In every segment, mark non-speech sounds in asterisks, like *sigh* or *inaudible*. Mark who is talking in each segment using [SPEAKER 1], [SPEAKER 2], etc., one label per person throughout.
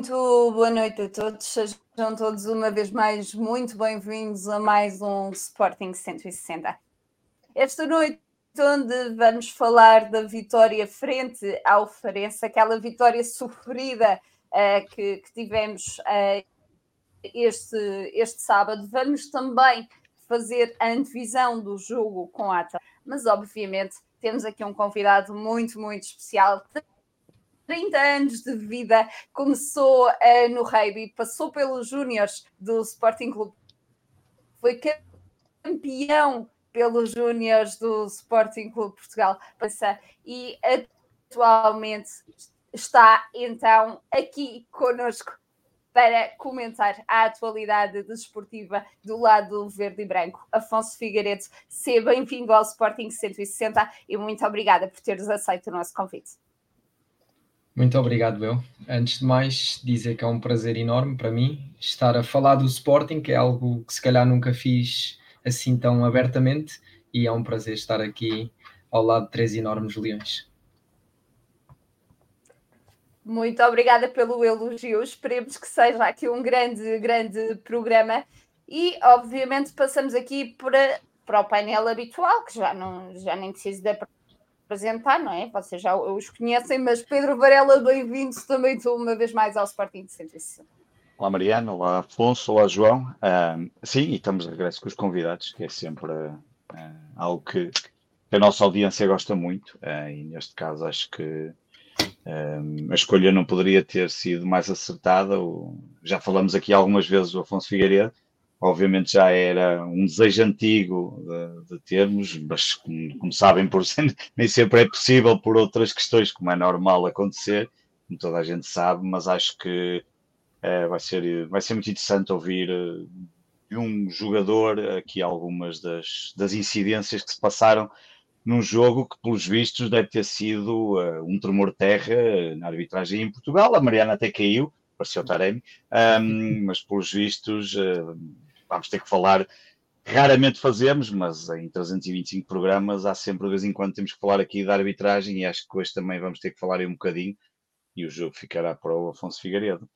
[SPEAKER 1] Muito boa noite a todos, sejam todos uma vez mais muito bem-vindos a mais um Sporting 160. Esta noite, onde vamos falar da vitória frente ao Farense, aquela vitória sofrida uh, que, que, tivemos uh, este, este sábado, vamos também fazer a antevisão do jogo com a ATA, mas obviamente temos aqui um convidado muito, muito especial 30 anos de vida, começou uh, no rugby, passou pelos Júniores do Sporting Clube, foi campeão pelos Júniores do Sporting Clube Portugal e atualmente está então aqui conosco para comentar a atualidade desportiva do lado verde e branco. Afonso Figueiredo, seja bem-vindo ao Sporting 160 e muito obrigada por teres aceito o nosso convite.
[SPEAKER 2] Muito obrigado, eu. Antes de mais, dizer que é um prazer enorme para mim estar a falar do Sporting, que é algo que se calhar nunca fiz assim tão abertamente, e é um prazer estar aqui ao lado de três enormes leões.
[SPEAKER 1] Muito obrigada pelo elogio. Esperemos que seja aqui um grande, grande programa. E, obviamente, passamos aqui para, para o painel habitual, que já, não, já nem preciso de apresentar, não é? Vocês já os conhecem, mas Pedro Varela, bem-vindos também tu uma vez mais ao Sporting de 160.
[SPEAKER 3] Olá Mariana, olá Afonso, olá João. Uh, sim, e estamos de regresso com os convidados, que é sempre uh, algo que, a nossa audiência gosta muito, uh, e neste caso acho que a escolha não poderia ter sido mais acertada. Já falamos aqui algumas vezes do Afonso Figueiredo, obviamente já era um desejo antigo de, de termos, mas como, como, sabem, por, *laughs* nem sempre é possível por outras questões, como é normal acontecer, como toda a gente sabe, mas acho que é, vai, ser, vai ser muito interessante ouvir eh, de um jogador aqui algumas das, das incidências que se passaram num jogo que, pelos vistos, deve ter sido uh, um tremor de terra na arbitragem em Portugal. A Mariana até caiu, pareceu Taremi, um, mas pelos vistos uh, vamos ter que falar. Raramente fazemos, mas em 325 programas há sempre de vez em quando temos que falar aqui da arbitragem e acho que hoje também vamos ter que falar aí um bocadinho e o jogo ficará para o Afonso Figueiredo.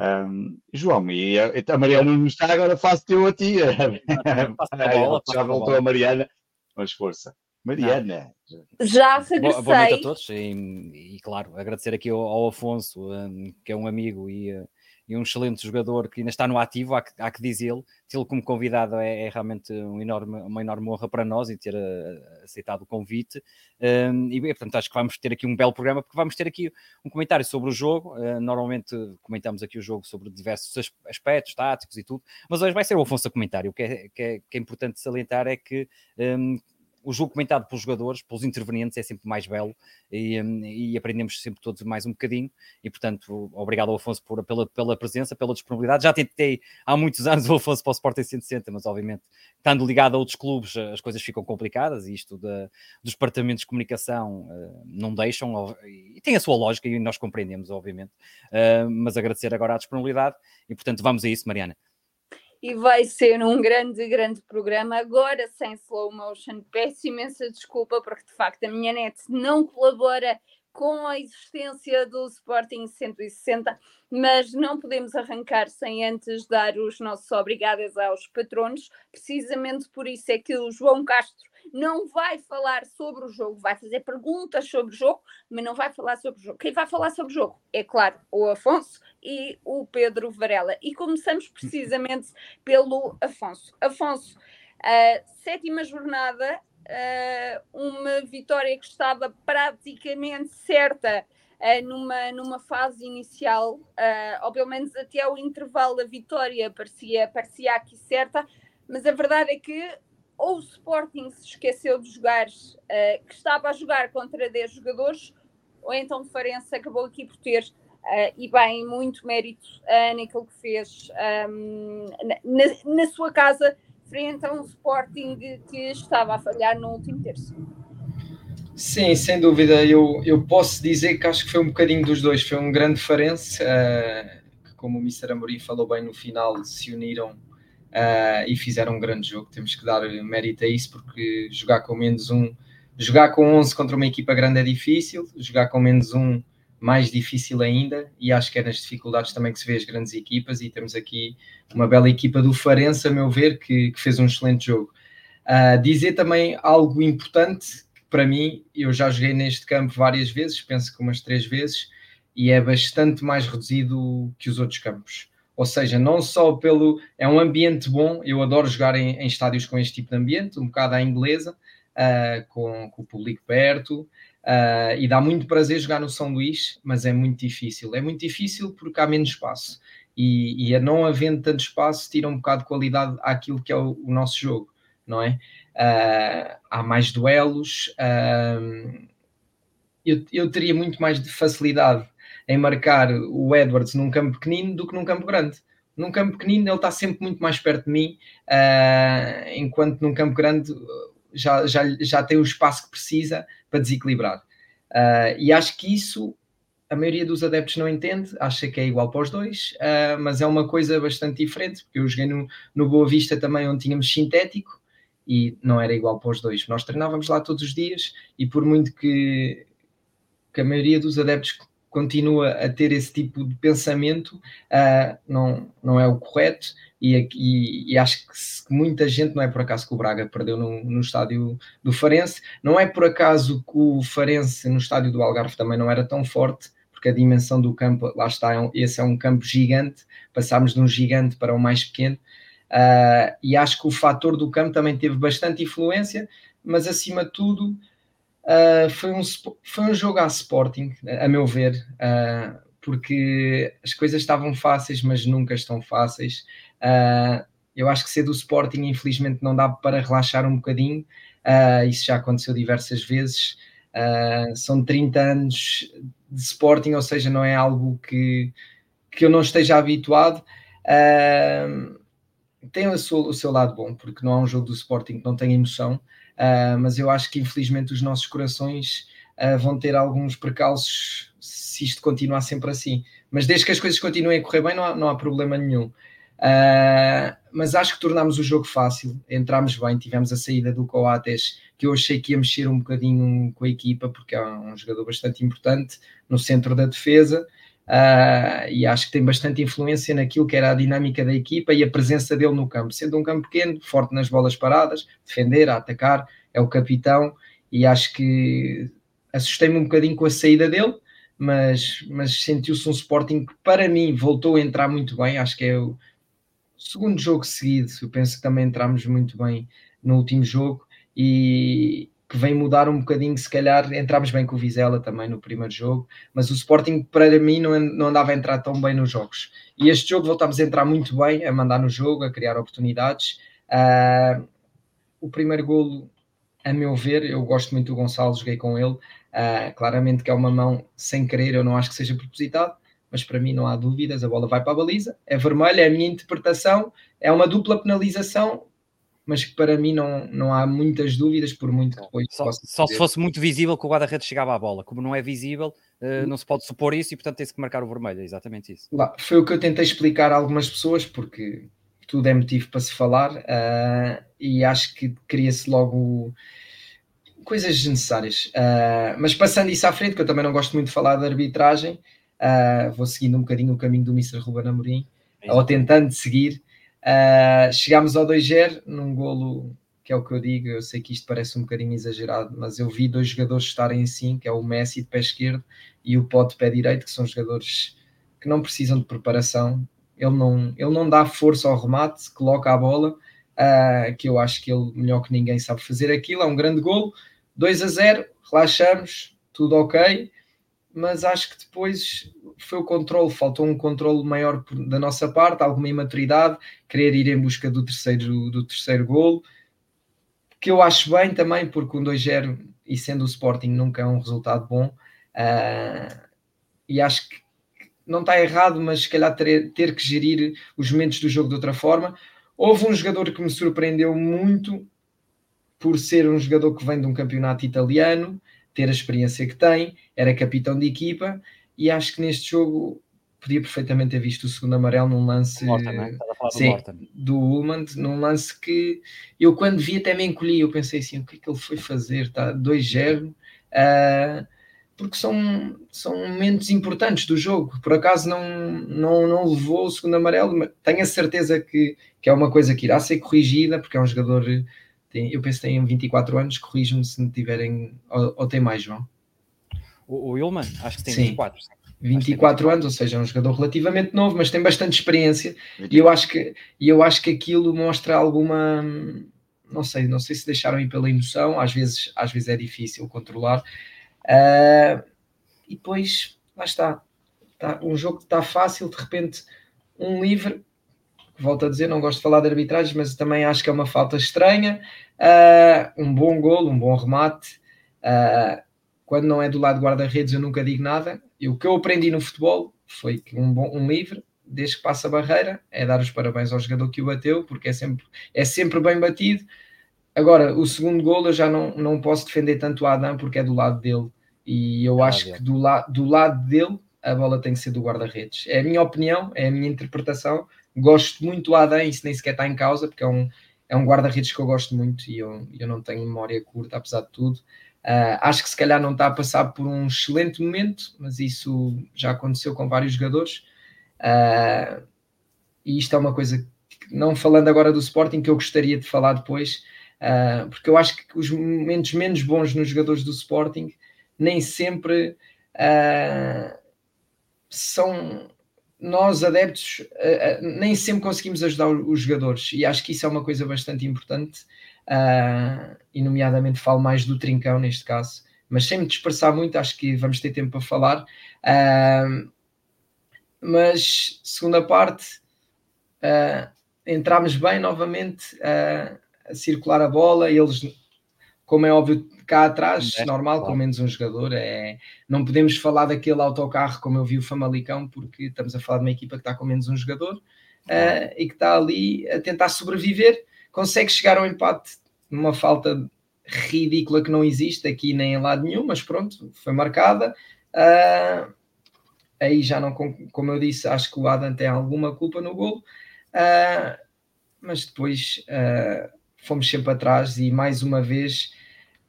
[SPEAKER 3] Um, João, e a, a Mariana não está, agora faço-te eu a ti. *laughs* Já voltou a Mariana, mas força. Mariana.
[SPEAKER 1] Já regressei. Boa,
[SPEAKER 4] boa noite a todos e, e, claro, agradecer aqui ao, ao Afonso, um, que é um amigo e, uh, e um excelente jogador que ainda está no ativo, há que, há que dizê-lo. Tê-lo como convidado é, é, realmente um enorme, uma enorme honra para nós e ter uh, aceitado o convite. Um, e, portanto, acho que vamos ter aqui um belo programa, porque vamos ter aqui um comentário sobre o jogo. Uh, normalmente comentamos aqui o jogo sobre diversos aspectos, táticos e tudo, mas hoje vai ser o Afonso a comentário. O que é, que é, que é importante salientar é que. Um, o jogo comentado pelos jogadores, pelos intervenientes, é sempre mais belo e, hum, e, aprendemos sempre todos mais um bocadinho. E portanto, obrigado ao Afonso por, pela, pela presença, pela disponibilidade. Já tentei há muitos anos *laughs* o Afonso para o Sporting 160, mas obviamente, estando ligado a outros clubes, as coisas ficam complicadas e isto dos departamentos de comunicação uh, não deixam e tem a sua lógica e nós compreendemos, obviamente. Uh, mas agradecer agora a disponibilidade e portanto, vamos a isso, Mariana
[SPEAKER 1] e vai ser um grande, grande programa. Agora sem slow motion, peço imensa desculpa porque de facto a minha net não colabora com a existência do Sporting 160, mas não podemos arrancar sem antes dar os nossos obrigados aos patronos. Precisamente por isso é que o João Castro não vai falar sobre o jogo, vai fazer perguntas sobre o jogo, mas não vai falar sobre o jogo. Quem vai falar sobre o jogo é, claro, o Afonso e o Pedro Varela. E começamos precisamente *laughs* pelo Afonso. Afonso, uh, sétima jornada, uh, uma vitória que estava praticamente certa. Numa, numa fase inicial, uh, ou pelo menos até o intervalo, a vitória parecia, parecia aqui certa, mas a verdade é que ou o Sporting se esqueceu de jogar, uh, que estava a jogar contra 10 jogadores, ou então o Farense acabou aqui por ter, uh, e bem, muito mérito uh, naquilo que fez um, na, na, sua casa, frente a um Sporting que estava a falhar no último terço.
[SPEAKER 2] Sim, sem dúvida. Eu, eu posso dizer que acho que foi um bocadinho dos dois. Foi um grande Farense, que, como o Mr. Amorim falou bem no final, se uniram uh, e fizeram um grande jogo. Temos que dar mérito a isso, porque jogar com menos um, jogar com 11 contra uma equipa grande é difícil, jogar com menos um mais difícil ainda, e acho que é nas dificuldades também que se vê as grandes equipas, e temos aqui uma bela equipa do Farense, a meu ver, que, que fez um excelente jogo. Uh, dizer também algo importante, para mim, eu já joguei neste campo várias vezes, penso que umas três vezes, e é bastante mais reduzido que os outros campos. Ou seja, não só pelo. É um ambiente bom, eu adoro jogar em, em estádios com este tipo de ambiente, um bocado à inglesa, uh, com, com, o público perto, uh, e dá muito prazer jogar no São Luís, mas é muito difícil. É muito difícil porque há menos espaço, e, e a não havendo tanto espaço, tira um bocado de qualidade àquilo que é o, o nosso jogo, não é? Uh, há mais duelos. eu, eu teria muito mais de facilidade em marcar o Edwards num campo pequenino do que num campo grande. Num campo pequenino ele está sempre muito mais perto de mim, uh, enquanto num campo grande já, já, já tem o espaço que precisa para desequilibrar. Uh, e acho que isso a maioria dos adeptos não entende, acha que é igual para os dois, uh, mas é uma coisa bastante diferente, porque eu joguei no, no Boa Vista também, onde tínhamos sintético, e não era igual para os dois. Nós treinávamos lá todos os dias, e por muito que, que a maioria dos adeptos continua a ter esse tipo de pensamento, uh, não, não é o correto. E, e, e acho que, muita gente, não é por acaso que o Braga perdeu no, no estádio do Farense, não é por acaso que o Farense no estádio do Algarve também não era tão forte, porque a dimensão do campo, lá está, é esse é um campo gigante, passámos de um gigante para um mais pequeno, uh, e acho que o fator do campo também teve bastante influência, mas acima de tudo Uh, foi, um, foi um jogo à Sporting, a meu ver, uh, porque as coisas estavam fáceis, mas nunca estão fáceis. Uh, eu acho que ser do Sporting, infelizmente, não dá para relaxar um bocadinho. isso já aconteceu diversas vezes. são 30 anos de Sporting, ou seja, não é algo que, que eu não esteja habituado. tem o seu, o seu lado bom, porque não há um jogo do Sporting que não tenha emoção. Uh, mas eu acho que infelizmente os nossos corações uh, vão ter alguns precalços se isto continuar sempre assim. Mas desde que as coisas continuem a correr bem, não há, não há problema nenhum. Uh, mas acho que tornámos o jogo fácil, entramos bem, tivemos a saída do Coates, que eu achei que ia mexer um bocadinho com a equipa, porque é um jogador bastante importante no centro da defesa. Uh, e acho que tem bastante influência naquilo que era a dinâmica da equipa e a presença dele no campo, sendo um campo pequeno, forte nas bolas paradas, defender, atacar, é o capitão e acho que assustei-me um bocadinho com a saída dele, mas, mas sentiu-se um Sporting que para mim voltou a entrar muito bem, acho que é o segundo jogo seguido, eu penso que também entramos muito bem no último jogo e, que vem mudar um bocadinho, se calhar entramos bem com o Vizela também no primeiro jogo, mas o Sporting para mim não, não andava a entrar tão bem nos jogos. E este jogo voltámos a entrar muito bem, a mandar no jogo, a criar oportunidades. Uh, o primeiro golo, a meu ver, eu gosto muito do Gonçalo, joguei com ele, uh, claramente que é uma mão sem querer, eu não acho que seja propositado, mas para mim não há dúvidas, a bola vai para a baliza, é vermelha, é a minha interpretação, é uma dupla penalização, mas que para mim não, não há muitas dúvidas, por muito que depois.
[SPEAKER 4] Só, só se fosse muito visível que o guarda-redes chegava à bola, como não é visível, uh, não se pode supor isso e portanto tem-se que marcar o vermelho, é exatamente isso.
[SPEAKER 2] Lá, foi o que eu tentei explicar a algumas pessoas, porque tudo é motivo para se falar uh, e acho que cria-se logo coisas desnecessárias. Uh, mas passando isso à frente, que eu também não gosto muito de falar de arbitragem, vou seguindo um bocadinho o caminho do Mr. Ruben Amorim, ou tentando seguir. Uh, chegámos ao 2-0 num golo que é o que eu digo, eu sei que isto parece um bocadinho exagerado, mas eu vi dois jogadores estarem assim, que é o Messi de pé esquerdo e o Pote de pé direito, que são jogadores que não precisam de preparação, ele não, ele não dá força ao remate, coloca a bola, uh, que eu acho que ele melhor que ninguém sabe fazer aquilo, é um grande golo, 2 a 0, relaxamos, tudo ok, mas acho que depois foi o controle, faltou um controle maior da nossa parte, alguma imaturidade, querer ir em busca do terceiro, do terceiro golo, que eu acho bem também, porque um 2-0 e sendo o Sporting nunca é um resultado bom, uh, e acho que não está errado, mas se calhar ter, ter que gerir os momentos do jogo de outra forma. Houve um jogador que me surpreendeu muito por ser um jogador que vem de um campeonato italiano, ter a experiência que tem, era capitão de equipa e acho que neste jogo podia perfeitamente ter visto o segundo amarelo num lance Morton, né? sim, do Ullman, num lance que eu quando vi até me encolhi, eu pensei assim, o que é que ele foi fazer? Está 2-0 uh, porque são, são momentos importantes do jogo. Por acaso não, não, não levou o segundo amarelo, mas tenho a certeza que, que é uma coisa que irá ser corrigida, porque é um jogador, tem, eu penso que tem 24 anos, corrijo-me se não tiverem, ou, ou, tem mais, João?
[SPEAKER 4] O, o Ilman, acho que tem
[SPEAKER 2] sim.
[SPEAKER 4] 24.
[SPEAKER 2] 24 anos, ou seja, é um jogador relativamente novo, mas tem bastante experiência e eu acho que, eu acho que aquilo mostra alguma não sei, não sei se deixaram ir pela emoção, às vezes, às vezes é difícil controlar. Uh, e depois, lá está, tá, um jogo que está fácil, de repente, um livre, volto a dizer, não gosto de falar de arbitragens, mas também acho que é uma falta estranha, uh, um bom golo, um bom remate, uh, quando não é do lado guarda-redes eu nunca digo nada, e o que eu aprendi no futebol foi que um, bom, um livre, desde que passa a barreira, é dar os parabéns ao jogador que o bateu, porque é sempre, é sempre bem batido. Agora, o segundo gol eu já não, não posso defender tanto o Adam porque é do lado dele. E eu ah, acho que do, la do lado dele a bola tem que ser do guarda-redes. É a minha opinião, é a minha interpretação. Gosto muito do Adam, isso nem sequer está em causa, porque é um, é um guarda-redes que eu gosto muito e eu, eu não tenho memória curta, apesar de tudo. Uh, acho que se calhar não está a passar por um excelente momento, mas isso já aconteceu com vários jogadores. Uh, e isto é uma coisa, que, não falando agora do Sporting, que eu gostaria de falar depois, uh, porque eu acho que os momentos menos bons nos jogadores do Sporting nem sempre são nós adeptos, nem sempre conseguimos ajudar os jogadores, e acho que isso é uma coisa bastante importante uh, e nomeadamente falo mais do Trincão neste caso, mas sem me dispersar muito, acho que vamos ter tempo para falar. Uh, mas, segunda parte, uh, entramos bem novamente a circular a bola, eles, como é óbvio, cá atrás, é, normal, claro. com menos um jogador, é, não podemos falar daquele autocarro como eu vi o Famalicão, porque estamos a falar de uma equipa que está com menos um jogador uh, e que está ali a tentar sobreviver consegue chegar ao empate numa falta ridícula que não existe aqui nem em lado nenhum, mas pronto, foi marcada. Uh, aí já não, como eu disse, acho que o Adam tem alguma culpa no gol, uh, mas depois fomos sempre atrás e mais uma vez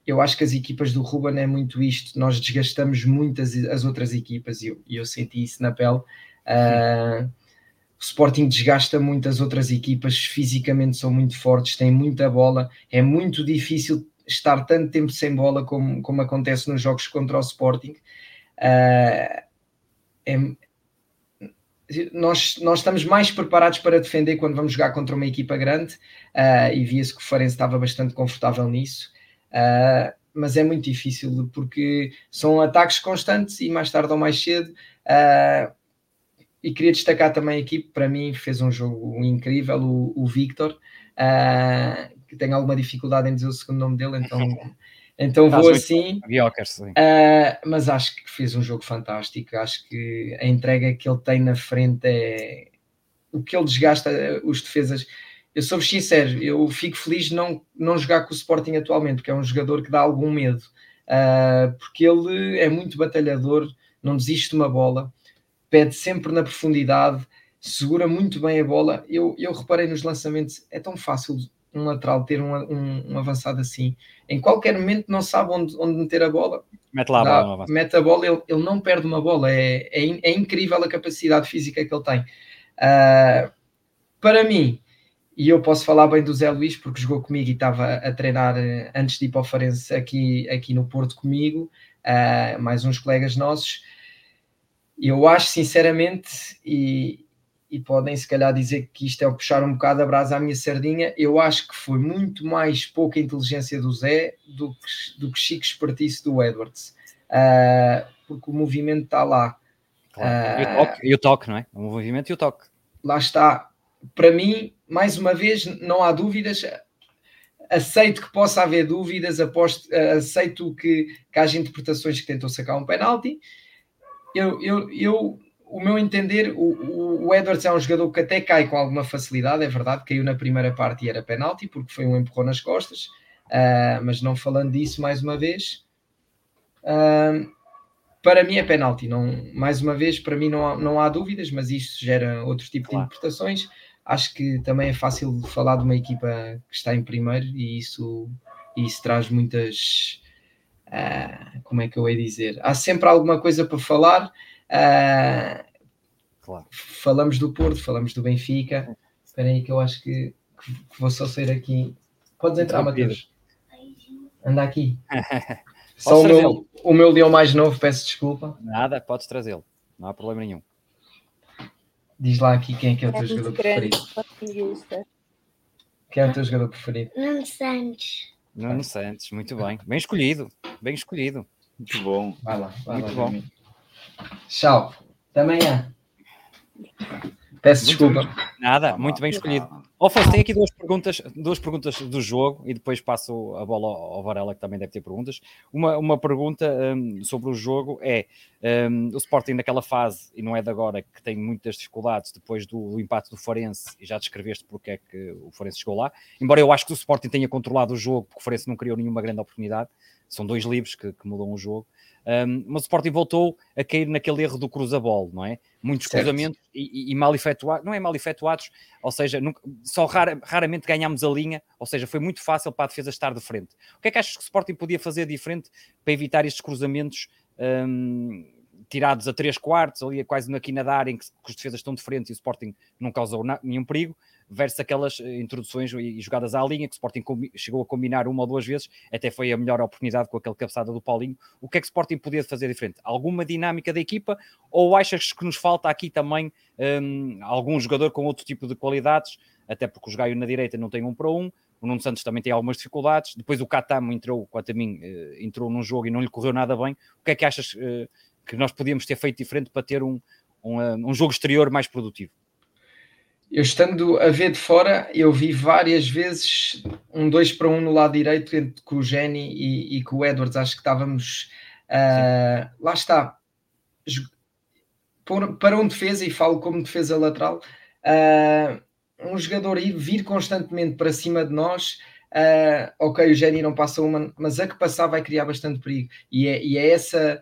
[SPEAKER 2] eu acho que as equipas do Ruben é muito isto, nós desgastamos muitas as outras equipas e eu, eu senti isso na pele. Uh, o Sporting desgasta muito as outras equipas, fisicamente são muito fortes, têm muita bola, é muito difícil estar tanto tempo sem bola como, como acontece nos jogos contra o Sporting. Uh, é, nós, nós estamos mais preparados para defender quando vamos jogar contra uma equipa grande uh, e via-se que o Farense estava bastante confortável nisso. Uh, mas é muito difícil porque são ataques constantes e mais tarde ou mais cedo uh, e queria destacar também aqui, para mim, fez um jogo incrível, o, o Victor, uh, que tem alguma dificuldade em dizer o segundo nome dele, então, *laughs* então vou assim. Mas acho que fez um jogo fantástico. Acho que a entrega que ele tem na frente é o que ele desgasta os defesas. Eu sou sincero, eu fico feliz de não, não jogar com o Sporting atualmente, porque é um jogador que dá algum medo, uh, porque ele é muito batalhador, não desiste de uma bola pede sempre na profundidade, segura muito bem a bola. Eu, eu reparei nos lançamentos, é tão fácil um lateral ter um, um, um avançado assim. Em qualquer momento não sabe onde, onde meter a bola.
[SPEAKER 4] Mete lá a
[SPEAKER 2] Dá,
[SPEAKER 4] bola.
[SPEAKER 2] Mete a bola, ele, ele não perde uma bola. É, é, é incrível a capacidade física que ele tem. Uh, para mim, e eu posso falar bem do Zé Luís, porque jogou comigo e estava a treinar eh, antes de ir para o Farense aqui, aqui no Porto comigo, uh, mais uns colegas nossos eu acho sinceramente, e, e podem se calhar dizer que isto é puxar um bocado a brasa à minha sardinha, eu acho que foi muito mais pouca inteligência do Zé do que, do que chique expertise do Edwards, uh, porque o movimento está lá.
[SPEAKER 4] Claro. Uh, e, o toque, e, o toque, não é? O movimento e o toque.
[SPEAKER 2] Lá está. Para mim, mais uma vez, não há dúvidas. Aceito que possa haver dúvidas, aposto, aceito que, que haja interpretações que tentam sacar um penalti eu, eu, eu, o meu entender, o, o Edwards é um jogador que até cai com alguma facilidade, é verdade, caiu na primeira parte e era penalti, porque foi um empurrão nas costas, uh, mas não falando disso mais uma vez, uh, para mim é penalti, não, mais uma vez, para mim não há, não há dúvidas, mas isto gera outro tipo claro. de interpretações. Acho que também é fácil falar de uma equipa que está em primeiro e isso, isso traz muitas uh, como é que eu ia dizer? Há sempre alguma coisa para falar. Uh, claro. Falamos do Porto, falamos do Benfica. Espera aí que eu acho que, que, vou só sair aqui. Podes entrar, Matheus. Anda aqui. *laughs* Só o meu, o meu leão mais novo, peço desculpa.
[SPEAKER 4] Nada, podes trazê-lo, não há problema nenhum.
[SPEAKER 2] Diz lá aqui quem é que é o teu é jogador preferido. Quem é o teu jogador preferido?
[SPEAKER 5] Nuno Santos.
[SPEAKER 4] Nuno Santos, muito bem. Bem escolhido, bem escolhido.
[SPEAKER 3] Muito bom.
[SPEAKER 2] Vai lá, vai muito lá, bom. Tchau. Até amanhã. Peço desculpa.
[SPEAKER 4] Nada, muito bem escolhido. Oh, tem aqui duas perguntas, duas perguntas do jogo e depois passo a bola ao Varela, que também deve ter perguntas. Uma, uma pergunta um, sobre o jogo é: um, o Sporting naquela fase, e não é de agora, que tem muitas dificuldades depois do, do, empate do Forense, e já descreveste porque é que o Forense chegou lá. Embora eu acho que o Sporting tenha controlado o jogo, porque o Forense não criou nenhuma grande oportunidade, são dois livros que, que mudam o jogo. Um, mas o Sporting voltou a cair naquele erro do cruzabol, não é? Muitos certo. cruzamentos e, e, mal efetuados, não é mal efetuados, ou seja, nunca, só rara, raramente ganhámos a linha, ou seja, foi muito fácil para a defesa estar de frente. O que é que achas que o Sporting podia fazer diferente para evitar estes cruzamentos um, tirados a 3 quartos, ali quase na quina da área em que, que os defesas estão de frente e o Sporting não causou nenhum perigo? Versus aquelas eh, introduções e jogadas à linha que o Sporting chegou a combinar uma ou duas vezes, até foi a melhor oportunidade com aquele cabeçada do Paulinho. O que é que o Sporting podia fazer diferente? Alguma dinâmica da equipa ou achas que nos falta aqui também um, algum jogador com outro tipo de qualidades? Até porque os Gaio na direita não tem um para um, o Nuno Santos também tem algumas dificuldades. Depois o Catamo entrou, quanto a mim, eh, entrou num jogo e não lhe correu nada bem. O que é que achas uh, que nós podíamos ter feito diferente para ter um, um, um jogo exterior mais produtivo?
[SPEAKER 2] Eu estando a ver de fora, eu vi várias vezes um 2 para 1 um no lado direito entre, com o Jenny e, e, com o Edwards. Acho que estávamos. Uh, lá está. Por, para um defesa, e falo como defesa lateral, uh, um jogador ir vir constantemente para cima de nós. Uh, ok, o Jenny não passa uma, mas a que passar vai criar bastante perigo. E é, e é essa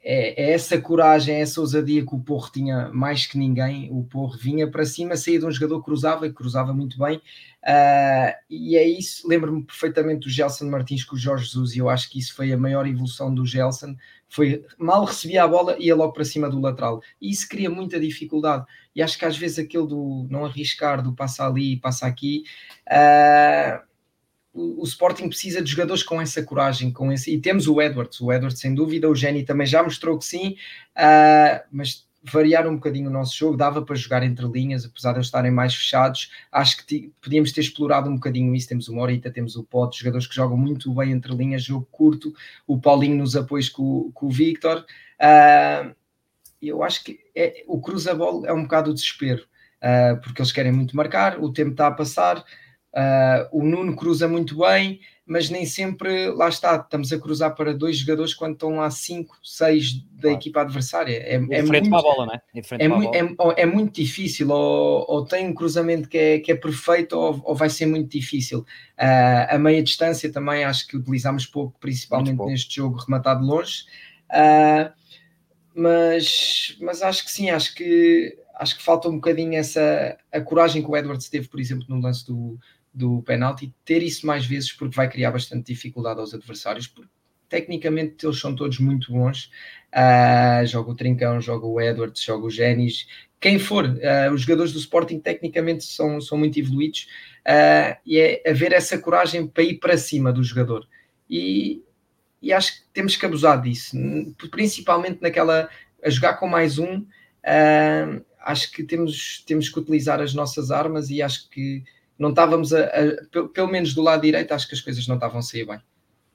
[SPEAKER 2] é, é, essa coragem, é essa ousadia que o Porro tinha mais que ninguém. O Porro vinha para cima, saía de um jogador, cruzava e cruzava muito bem. Uh, e é isso. Lembro-me perfeitamente do Gelson Martins com o Jorge Jesus, e eu acho que isso foi a maior evolução do Gelson. Foi mal recebia a bola, ia logo para cima do lateral, e isso cria muita dificuldade. E acho que às vezes aquele do não arriscar, do passa ali, passa aqui. Uh, o, Sporting precisa de jogadores com essa coragem, com esse, e temos o Edwards, o Edwards sem dúvida, o Jenny também já mostrou que sim, uh, mas variar um bocadinho o nosso jogo, dava para jogar entre linhas, apesar de eles estarem mais fechados, acho que podíamos ter explorado um bocadinho isso, temos o Morita, temos o Pote, jogadores que jogam muito bem entre linhas, jogo curto, o Paulinho nos apoios com, com o Victor, uh, eu acho que é, o cruza-bola é um bocado o desespero, uh, porque eles querem muito marcar, o tempo está a passar, Uh, o Nuno cruza muito bem, mas nem sempre lá está. Estamos a cruzar para dois jogadores quando estão lá cinco, seis da claro. equipa adversária. É, é
[SPEAKER 4] muito, para a bola, né?
[SPEAKER 2] é, é, muito, é, é, muito difícil. Ou, ou, tem um cruzamento que é, que é perfeito, ou, ou vai ser muito difícil. Uh, a meia distância também acho que utilizamos pouco, principalmente pouco. neste jogo rematado longe. Uh, mas, mas acho que sim, acho que acho que falta um bocadinho essa a coragem que o Edwards teve, por exemplo, no lance do, do penalti, ter isso mais vezes porque vai criar bastante dificuldade aos adversários, porque tecnicamente eles são todos muito bons. Uh, joga o Trincão, joga o Edwards, joga o Genis, quem for, uh, os jogadores do Sporting tecnicamente são, são muito evoluídos uh, e é haver essa coragem para ir para cima do jogador. E, e acho que temos que abusar disso, principalmente naquela a jogar com mais um. Acho que temos, temos que utilizar as nossas armas e acho que não estávamos a, a, pelo menos do lado direito, acho que as coisas não estavam a sair bem.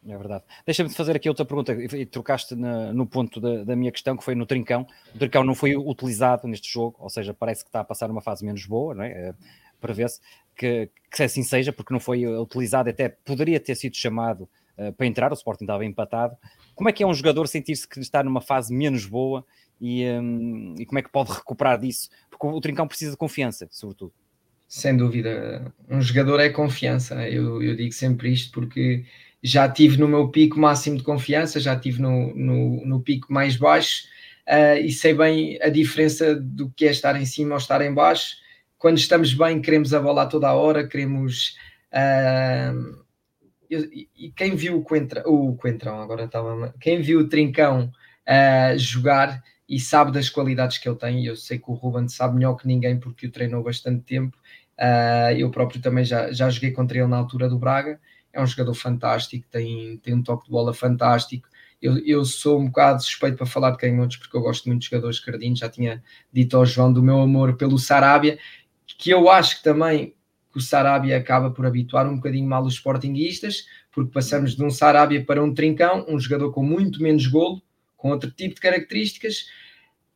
[SPEAKER 4] É verdade. Deixa-me fazer aqui outra pergunta, e trocaste na, no ponto da, da, minha questão, que foi no Trincão. O Trincão não foi utilizado neste jogo, ou seja, parece que está a passar uma fase menos boa, não é? é Prevê-se que, que assim seja, porque não foi utilizado, até poderia ter sido chamado uh, para entrar, o Sporting estava empatado. Como é que é um jogador sentir-se que está numa fase menos boa e, um, e como é que pode recuperar disso? Porque o Trincão precisa de confiança, sobretudo.
[SPEAKER 2] Sem dúvida, um jogador é confiança. Eu, eu digo sempre isto porque já tive no meu pico máximo de confiança, já tive no, no, no pico mais baixo uh, e sei bem a diferença do que é estar em cima ou estar em baixo. Quando estamos bem, queremos a bola toda a hora, queremos. Uh, e quem viu o Coentrão, o Coentrão agora estava, quem viu o Trincão uh, jogar e sabe das qualidades que ele tem, eu sei que o Ruben sabe melhor que ninguém porque o treinou bastante tempo, uh, eu próprio também já, já joguei contra ele na altura do Braga, é um jogador fantástico, tem, tem um toque de bola fantástico, eu, eu, sou um bocado suspeito para falar de canhotos porque eu gosto muito de jogadores cardinos, já tinha dito ao João do meu amor pelo Sarabia, que eu acho que também que o Sarabia acaba por habituar um bocadinho mal os sportinguistas, porque passamos de um Sarabia para um Trincão, um jogador com muito menos golo, com outro tipo de características,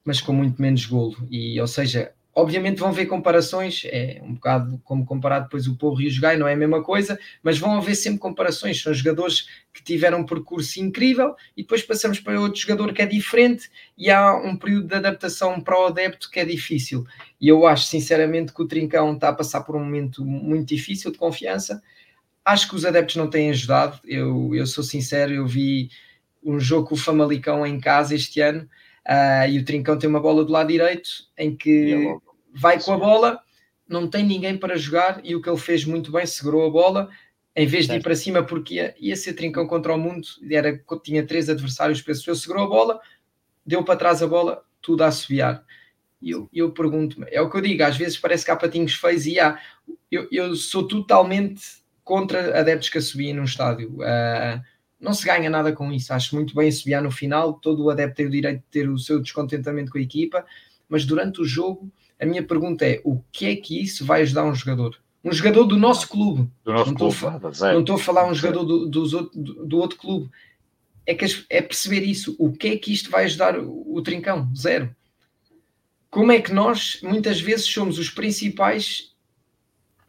[SPEAKER 2] mas com muito menos golo. E, ou seja, obviamente vão ver comparações, é um bocado como comparar depois o Porro e o Jogai, não é a mesma coisa, mas vão haver sempre comparações. São jogadores que tiveram um percurso incrível e depois passamos para outro jogador que é diferente e há um período de adaptação para o adepto que é difícil. E eu acho sinceramente que o Trincão está a passar por um momento muito difícil de confiança. Acho que os adeptos não têm ajudado. Eu, eu sou sincero, eu vi um jogo com o Famalicão em casa este ano uh, e o Trincão tem uma bola do lado direito em que vai com a bola, não tem ninguém para jogar e o que ele fez muito bem, segurou a bola em vez de ir para cima porque ia, ia ser Trincão contra o mundo, era, tinha três adversários, penso eu, segurou a bola, deu para trás a bola, tudo a assobiar. E eu, eu pergunto-me, é o que eu digo, às vezes parece que há patinhos feios e há. Eu, eu sou totalmente contra adeptos que assobiem num estádio. Uh, não se ganha nada com isso. Acho muito bem assobiar no final. Todo o adepto tem o direito de ter o seu descontentamento com a equipa, mas durante o jogo, a minha pergunta é: o que é que isso vai ajudar um jogador? Um jogador do nosso clube.
[SPEAKER 3] Do nosso
[SPEAKER 2] não,
[SPEAKER 3] clube,
[SPEAKER 2] estou a, não estou a falar um jogador do, do, do, outro clube. É, que, é perceber isso. O que é que isto vai ajudar o, o Trincão? Zero. Como é que nós, muitas vezes, somos os principais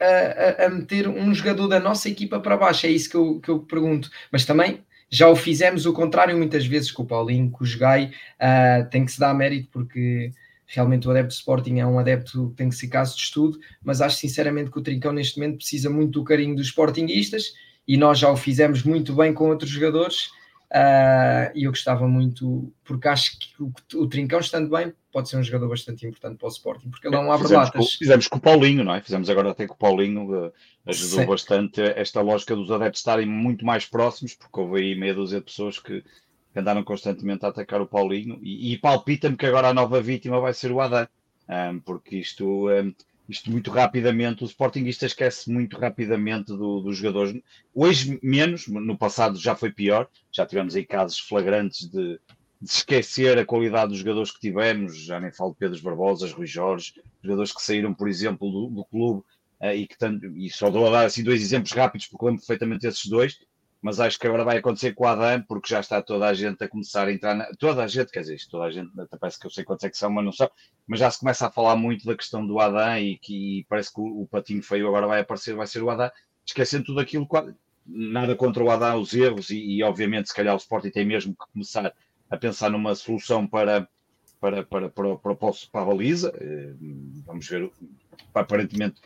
[SPEAKER 2] a, a, meter um jogador da nossa equipa para baixo. É isso que eu, que eu pergunto. Mas também já o fizemos o contrário muitas vezes com o Paulinho, com o Jogai. Uh, tem que se dar mérito porque realmente o adepto de Sporting é um adepto que tem que ser caso de estudo, mas acho sinceramente que o Trincão neste momento precisa muito do carinho dos Sportinguistas e nós já o fizemos muito bem com outros jogadores Uh, e eu gostava muito, porque acho que o, o, Trincão, estando bem, pode ser um jogador bastante importante para o Sporting, porque ele não abre
[SPEAKER 3] fizemos
[SPEAKER 2] latas.
[SPEAKER 3] Com, fizemos com o Paulinho, não é? Fizemos agora até com o Paulinho, uh, ajudou Sim. bastante esta lógica dos adeptos estarem muito mais próximos, porque houve aí meia dúzia de pessoas que, que andaram constantemente a atacar o Paulinho, e, e palpita-me que agora a nova vítima vai ser o Adam, um, porque isto. Um, isto muito rapidamente, o Sportingista esquece muito rapidamente do, dos jogadores. Hoje menos, no passado já foi pior, já tivemos aí casos flagrantes de, de esquecer a qualidade dos jogadores que tivemos, já nem falo de Pedro Barbosa, Rui Jorge, jogadores que saíram, por exemplo, do, do clube, uh, e, que tanto, e só dou a dar assim dois exemplos rápidos, porque lembro perfeitamente esses dois, mas acho que agora vai acontecer com o Adam, porque já está toda a gente a começar a entrar na... Toda a gente, quer dizer, toda a gente, até parece que eu sei quantos é que são, mas não são, mas já se começa a falar muito da questão do Adam e que parece que o, o patinho feio agora vai aparecer, vai ser o Adam, esquecendo tudo aquilo, nada contra o Adam, os erros, e, e obviamente se calhar o Sporting tem mesmo que começar a pensar numa solução para, para, para, para, para, para a baliza, eh, vamos ver, aparentemente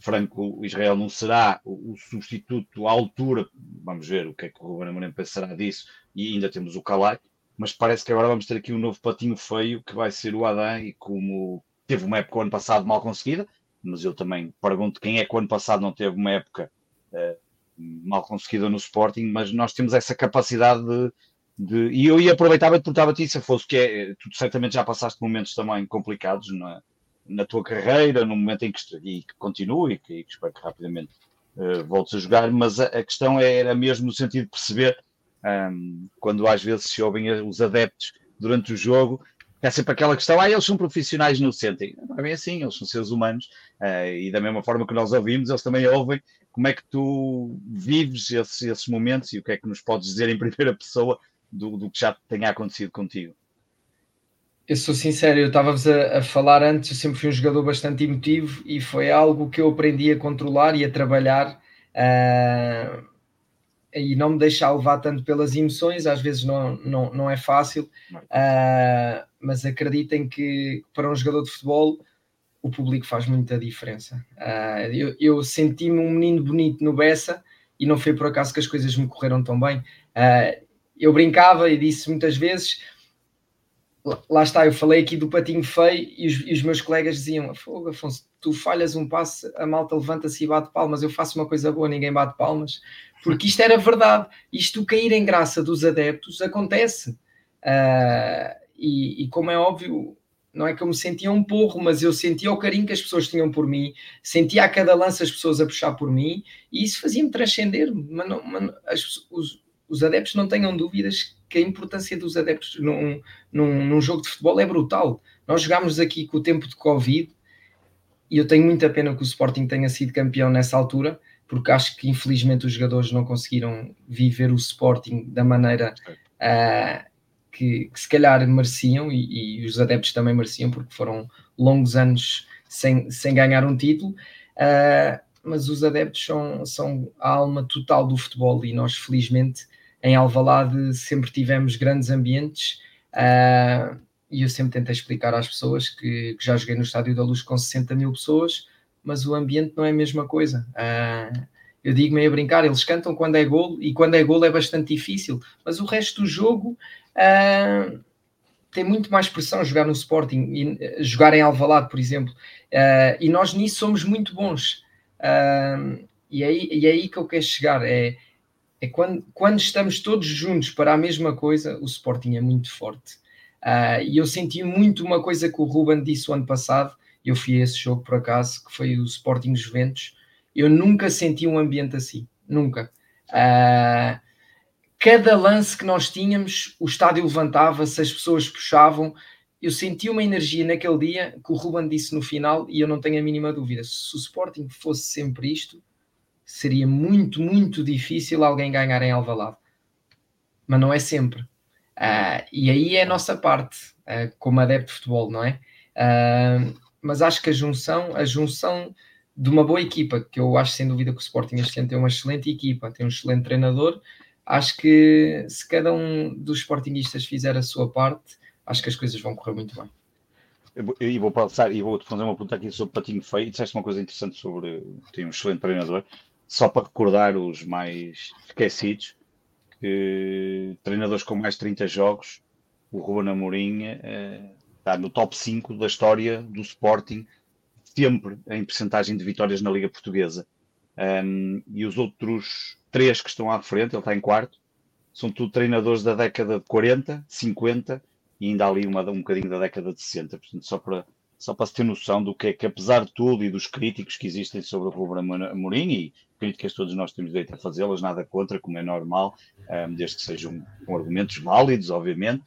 [SPEAKER 3] Franco Israel não será o, substituto à altura. Vamos ver o que é que o Ruben Amorim pensará disso. E ainda temos o Calai. Mas parece que agora vamos ter aqui um novo patinho feio que vai ser o Adam. E como teve uma época o ano passado mal conseguida, mas eu também pergunto quem é que o ano passado não teve uma época uh, mal conseguida no Sporting. Mas nós temos essa capacidade de. de e eu ia aproveitar e perguntava-te se fosse que é, tu certamente já passaste momentos também complicados, não é? Na tua carreira, no momento em que, e que continue e que, e que espero que rapidamente uh, voltes a jogar, mas a, a, questão era mesmo no sentido de perceber um, quando às vezes se ouvem os adeptos durante o jogo, é sempre aquela questão, ah, eles são profissionais no sentem. Não é bem assim, eles são seres humanos uh, e da mesma forma que nós ouvimos, eles também ouvem como é que tu vives esses, esses momentos e o que é que nos podes dizer em *laughs* primeira pessoa do, do que já tenha acontecido contigo
[SPEAKER 2] eu sou sincero, eu estava-vos a, a, falar antes, eu sempre fui um jogador bastante emotivo e foi algo que eu aprendi a controlar e a trabalhar uh, e não me deixar levar tanto pelas emoções, às vezes não, não, não é fácil, uh, mas acreditem que para um jogador de futebol o público faz muita diferença. Uh, eu, eu senti-me um menino bonito no Bessa e não foi por acaso que as coisas me correram tão bem. eu brincava e disse muitas vezes lá está, eu falei aqui do patinho feio e os, e os meus colegas diziam: Fogo, Afonso, tu falhas um passe, a malta levanta-se e bate palmas, eu faço uma coisa boa, ninguém bate palmas, porque isto era verdade, isto cair em graça dos adeptos acontece. Uh, e, e, como é óbvio, não é que eu me sentia um porro, mas eu sentia o carinho que as pessoas tinham por mim, sentia a cada lance as pessoas a puxar por mim, e isso fazia-me transcender. Mas, não, mas as, os, os adeptos não tenham dúvidas que a importância dos adeptos num, num, num, jogo de futebol é brutal. Nós jogámos aqui com o tempo de Covid e eu tenho muita pena que o Sporting tenha sido campeão nessa altura, porque acho que infelizmente os jogadores não conseguiram viver o Sporting da maneira uh, que, que, se calhar mereciam e, e, os adeptos também mereciam, porque foram longos anos sem, sem ganhar um título. Uh, mas os adeptos são, são a alma total do futebol e nós felizmente em Alvalade sempre tivemos grandes ambientes uh, e eu sempre tentei explicar às pessoas que, que, já joguei no Estádio da Luz com 60 mil pessoas, mas o ambiente não é a mesma coisa. Uh, eu digo meio a brincar, eles cantam quando é golo e quando é golo é bastante difícil, mas o resto do jogo uh, tem muito mais pressão jogar no Sporting e jogar em Alvalade, por exemplo, e nós nisso somos muito bons. e, é aí, e é aí que eu quero chegar, é é quando, quando estamos todos juntos para a mesma coisa, o Sporting é muito forte. Uh, e eu senti muito uma coisa que o Ruben disse o ano passado, eu fui a esse jogo por acaso, que foi o Sporting Juventus. Eu nunca senti um ambiente assim, nunca. Uh, cada lance que nós tínhamos, o estádio levantava-se, as pessoas puxavam. Eu senti uma energia naquele dia que o Ruben disse no final, e eu não tenho a mínima dúvida. Se o Sporting fosse sempre isto, seria muito, muito difícil alguém ganhar em Alvalade. Mas não é sempre. Uh, e aí é a nossa parte, uh, como adepto de futebol, não é? Uh, mas acho que a junção, a junção de uma boa equipa, que eu acho sem dúvida que o Sporting este ano tem uma excelente equipa, tem um excelente treinador, acho que se cada um dos Sportingistas fizer a sua parte, acho que as coisas vão correr muito bem.
[SPEAKER 3] E vou passar e vou-te fazer uma pergunta aqui sobre Patinho Feio. Disseste uma coisa interessante sobre tem um excelente treinador só para recordar os mais esquecidos, que treinadores com mais de 30 jogos, o Ruben Amorim eh, está no top 5 da história do Sporting, sempre em percentagem de vitórias na Liga Portuguesa. Um, e os outros três que estão à frente, ele está em quarto, são tudo treinadores da década de 40, 50 e ainda ali uma, um bocadinho da década de 60. Portanto, só para só para se ter noção do que é que, apesar de tudo e dos críticos que existem sobre o Ruben Amorim, e críticas todos nós temos direito a fazê-las, nada contra, como é normal, um, desde que sejam com argumentos válidos, obviamente,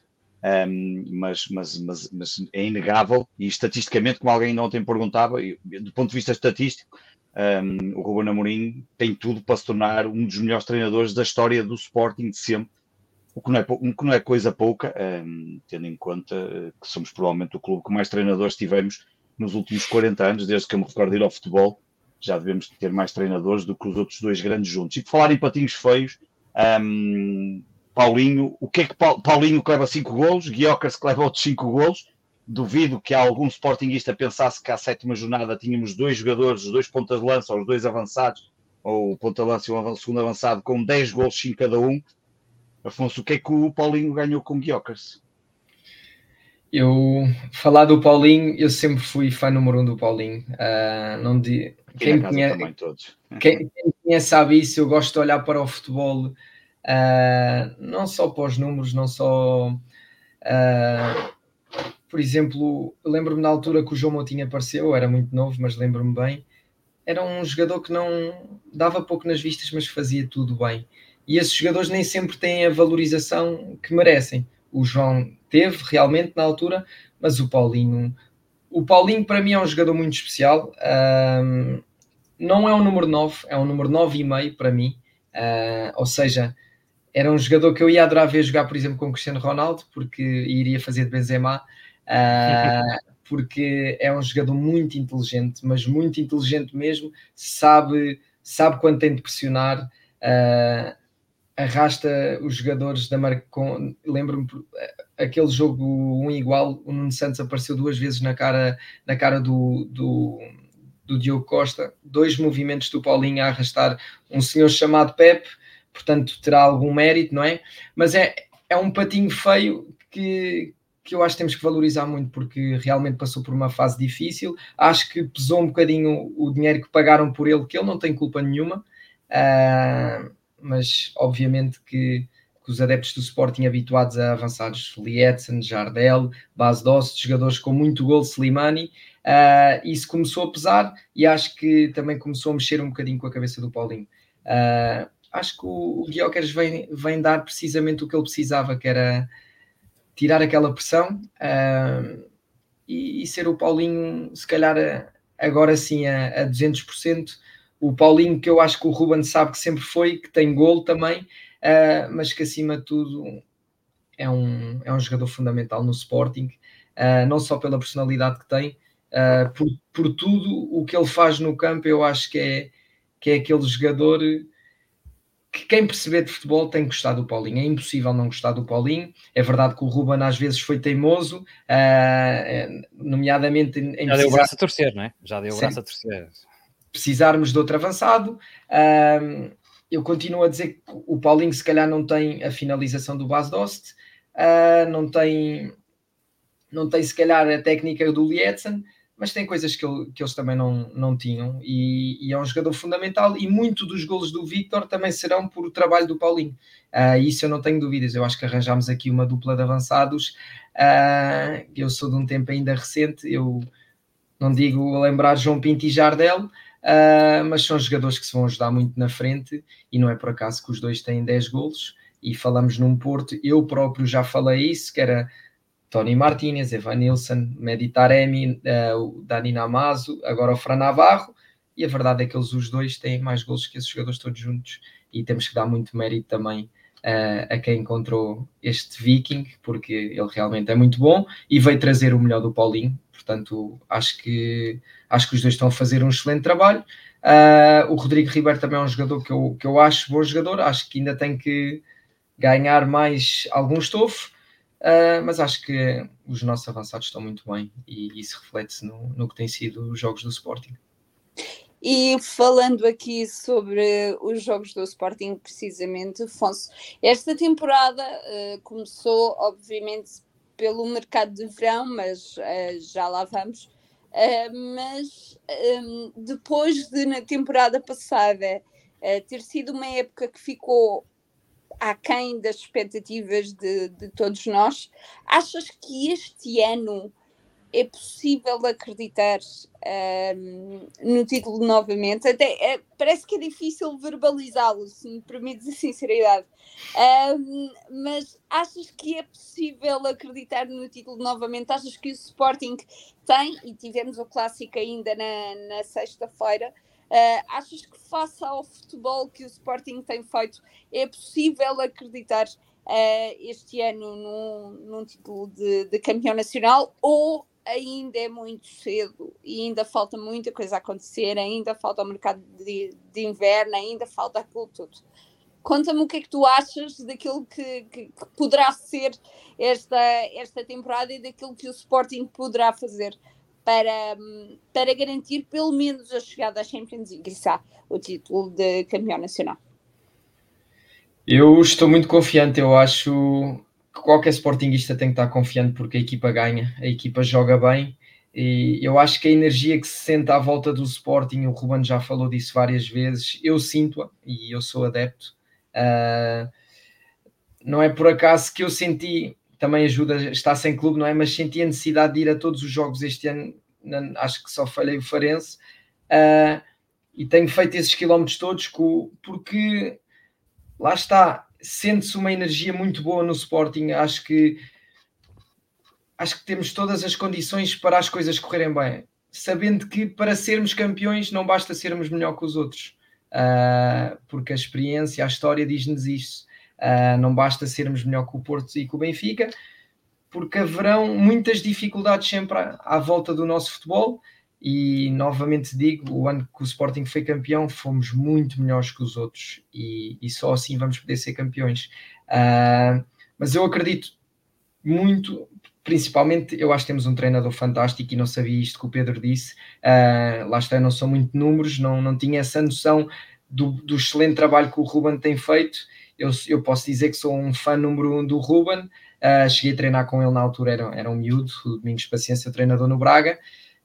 [SPEAKER 3] um, mas, mas, mas, mas, é inegável, e estatisticamente, como alguém ontem perguntava, do ponto de vista estatístico, um, o Ruben Amorim tem tudo para se tornar um dos melhores treinadores da história do Sporting de sempre, o que não é, que não é coisa pouca, um, ehm, tendo em conta que somos provavelmente o clube que mais treinadores tivemos nos últimos 40 anos, desde que eu me recordo de ir ao futebol, já devemos ter mais treinadores do que os outros dois grandes juntos. E por falar em patinhos feios, um, ehm, Paulinho, o que é que Paulinho que leva 5 golos, Guiocas que leva outros 5 golos, duvido que algum sportinguista pensasse que à sétima jornada tínhamos dois jogadores, os dois pontas de lança, ou os dois avançados, ou o ponta de lança e o segundo avançado, com 10 golos 5 cada um, Afonso, o que é que o Paulinho ganhou com Guiocas?
[SPEAKER 2] Eu, falar do Paulinho, eu sempre fui fã número um do Paulinho. Uh, não de,
[SPEAKER 3] quem, conhece, também, todos.
[SPEAKER 2] Quem, quem conhece sabe isso, eu gosto de olhar para o futebol, uh, não só para os números, não só. Uh, por exemplo, lembro-me na altura que o João Moutinho apareceu, era muito novo, mas lembro-me bem. Era um jogador que não dava pouco nas vistas, mas fazia tudo bem e esses jogadores nem sempre têm a valorização que merecem. O João teve realmente na altura, mas o Paulinho, o Paulinho para mim é um jogador muito especial. Um, não é um número 9, é um número 9,5 para mim. Uh, ou seja, era um jogador que eu ia adorar ver jogar, por exemplo, com o Cristiano Ronaldo, porque iria fazer de Benzema, uh, *laughs* porque é um jogador muito inteligente, mas muito inteligente mesmo, sabe, sabe quando tem de pressionar. Uh, arrasta os jogadores da marca. Lembro-me aquele jogo um igual, o Nuno Santos apareceu duas vezes na cara, na cara do, do, do Diogo Costa, dois movimentos do Paulinho a arrastar um senhor chamado Pep, portanto terá algum mérito, não é? Mas é, é um patinho feio que, que eu acho que temos que valorizar muito porque realmente passou por uma fase difícil. Acho que pesou um bocadinho o dinheiro que pagaram por ele, que ele não tem culpa nenhuma, uh, mas obviamente que, que, os adeptos do Sporting habituados a avançados, Lietzen, Jardel, Bas Dost, jogadores com muito gol, Slimani, uh, isso começou a pesar e acho que também começou a mexer um bocadinho com a cabeça do Paulinho. Uh, acho que o, o Guioqueres vem, vem dar precisamente o que ele precisava, que era tirar aquela pressão uh, e, e, ser o Paulinho, se calhar agora sim a, a 200%. O Paulinho que eu acho que o Ruben sabe que sempre foi, que tem gol também, uh, mas que acima de tudo é um, é um jogador fundamental no Sporting, uh, não só pela personalidade que tem, por, por tudo o que ele faz no campo, eu acho que é, que é aquele jogador que quem perceber de futebol tem que gostar do Paulinho. É impossível não gostar do Paulinho. É verdade que o Ruben às vezes foi teimoso, uh, nomeadamente em.
[SPEAKER 4] Já deu o braço a torcer, não é? Já deu o braço a torcer.
[SPEAKER 2] Precisarmos de outro avançado. Uh, eu continuo a dizer que o Paulinho, se calhar, não tem a finalização do Bas Dost, uh, não tem, não tem, se calhar, a técnica do Lietzen mas tem coisas que, ele, que eles também não, não tinham. E, e, é um jogador fundamental e muito dos golos do Victor também serão por trabalho do Paulinho. Uh, isso eu não tenho dúvidas, eu acho que arranjámos aqui uma dupla de avançados. Uh, eu sou de um tempo ainda recente. Eu não digo lembrar João Pinto e Jardel uh, mas são jogadores que se vão ajudar muito na frente e não é por acaso que os dois têm 10 golos. E falamos num Porto, eu próprio já falei isso, que era Tony Martinez, Evan Nilsson, Meditaremi, uh, o Dani Namazo, agora o Fran Navarro, e a verdade é que eles os dois têm mais gols que esses jogadores todos juntos, e temos que dar muito mérito também uh, a quem encontrou este Viking, porque ele realmente é muito bom e veio trazer o melhor do Paulinho, portanto acho que, acho que os dois estão a fazer um excelente trabalho. Uh, o Rodrigo Ribeiro também é um jogador que eu, que eu acho bom jogador, acho que ainda tem que ganhar mais algum estofo, Uh, mas acho que os nossos avançados estão muito bem e isso reflete-se no, no que tem sido os jogos do Sporting.
[SPEAKER 1] E falando aqui sobre os jogos do Sporting, precisamente, Afonso, esta temporada uh, começou, obviamente, pelo mercado de verão, mas uh, já lá vamos. Uh, mas um, depois de, na temporada passada, ter sido uma época que ficou aquém das expectativas de, de todos nós. Achas que este ano é possível acreditar um, no título novamente? Até é, parece que é difícil verbalizá-lo, se me permites a sinceridade. Um, mas achas que é possível acreditar no título novamente? Achas que o Sporting tem, e tivemos o clássico ainda na, na sexta-feira, Uh, achas que, face ao futebol que o Sporting tem feito, é possível acreditar uh, este ano num, num título de, de, campeão nacional ou ainda é muito cedo e ainda falta muita coisa a acontecer, ainda falta o mercado de, de inverno, ainda falta aquilo tudo? Conta-me o que é que tu achas daquilo que, que, que, poderá ser esta, esta temporada e daquilo que o Sporting poderá fazer para, para garantir pelo menos a chegada à Champions League, quiçá, o título de campeão nacional.
[SPEAKER 2] Eu estou muito confiante, eu acho qualquer sportinguista tem que estar confiante porque a equipa ganha, a equipa joga bem e eu acho que a energia que se sente à volta do Sporting, o Ruben já falou disso várias vezes, eu sinto-a e eu sou adepto. Uh, não é por acaso que eu senti também ajuda, está sem clube, não é? Mas senti a necessidade de ir a todos os jogos este ano, acho que só falhei o Farense, uh, e tenho feito esses quilómetros todos porque lá está, sente-se uma energia muito boa no Sporting, acho que acho que temos todas as condições para as coisas correrem bem, sabendo que para sermos campeões não basta sermos melhor que os outros, uh, porque a experiência, a história diz-nos isso. Uh, não basta sermos melhor que o Porto e que o Benfica, porque haverão muitas dificuldades sempre à, à, volta do nosso futebol. E novamente digo: o ano que o Sporting foi campeão, fomos muito melhores que os outros, e, e só assim vamos poder ser campeões. Uh, mas eu acredito muito, principalmente, eu acho que temos um treinador fantástico e não sabia isto que o Pedro disse. Uh, lá está, não são muito números, não, não tinha essa noção do, do excelente trabalho que o Ruben tem feito eu, eu posso dizer que sou um fã número um do Ruben. Uh, cheguei a treinar com ele na altura, era, era um miúdo, o Domingos Paciência, treinador no Braga.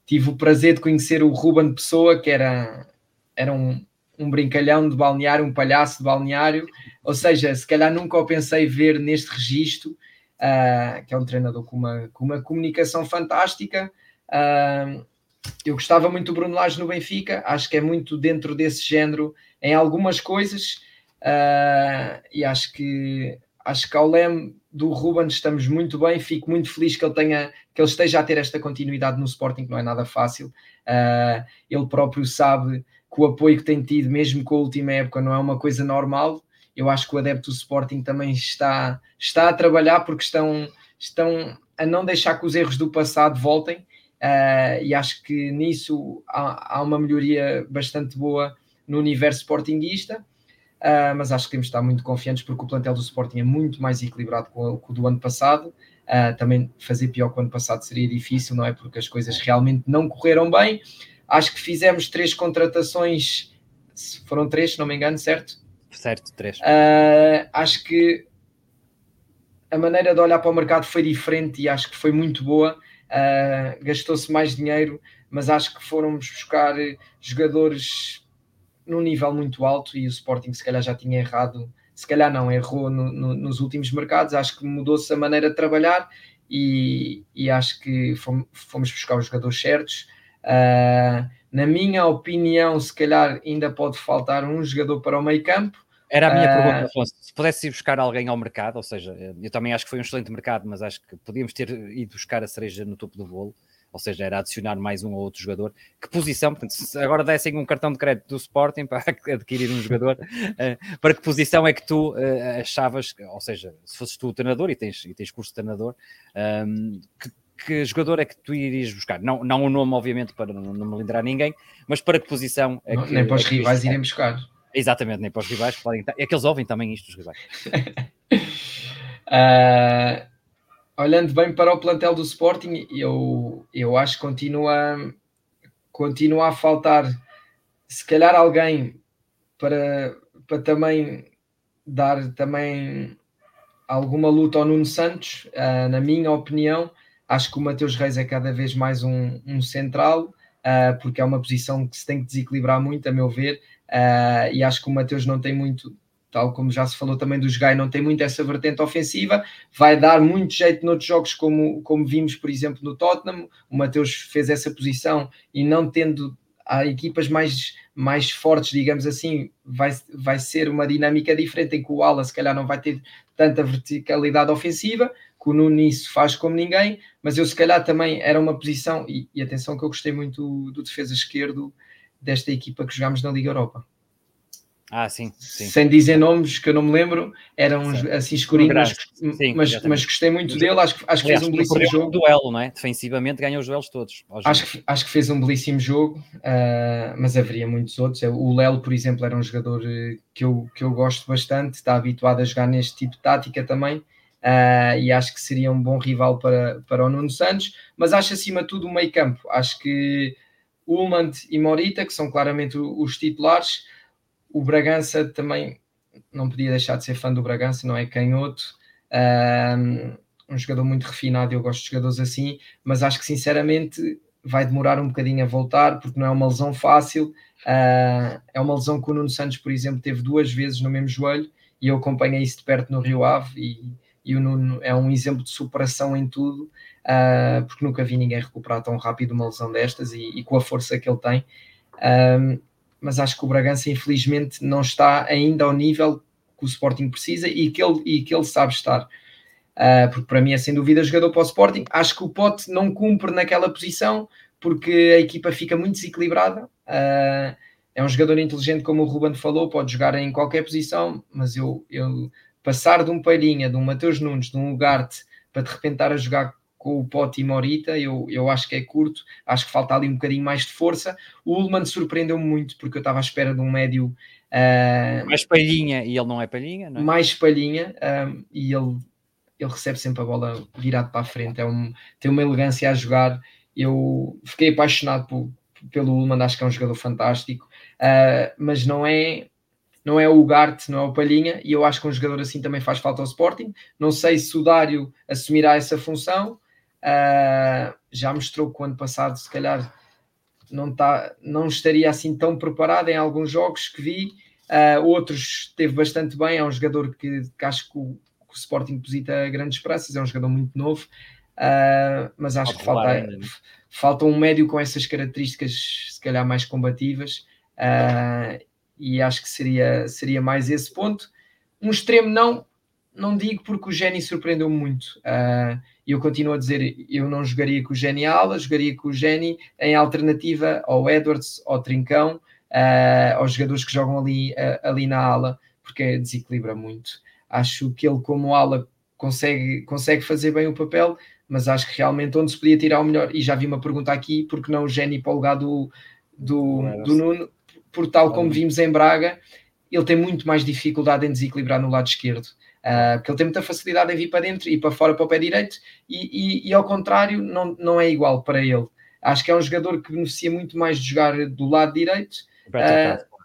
[SPEAKER 2] Tive o prazer de conhecer o Ruben Pessoa, que era, era um, um brincalhão de balneário, um palhaço de balneário. Ou seja, se calhar nunca o pensei ver neste registro, uh, que é um treinador com uma, com uma comunicação fantástica. Uh, eu gostava muito do Bruno Lage no Benfica, acho que é muito dentro desse género em algumas coisas, uh, e acho que acho que ao leme do Ruben estamos muito bem, fico muito feliz que ele tenha que ele esteja a ter esta continuidade no Sporting, que não é nada fácil. Uh, ele próprio sabe que o apoio que tem tido, mesmo com a última época, não é uma coisa normal. Eu acho que o adepto do Sporting também está, está a trabalhar porque estão, estão a não deixar que os erros do passado voltem. Uh, e acho que nisso há, há, uma melhoria bastante boa no universo sportinguista. Uh, mas acho que temos de estar muito confiantes porque o plantel do Sporting é muito mais equilibrado o, com o do ano passado. Uh, também fazer pior que o ano passado seria difícil, não é? Porque as coisas realmente não correram bem. Acho que fizemos três contratações, foram três, se não me engano, certo?
[SPEAKER 4] Certo, três.
[SPEAKER 2] Uh, acho que a maneira de olhar para o mercado foi diferente e acho que foi muito boa. Uh, Gastou-se mais dinheiro, mas acho que fomos buscar jogadores num nível muito alto e o Sporting se calhar já tinha errado, se calhar não, errou no, no, nos últimos mercados, acho que mudou-se a maneira de trabalhar e, e acho que fomos, fomos buscar os jogadores certos. Uh, na minha opinião, se calhar ainda pode faltar um jogador para o meio campo.
[SPEAKER 4] Era a minha uh, pergunta, Afonso. Se pudesse ir buscar alguém ao mercado, ou seja, eu também acho que foi um excelente mercado, mas acho que podíamos ter ido buscar a cereja no topo do bolo ou seja, era adicionar mais um ou outro jogador. Que posição, portanto, se agora dessem um cartão de crédito do Sporting *laughs* para adquirir um jogador, uh, para que posição é que tu uh, achavas, ou seja, se fosses tu o treinador e tens, e tens curso de treinador, um, ehm, que, que jogador é que tu irias buscar? Não, não o nome, obviamente, para não, não melindrar ninguém, mas para que posição
[SPEAKER 2] é
[SPEAKER 4] que.
[SPEAKER 2] Nem para os é rivais irem buscar.
[SPEAKER 4] Exatamente, nem para os rivais, podem. É que eles ouvem também isto, os rivais.
[SPEAKER 2] uh, *laughs* olhando bem para o plantel do Sporting, eu, eu acho que continua, continua a faltar, se calhar, alguém para, para também dar também alguma luta ao Nuno Santos, uh, na minha opinião. Acho que o Mateus Reis é cada vez mais um, um central, uh, porque é uma posição que se tem que desequilibrar muito, a meu ver, uh, e acho que o Mateus não tem muito tal como já se falou também dos Gai, não tem muito essa vertente ofensiva, vai dar muito jeito noutros jogos, como, como vimos, por exemplo, no Tottenham. O Mateus fez essa posição e não tendo há equipas mais, mais fortes, digamos assim, vai, vai ser uma dinâmica diferente em que o Ala se calhar não vai ter tanta verticalidade ofensiva, que o Nunes faz como ninguém, mas eu se calhar também era uma posição, e, e atenção que eu gostei muito do, do defesa esquerdo desta equipa que jogámos na Liga Europa.
[SPEAKER 4] Ah, sim, sim.
[SPEAKER 2] Sem dizer nomes que eu não me lembro, eram sim. assim escurinhos, mas, sim, mas, mas, gostei muito dele. Acho, acho que fez um belíssimo jogo.
[SPEAKER 4] Um duelo, não é? Defensivamente ganhou os duelos todos.
[SPEAKER 2] Acho que, acho que fez um belíssimo jogo, uh, mas haveria muitos outros. O Lelo, por exemplo, era um jogador eh, que eu, que eu gosto bastante, está habituado a jogar neste tipo de tática também. Uh, e acho que seria um bom rival para, para o Nuno Santos, mas acho acima de tudo o meio campo. Acho que Ullmann e Morita, que são claramente os titulares, o Bragança também não podia deixar de ser fã do Bragança, não é canhoto, um, um jogador muito refinado, eu gosto de jogadores assim, mas acho que sinceramente vai demorar um bocadinho a voltar, porque não é uma lesão fácil, uh, é uma lesão que o Nuno Santos, por exemplo, teve duas vezes no mesmo joelho, e eu acompanhei isso de perto no Rio Ave, e, e o Nuno é um exemplo de superação em tudo, uh, porque nunca vi ninguém recuperar tão rápido uma lesão destas, e, e com a força que ele tem. Mas acho que o Bragança, infelizmente, não está ainda ao nível que o Sporting precisa e que ele, e que ele sabe estar. Uh, porque para mim é sem dúvida jogador para o Sporting. Acho que o Pote não cumpre naquela posição porque a equipa fica muito desequilibrada. Uh, é um jogador inteligente, como o Ruben falou, pode jogar em qualquer posição, mas eu, eu passar de um Palhinha, de um Mateus Nunes, de um Ugarte, para de repente estar a jogar com o Pote e Morita, eu, eu acho que é curto, acho que falta ali um bocadinho mais de força. O Ullman surpreendeu-me muito porque eu estava à espera de um médio uh,
[SPEAKER 4] mais palhinha e ele não é palhinha, não é?
[SPEAKER 2] mais palhinha um, e ele, ele recebe sempre a bola virado para a frente, é um, tem uma elegância a jogar. Eu fiquei apaixonado por, pelo Ullman, acho que é um jogador fantástico, uh, mas não é não é o Garte, não é o Palhinha, e eu acho que um jogador assim também faz falta ao Sporting. Não sei se o Dário assumirá essa função. Uh, já mostrou que o ano passado, se calhar, não, tá, não estaria assim tão preparado em alguns jogos que vi. Uh, outros esteve bastante bem. É um jogador que, que acho que o, que o, Sporting deposita grandes esperanças. É um jogador muito novo, uh, mas acho que falta, falta um médio com essas características, se calhar mais combativas e acho que seria, seria mais esse ponto. Um extremo não, não digo porque o Geni surpreendeu muito. Uh, eu continuo a dizer, eu não jogaria com o Geni ala, jogaria com o Geni em alternativa ao Edwards, ao Trincão, uh, aos jogadores que jogam ali, uh, ali na ala, porque desequilibra muito. Acho que ele como ala consegue, consegue fazer bem o papel, mas acho que realmente onde se podia tirar o melhor, e já vi uma pergunta aqui, porque não o Geni para o lugar do, do, do Nuno, por tal como vimos em Braga, ele tem muito mais dificuldade em desequilibrar no lado esquerdo. Uh, porque ele tem muita facilidade em vir para dentro e para fora para o pé direito, e, e, e, ao contrário, não, não é igual para ele. Acho que é um jogador que beneficia muito mais de jogar do lado direito, uh,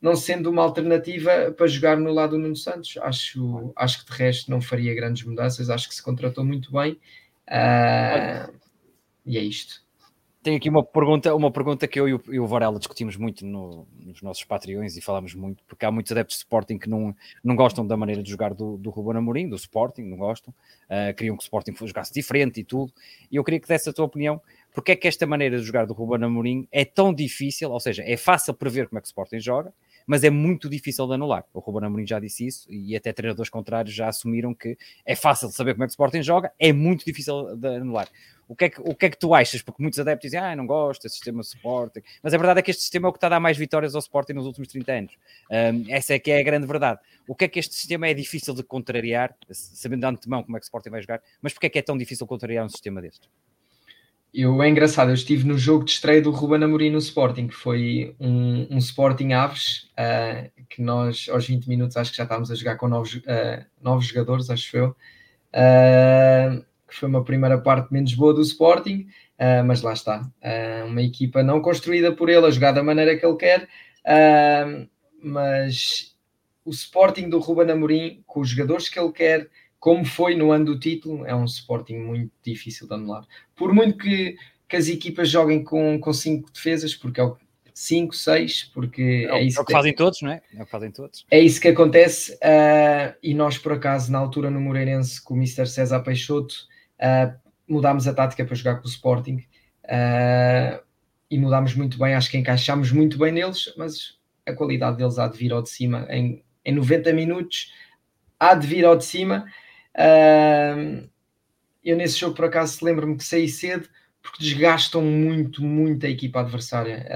[SPEAKER 2] não sendo uma alternativa para jogar no lado do Nuno Santos. Acho, acho que de resto não faria grandes mudanças, acho que se contratou muito bem. Uh, e é isto.
[SPEAKER 4] Tenho aqui uma pergunta, uma pergunta que eu e o, e o Varela discutimos muito no, nos nossos Patreons e falamos muito, porque há muitos adeptos de Sporting que não, não gostam da maneira de jogar do, do Ruben Amorim, do Sporting, não gostam, uh, queriam que o Sporting jogasse diferente e tudo, e eu queria que desse a tua opinião, porque é que esta maneira de jogar do Ruben Amorim é tão difícil, ou seja, é fácil prever como é que o Sporting joga, mas é muito difícil de anular. O Ruben Amorim já disse isso e até treinadores contrários já assumiram que é fácil saber como é que o Sporting joga, é muito difícil de anular. O que, é que, o que é que tu achas? Porque muitos adeptos dizem, ah, não gosto desse sistema Sporting. Mas a verdade é que este sistema é o que está a dar mais vitórias ao Sporting nos últimos 30 anos. Um, essa é que é a grande verdade. O que é que este sistema é difícil de contrariar, sabendo de antemão como é que o Sporting vai jogar, mas porque é que é tão difícil contrariar um sistema deste?
[SPEAKER 2] Eu, é engraçado, eu estive no jogo de estreia do Ruben Amorim no Sporting, que foi um, um Sporting Aves, uh, que nós aos 20 minutos acho que já estávamos a jogar com novos, uh, novos jogadores, acho eu. Uh, que foi uma primeira parte menos boa do Sporting, uh, mas lá está. Uh, uma equipa não construída por ele, a jogar da maneira que ele quer, uh, mas o Sporting do Ruben Amorim, com os jogadores que ele quer, como foi no ano do título, é um Sporting muito difícil de anular. Por muito que, que as equipas joguem com, com cinco defesas, porque é o 5, 6, porque
[SPEAKER 4] é,
[SPEAKER 2] é isso
[SPEAKER 4] é o que, que fazem todos, não é? É o que fazem todos.
[SPEAKER 2] É isso que acontece. Uh, e nós, por acaso, na altura no Moreirense, com o Mr. César Peixoto, Uh, mudámos a tática para jogar com o Sporting uh, e mudámos muito bem. Acho que encaixámos muito bem neles, mas a qualidade deles há de vir ao de cima em, em 90 minutos. Há de vir ao de cima. Uh, eu nesse jogo, por acaso, lembro-me que saí cedo porque desgastam muito, muito a equipa adversária.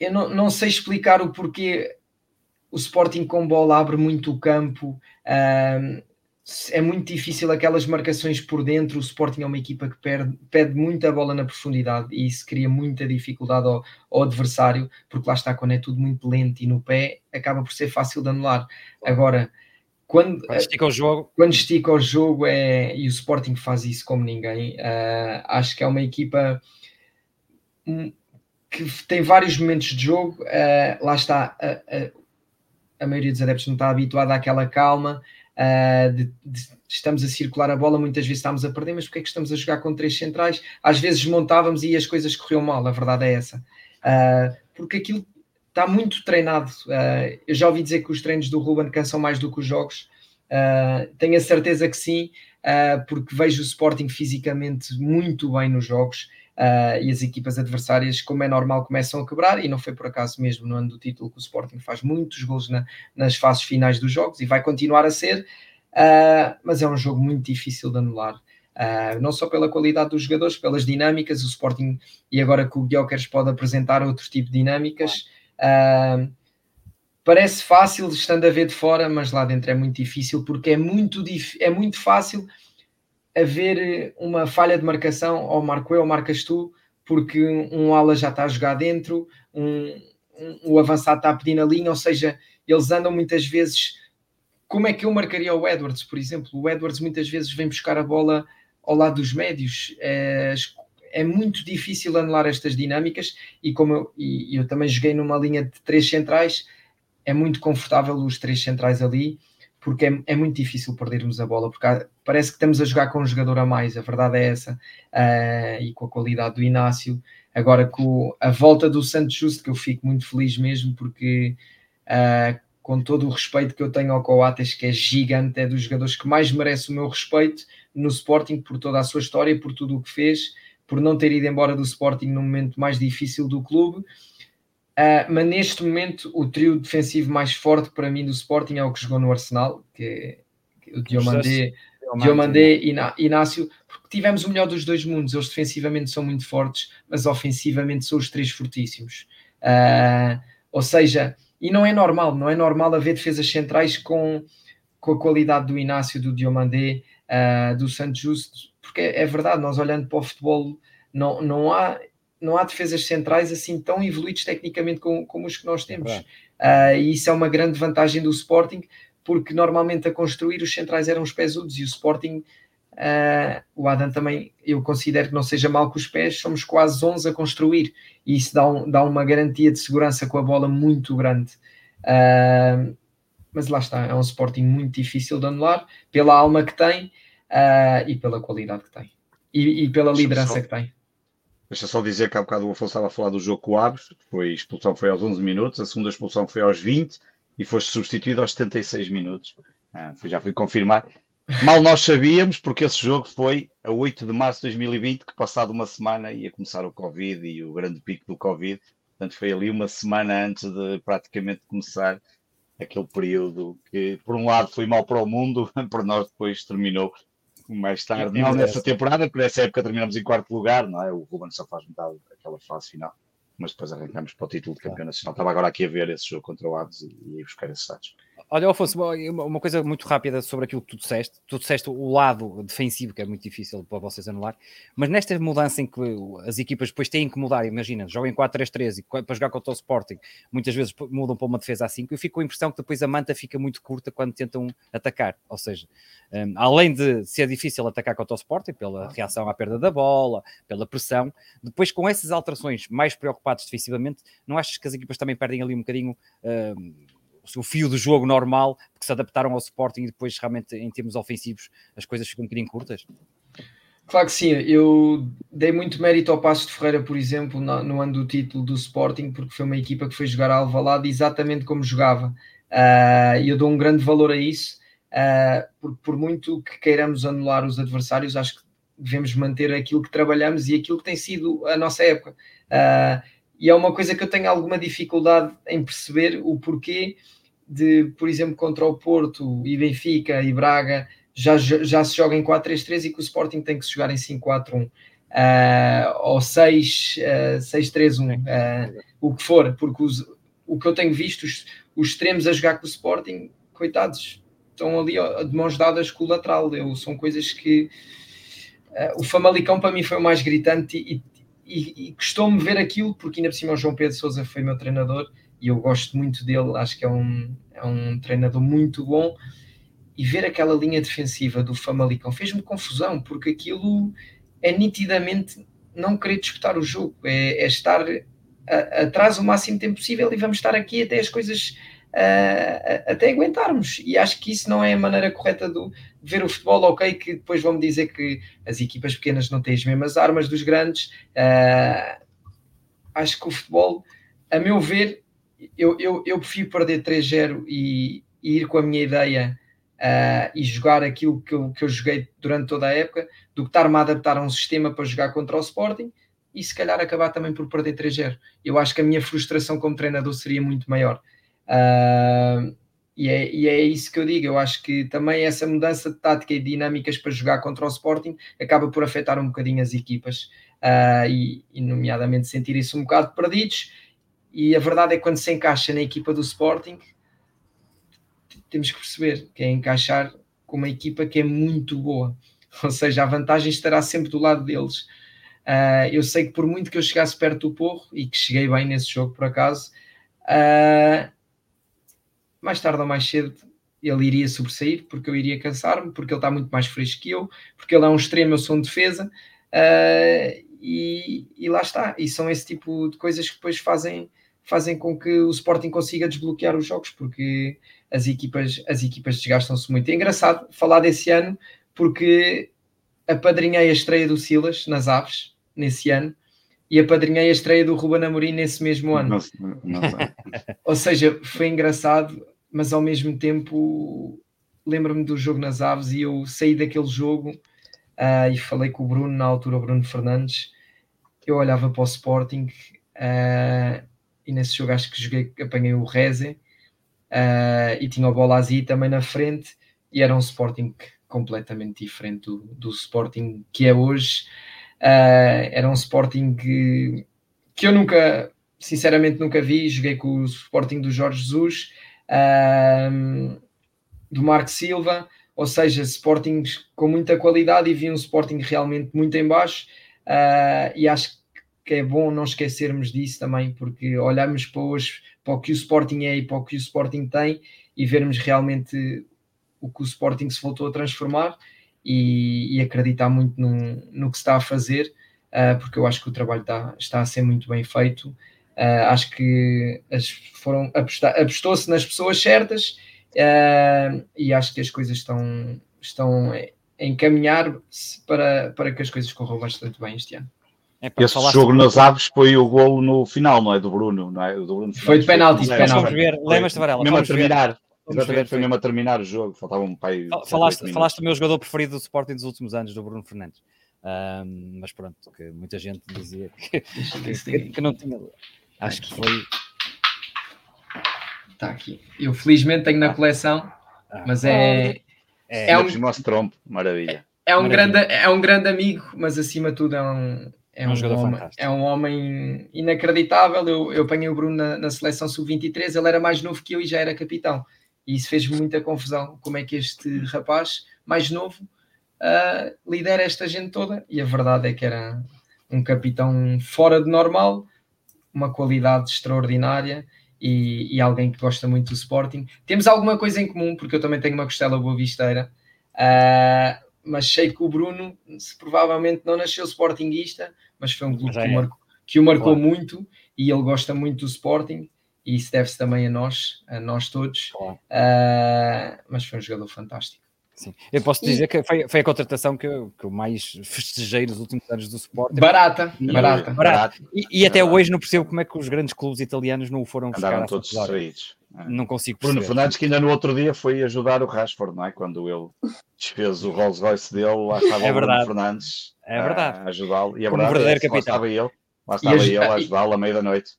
[SPEAKER 2] Eu não, não, sei explicar o porquê o Sporting com bola abre muito o campo. Uh, é muito difícil aquelas marcações por dentro. O Sporting é uma equipa que perde, pede muita bola na profundidade e isso cria muita dificuldade ao, ao, adversário, porque lá está, quando é tudo muito lento e no pé, acaba por ser fácil de anular. Agora, quando,
[SPEAKER 4] quando estica o jogo,
[SPEAKER 2] quando estica o jogo é, e o Sporting faz isso como ninguém, uh, acho que é uma equipa hum, que tem vários momentos de jogo. Uh, lá está, a maioria dos adeptos não está habituada àquela calma Uh, de, de, estamos a circular a bola, muitas vezes estamos a perder, mas porque é que estamos a jogar com três centrais? Às vezes montávamos e as coisas corriam mal, a verdade é essa. Uh, porque aquilo está muito treinado. Uh, eu já ouvi dizer que os treinos do Ruben cansam mais do que os jogos. tenho a certeza que sim, porque vejo o Sporting fisicamente muito bem nos jogos. Uh, e as equipas adversárias, como é normal, começam a quebrar, e não foi por acaso mesmo no ano do título que o Sporting faz muitos gols na, nas fases finais dos jogos e vai continuar a ser, uh, mas é um jogo muito difícil de anular. Uh, não só pela qualidade dos jogadores, pelas dinâmicas, o Sporting e agora que o Guilherme pode apresentar outro tipo de dinâmicas. parece fácil estando a ver de fora, mas lá dentro é muito difícil porque é muito, é muito fácil haver uma falha de marcação, ou marco eu ou marcas tu, porque um ala já está a jogar dentro, um, um, o avançado está a pedir na linha, ou seja, eles andam muitas vezes. Como é que eu marcaria o Edwards, por exemplo? O Edwards muitas vezes vem buscar a bola ao lado dos médios. É, é muito difícil anular estas dinâmicas e como eu, e eu também joguei numa linha de três centrais, é muito confortável os três centrais ali, porque é, é muito difícil perdermos a bola, porque há, parece que estamos a jogar com um jogador a mais, a verdade é essa, uh, e com a qualidade do Inácio. Agora, com a volta do Santos Justo, que eu fico muito feliz mesmo, porque uh, com todo o respeito que eu tenho ao Coates, que é gigante, é dos jogadores que mais merece o meu respeito no Sporting por toda a sua história, por tudo o que fez, por não ter ido embora do Sporting no momento mais difícil do clube. Uh, mas neste momento, o trio defensivo mais forte para mim do Sporting é o que jogou no Arsenal, que é o Diomandé, Diomandé e Inácio, porque tivemos o melhor dos dois mundos. Eles defensivamente são muito fortes, mas ofensivamente são os três fortíssimos. Uh, ou seja, e não é normal, não é normal haver defesas centrais com, com a qualidade do Inácio, do Diomandé, uh, do Santos Justo, porque é, é, verdade, nós olhando para o futebol, não, não, há, não há defesas centrais assim tão evoluídos tecnicamente como, como os que nós temos. Uh, e isso é uma grande vantagem do Sporting, porque normalmente a construir os centrais eram os pesudos e o Sporting Uh, o Adam também, eu considero que não seja mal com os pés, somos quase 11 a construir e isso dá, um, dá uma garantia de segurança com a bola muito grande. Uh, mas lá está, é um Sporting muito difícil de anular pela alma que tem uh, e pela qualidade que tem e, e pela liderança só, que tem.
[SPEAKER 3] Deixa só dizer que há bocado o Afonso estava a falar do jogo com o Aves, foi, a expulsão foi aos 11 minutos, a segunda expulsão foi aos 20 e foste substituído aos 76 minutos. já fui confirmar. Mal nós sabíamos, porque esse jogo foi a 8 de março de 2020, que passado uma semana ia começar o Covid e o grande pico do Covid. Portanto, foi ali uma semana antes de praticamente começar aquele período que, por um lado, foi mal para o mundo, *laughs* para nós depois terminou mais tarde, não nessa temporada, porque nessa época terminamos em quarto lugar, não é? O Ruben só faz metade daquela fase final, mas depois arrancamos para o título de campeão nacional. Estava agora aqui a ver esse jogo contra o Aves e, e buscar esses dados.
[SPEAKER 4] Olha, Afonso, uma coisa muito rápida sobre aquilo que tu disseste. Tu disseste o lado defensivo, que é muito difícil para vocês anular, mas nesta mudança em que as equipas depois têm que mudar, imagina, jogam em 4-3-3 e para jogar contra o Sporting, muitas vezes mudam para uma defesa a 5, eu fico com a impressão que depois a manta fica muito curta quando tentam atacar. Ou seja, um, além de ser difícil atacar contra o Sporting, pela reação à perda da bola, pela pressão, depois com essas alterações mais preocupados defensivamente, não achas que as equipas também perdem ali um bocadinho. Um, o fio do jogo normal, porque se adaptaram ao Sporting e depois realmente em termos ofensivos as coisas ficam um bocadinho curtas?
[SPEAKER 2] Claro que sim, eu dei muito mérito ao Passo de Ferreira, por exemplo, no ano do título do Sporting, porque foi uma equipa que foi jogar a Alvalade exatamente como jogava, ah, e uh, eu dou um grande valor a isso, uh, porque por muito que queiramos anular os adversários, acho que devemos manter aquilo que trabalhamos e aquilo que tem sido a nossa época. Uh, e é uma coisa que eu tenho alguma dificuldade em perceber o porquê de, por exemplo, contra o Porto e Benfica e Braga, já, já se joga em 4-3-3 e que o Sporting tem que se jogar em 5-4-1 uh, ah, ou 6-3-1, uh, ah, o que for, porque os, o que eu tenho visto, os, os extremos a jogar com o Sporting, coitados, estão ali de mãos dadas com o lateral. Eu, são coisas que uh, o Famalicão para mim foi o mais gritante e, e, e custou-me ver aquilo, porque ainda por cima o João Pedro Souza foi meu treinador e eu gosto muito dele, acho que é um, é um treinador muito bom. E ver aquela linha defensiva do Famalicão fez-me confusão, porque aquilo é nitidamente não querer disputar o jogo, é, é estar atrás o máximo tempo possível e vamos estar aqui até as coisas uh, até aguentarmos. E acho que isso não é a maneira correta de ver o futebol, ok, que depois vão-me dizer que as equipas pequenas não têm as mesmas armas dos grandes. Uh, acho que o futebol, a meu ver, eu, eu, eu prefiro perder 3-0 e, e, ir com a minha ideia uh, e jogar aquilo que eu, que eu joguei durante toda a época do que estar-me a adaptar a um sistema para jogar contra o Sporting e se calhar acabar também por perder 3-0. Eu acho que a minha frustração como treinador seria muito maior. Uh, e, é, e é isso que eu digo. Eu acho que também essa mudança de tática e dinâmicas para jogar contra o Sporting acaba por afetar um bocadinho as equipas uh, e, e, nomeadamente, sentirem-se um bocado perdidos e a verdade é que quando se encaixa na equipa do Sporting, temos que perceber que é encaixar com uma equipa que é muito boa. *laughs* Ou seja, a vantagem estará sempre do lado deles. Uh, eu sei que por muito que eu chegasse perto do Porro, e que cheguei bem nesse jogo por acaso, uh, mais tarde ou mais cedo ele iria sobressair, porque eu iria cansar-me, porque ele está muito mais fresco que eu, porque ele é um extremo, eu sou um defesa, uh, e, e, lá está. E são esse tipo de coisas que depois fazem fazem com que o Sporting consiga desbloquear os jogos, porque as equipas, as equipas desgastam-se muito. É engraçado falar desse ano, porque apadrinhei a estreia do Silas nas Aves, nesse ano, e apadrinhei a estreia do Ruben Amorim nesse mesmo ano. Não, não Ou seja, foi engraçado, mas ao mesmo tempo lembro-me do jogo nas Aves e eu saí daquele jogo uh, e falei com o Bruno, na altura o Bruno Fernandes, eu olhava para o Sporting uh, e nesse jogo acho que joguei, apanhei o Reze uh, e tinha o Bolazzi também na frente e era um Sporting completamente diferente do, do Sporting que é hoje. Era um Sporting que, que eu nunca, sinceramente, nunca vi. Joguei com o Sporting do Jorge Jesus, uh, do Marco Silva, ou seja, Sportings com muita qualidade e vi um Sporting realmente muito em baixo. Uh, e acho que é bom não esquecermos disso também, porque olhamos para, hoje, para o que o Sporting é e para o que o Sporting tem e vermos realmente o que o Sporting se voltou a transformar e, e acreditar muito no, no, que se está a fazer, uh, porque eu acho que o trabalho está, está a ser muito bem feito. Uh, acho que as, foram apostou-se nas pessoas certas uh, e acho que as coisas estão, estão a encaminhar para, para que as coisas corram bastante bem este ano.
[SPEAKER 3] É, Esse jogo nas aves foi o golo no final, não é? Do Bruno, não é? Do Bruno
[SPEAKER 2] foi de penalti. Vamos
[SPEAKER 4] ver, lembras-te, Varela?
[SPEAKER 3] Mesmo a terminar. Exatamente, foi mesmo a terminar o jogo, faltava um pai.
[SPEAKER 4] Falaste, falaste do meu jogador preferido do Sporting dos últimos anos, do Bruno Fernandes. Um, mas pronto, que muita gente dizia que, que, que não tinha. Acho que foi.
[SPEAKER 2] Está aqui. Eu felizmente tenho na ah. coleção, ah. mas é.
[SPEAKER 3] É, é um, trompo, maravilha.
[SPEAKER 2] É, é um grande, é um grande amigo, mas acima de tudo é um, é um, um homem, é um homem inacreditável. Eu, eu apanhei o Bruno na, na seleção sub-23, ele era mais novo que eu e já era capitão. E isso fez muita confusão. Como é que este rapaz, mais novo, uh, lidera esta gente toda? E a verdade é que era um capitão fora de normal, uma qualidade extraordinária e, e, alguém que gosta muito do Sporting. Temos alguma coisa em comum, porque eu também tenho uma costela boa visteira, uh, mas sei que o Bruno se provavelmente não nasceu Sportingista, mas foi um clube que, é. o marcou, que o marcou claro. muito e ele gosta muito do Sporting e isso deve-se também a nós, a nós todos. Claro. Uh, mas foi um jogador fantástico.
[SPEAKER 4] Sim. Eu posso dizer e... que foi, foi, a contratação que eu, que eu mais festejei nos últimos anos do Sport.
[SPEAKER 2] Barata, e, barata.
[SPEAKER 4] barata. E, e até hoje não percebo como é que os grandes clubes italianos não o foram buscar.
[SPEAKER 3] Andaram todos distraídos.
[SPEAKER 4] É. Não consigo perceber.
[SPEAKER 3] Bruno Fernandes que ainda no outro dia foi ajudar o Rashford, não é? Quando ele desfez o Rolls Royce dele, lá estava é o Bruno Fernandes
[SPEAKER 4] é verdade.
[SPEAKER 3] a ajudá-lo. E
[SPEAKER 4] a Como verdade, verdadeiro é, capitão.
[SPEAKER 3] Lá estava ele, lá estava ele a ajudá-lo à meia da noite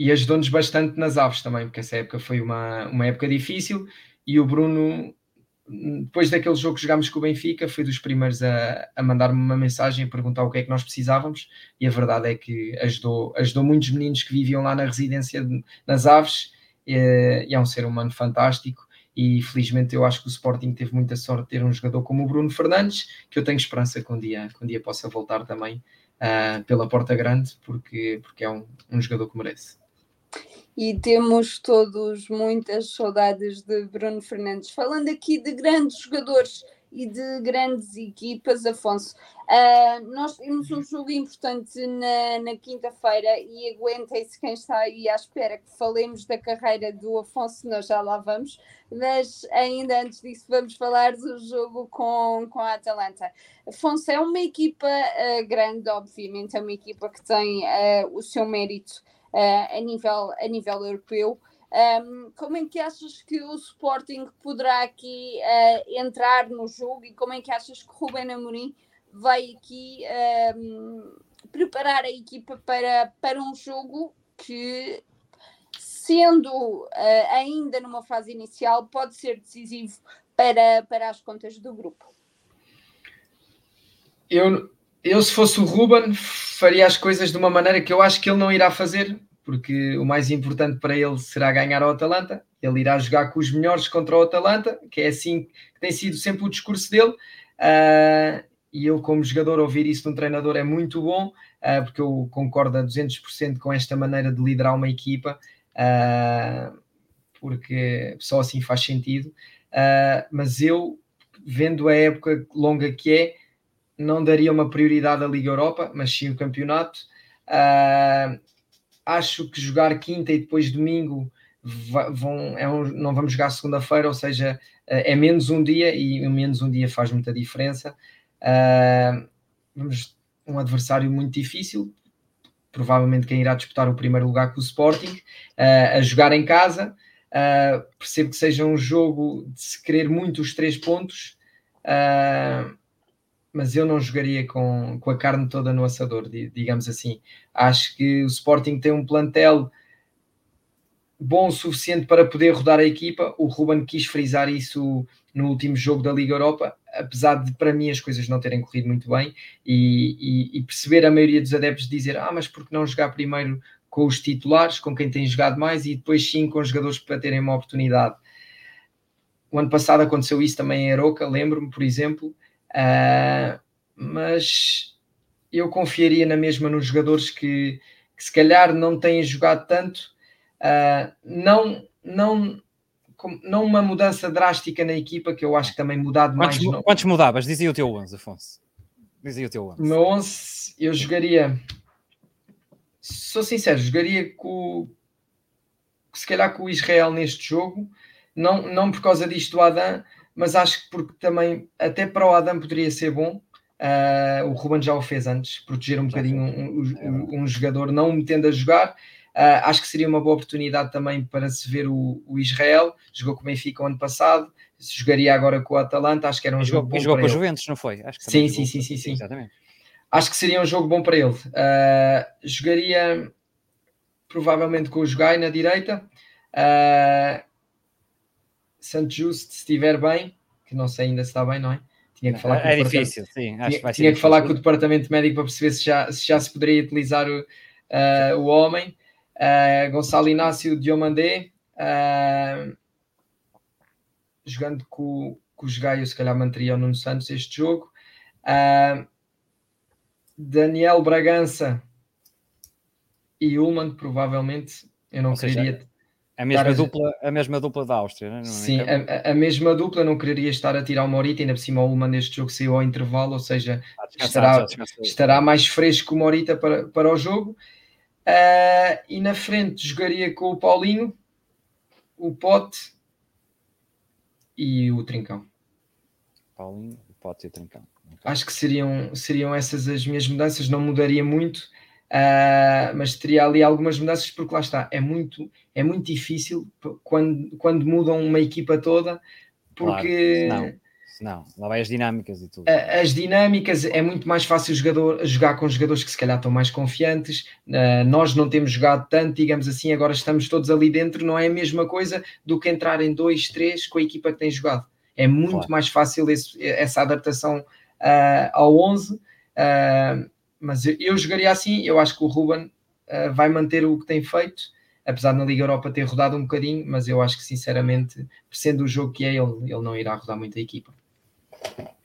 [SPEAKER 2] e ajudou-nos bastante nas aves também, porque essa época foi uma, uma época difícil e o Bruno, depois daquele jogo que jogámos com o Benfica, foi dos primeiros a, a mandar-me uma mensagem a perguntar o que é que nós precisávamos e a verdade é que ajudou, ajudou muitos meninos que viviam lá na residência de, nas aves e, e é um ser humano fantástico e felizmente eu acho que o Sporting teve muita sorte de ter um jogador como o Bruno Fernandes, que eu tenho esperança que um dia, que um dia possa voltar também uh, pela porta grande, porque, porque é um, um jogador que merece
[SPEAKER 1] e temos todos muitas saudades de Bruno Fernandes. Falando aqui de grandes jogadores e de grandes equipas, Afonso, uh, nós temos um jogo importante na, na quinta-feira e aguentem-se quem está aí à espera que falemos da carreira do Afonso, nós já lá vamos, mas ainda antes disso vamos falar do jogo com, com a Atalanta. Afonso é uma equipa uh, grande, obviamente, é uma equipa que tem uh, o seu mérito uh, a, nível, a nível europeu. Um, como é que achas que o Sporting poderá aqui uh, entrar no jogo e como é que achas que Ruben Amorim vai aqui um, preparar a equipa para, para um jogo que, sendo uh, ainda numa fase inicial, pode ser decisivo para, para as contas do grupo?
[SPEAKER 2] Eu, eu, se fosse o Ruben, faria as coisas de uma maneira que eu acho que ele não irá fazer, porque o mais importante para ele será ganhar ao Atalanta. Ele irá jogar com os melhores contra o Atalanta, que é assim que tem sido sempre o discurso dele. Uh, e eu, como jogador, ouvir isso de um treinador é muito bom, uh, porque eu concordo a 200% com esta maneira de liderar uma equipa, uh, porque só assim faz sentido. mas eu, vendo a época longa que é, não daria uma prioridade à Liga Europa, mas sim o campeonato. Uh, acho que jogar quinta e depois domingo vão, é um, não vamos jogar segunda-feira, ou seja, é menos um dia e menos um dia faz muita diferença. Uh, vamos um adversário muito difícil, provavelmente quem irá disputar o primeiro lugar com o Sporting, uh, a jogar em casa. Uh, percebo que seja um jogo de se querer muito os três pontos, uh, mas eu não jogaria com, com a carne toda no assador, digamos assim. Acho que o Sporting tem um plantel bom o suficiente para poder rodar a equipa. O Ruben quis frisar isso no último jogo da Liga Europa, apesar de para mim as coisas não terem corrido muito bem e, e, e perceber a maioria dos adeptos dizer ah, mas por que não jogar primeiro com os titulares, com quem tem jogado mais e depois sim com os jogadores para terem uma oportunidade. O ano passado aconteceu isso também em Aroca, lembro-me, por exemplo, uh, mas eu confiaria na mesma nos jogadores que, que se calhar não têm jogado tanto, uh, não, não não uma mudança drástica na equipa, que eu acho que também mudado
[SPEAKER 4] quantos,
[SPEAKER 2] mais. Não.
[SPEAKER 4] Quantos mudavas? Dizia o teu 11, Afonso. Dizia o teu 11.
[SPEAKER 2] O meu 11, eu jogaria. Sou sincero, jogaria com. Se calhar com o Israel neste jogo, não, não por causa disto do Adam, mas acho que porque também, até para o Adam poderia ser bom. Uh, o Ruben já o fez antes, proteger um bocadinho um, um, um, um jogador, não o metendo a jogar Uh, acho que seria uma boa oportunidade também para se ver o, o Israel. Jogou com o Benfica o ano passado, jogaria agora com o Atalanta. Acho que era um jogo bom.
[SPEAKER 4] jogou
[SPEAKER 2] para
[SPEAKER 4] com o Juventus, não foi?
[SPEAKER 2] Acho que sim, sim, sim, sim, sim. Exatamente. Acho que seria um jogo bom para ele. Uh, jogaria provavelmente com o Jogai na direita. Uh, Santo Justo, se estiver bem, que não sei ainda se está bem, não é?
[SPEAKER 4] Tinha que falar é, com é difícil, sim.
[SPEAKER 2] Acho tinha, que, tinha que falar com o departamento médico para perceber se já se, já se poderia utilizar o, uh, o homem uh, Gonçalo Inácio Diomandé, uh, jogando com, com os Gaios, se calhar manteria o Nuno Santos este jogo. Uh, Daniel Bragança e Ullman, provavelmente, eu não Ou quereria.
[SPEAKER 4] A mesma, dupla, a mesma dupla da Áustria, não é?
[SPEAKER 2] Sim, a, a, mesma dupla, não quereria estar a tirar uma horita, ainda por cima o Ullman neste jogo saiu ao intervalo, ou seja, ah, estará, estará mais fresco uma horita para, para o jogo. Uh, e na frente jogaria com o Paulinho, o Pote e o Trincão.
[SPEAKER 4] Paulinho, o Pote e o Trincão.
[SPEAKER 2] Acho que seriam, seriam essas as minhas mudanças, não mudaria muito, uh, mas teria ali algumas mudanças, porque lá está, é muito, é muito difícil quando, quando mudam uma equipa toda, porque.
[SPEAKER 4] Claro, não, lá vai as dinâmicas e tudo.
[SPEAKER 2] As dinâmicas é muito mais fácil jogador, jogar com jogadores que se calhar estão mais confiantes. Uh, nós não temos jogado tanto, digamos assim, agora estamos todos ali dentro, não é a mesma coisa do que entrar em dois, três com a equipa que tem jogado. É muito claro. mais fácil esse, essa adaptação uh, ao 11. Uh, mas eu, eu, jogaria assim, eu acho que o Ruben vai manter o que tem feito apesar de na Liga Europa ter rodado um bocadinho, mas eu acho que sinceramente, sendo o jogo que é, ele, ele não irá rodar muito a equipa.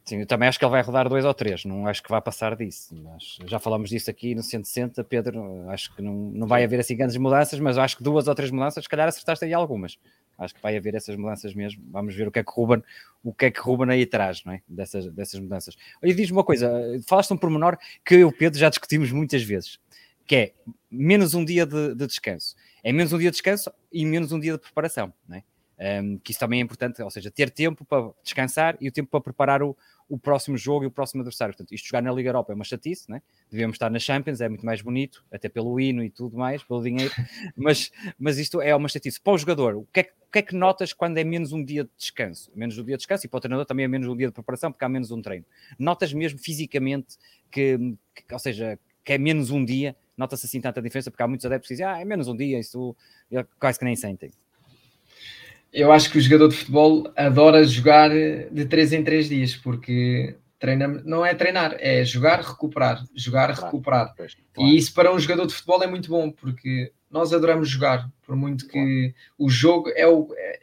[SPEAKER 4] Sim, eu também acho que ele vai rodar dois ou três, não acho que vai passar disso. Mas já falamos disso aqui no 160, Pedro. Acho que não, não vai haver assim grandes mudanças, mas acho que duas ou três mudanças, se calhar acertaste aí algumas. Acho que vai haver essas mudanças mesmo. Vamos ver o que é que Ruben, o que é que Ruben aí traz, não é? Dessas, dessas mudanças. E diz-me uma coisa: falaste um pormenor que eu e o Pedro já discutimos muitas vezes, que é menos um dia de, de descanso. É menos um dia de descanso e menos um dia de preparação, não é? Um, que isso também é importante, ou seja, ter tempo para descansar e o tempo para preparar o, o próximo jogo e o próximo adversário. Portanto, isto jogar na Liga Europa é uma chatice, né? devemos estar na Champions, é muito mais bonito, até pelo hino e tudo mais, pelo dinheiro, *laughs* mas, mas isto é uma chatice. Para o jogador, o que, é, o que é que notas quando é menos um dia de descanso? Menos um dia de descanso e para o treinador também é menos um dia de preparação, porque há menos um treino. Notas mesmo fisicamente que, que ou seja, que é menos um dia, nota-se assim tanta diferença, porque há muitos adeptos que dizem, ah, é menos um dia, isso quase que nem sentem
[SPEAKER 2] eu acho que o jogador de futebol adora jogar de 3 em 3 dias, porque treina, não é treinar, é jogar, recuperar, jogar, claro, recuperar. Claro. E isso para um jogador de futebol é muito bom, porque nós adoramos jogar, por muito que claro. o jogo é o, é,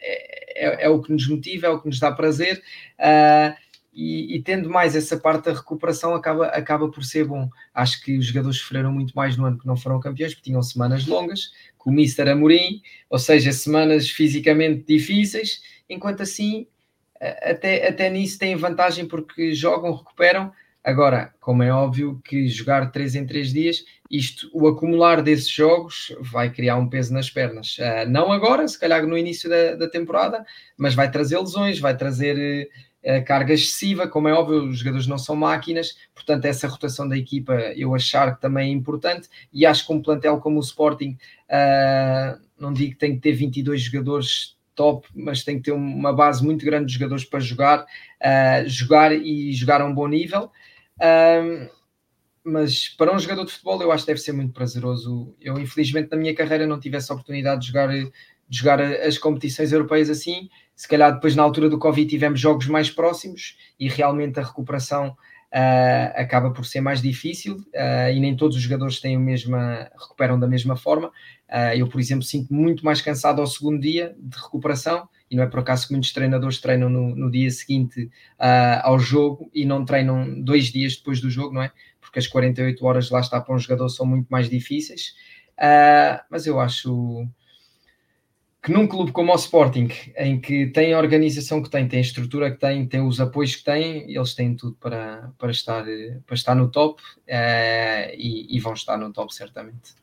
[SPEAKER 2] é, é, o que nos motiva, é o que nos dá prazer. Uh, e, e, tendo mais essa parte da recuperação acaba, acaba por ser bom. Acho que os jogadores sofreram muito mais no ano que não foram campeões, porque tinham semanas longas, com o Mister Amorim, ou seja, semanas fisicamente difíceis, enquanto assim até, até nisso têm vantagem porque jogam, recuperam, Agora, como é óbvio que jogar 3 em 3 dias, isto, o acumular desses jogos vai criar um peso nas pernas. Uh, não agora, se calhar no início da, da temporada, mas vai trazer lesões, vai trazer uh, carga excessiva. Como é óbvio, os jogadores não são máquinas, portanto, essa rotação da equipa eu achar que também é importante. E acho que um plantel como o Sporting, uh, não digo que tem que ter 22 jogadores top, mas tem que ter uma base muito grande de jogadores para jogar, jogar e jogar a um bom nível. Um, mas para um jogador de futebol eu acho que deve ser muito prazeroso. Eu, infelizmente, na minha carreira não tive essa oportunidade de jogar, de jogar as competições europeias assim. Se calhar depois, na altura do Covid, tivemos jogos mais próximos e realmente a recuperação uh, acaba por ser mais difícil uh, e nem todos os jogadores têm a mesma, recuperam da mesma forma. Uh, eu, por exemplo, sinto muito mais cansado ao segundo dia de recuperação e não é por acaso que muitos treinadores treinam no, no dia seguinte ao jogo e não treinam dois dias depois do jogo, não é? Porque as 48 horas lá está para um jogador são muito mais difíceis. Mas eu acho que num clube como o Sporting, em que tem a organização que tem, tem a estrutura que tem, tem os apoios que tem, eles têm tudo para, para, estar, para estar no top uh, e, e vão estar no top certamente.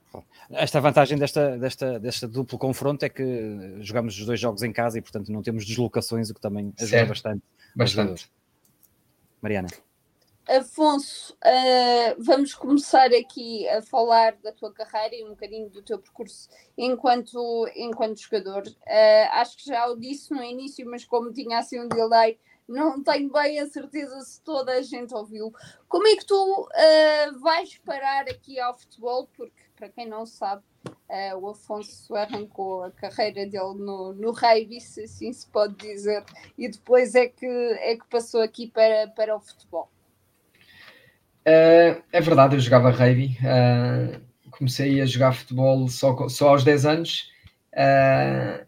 [SPEAKER 4] Esta vantagem desta, desta, desta duplo confronto é que jogamos os dois jogos em casa e, portanto, não temos deslocações, o que também ajuda certo. bastante.
[SPEAKER 2] Bastante.
[SPEAKER 4] Mariana.
[SPEAKER 1] Afonso, uh, vamos começar aqui a falar da tua carreira e um bocadinho do teu percurso enquanto, enquanto jogador. Uh, acho que já o disse no início, mas como tinha assim um delay, não tenho bem a certeza se toda a gente ouviu. Como é que tu uh, vais parar aqui ao futebol? Porque para quem não sabe, uh, o Afonso arrancou a carreira dele no, no rugby, se assim se pode dizer, e depois é que, é que passou aqui para, para o futebol.
[SPEAKER 2] Uh, é verdade, eu jogava rugby. Uh, comecei a jogar futebol só, só aos 10 anos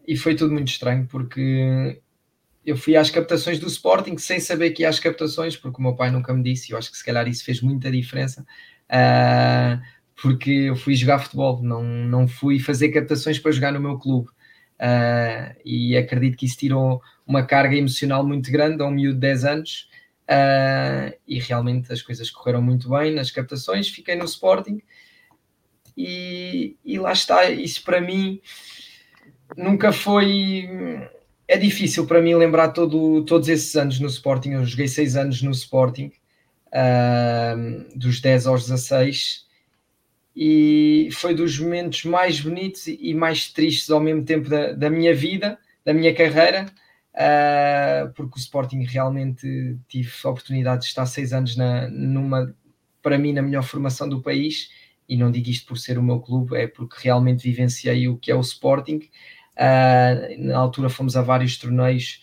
[SPEAKER 2] e foi tudo muito estranho porque eu fui às captações do Sporting sem saber que ia às captações, porque o meu pai nunca me disse, e eu acho que se calhar isso fez muita diferença. Uh, porque eu fui jogar futebol, não, não fui fazer captações para jogar no meu clube. Uh, e acredito que isso tirou uma carga emocional muito grande a um miúdo de 10 anos. Uh, e realmente as coisas correram muito bem nas captações. Fiquei no Sporting e, e lá está. Isso para mim nunca foi. É difícil para mim lembrar todo, todos esses anos no Sporting. Eu joguei 6 anos no Sporting, uh, dos 10 aos 16 e foi dos momentos mais bonitos e mais tristes ao mesmo tempo da, da minha vida, da minha carreira, uh, porque o Sporting realmente tive a oportunidade de estar seis anos na, numa, para mim, na melhor formação do país, e não digo isto por ser o meu clube, é porque realmente vivenciei o que é o Sporting. Uh, na altura fomos a vários torneios,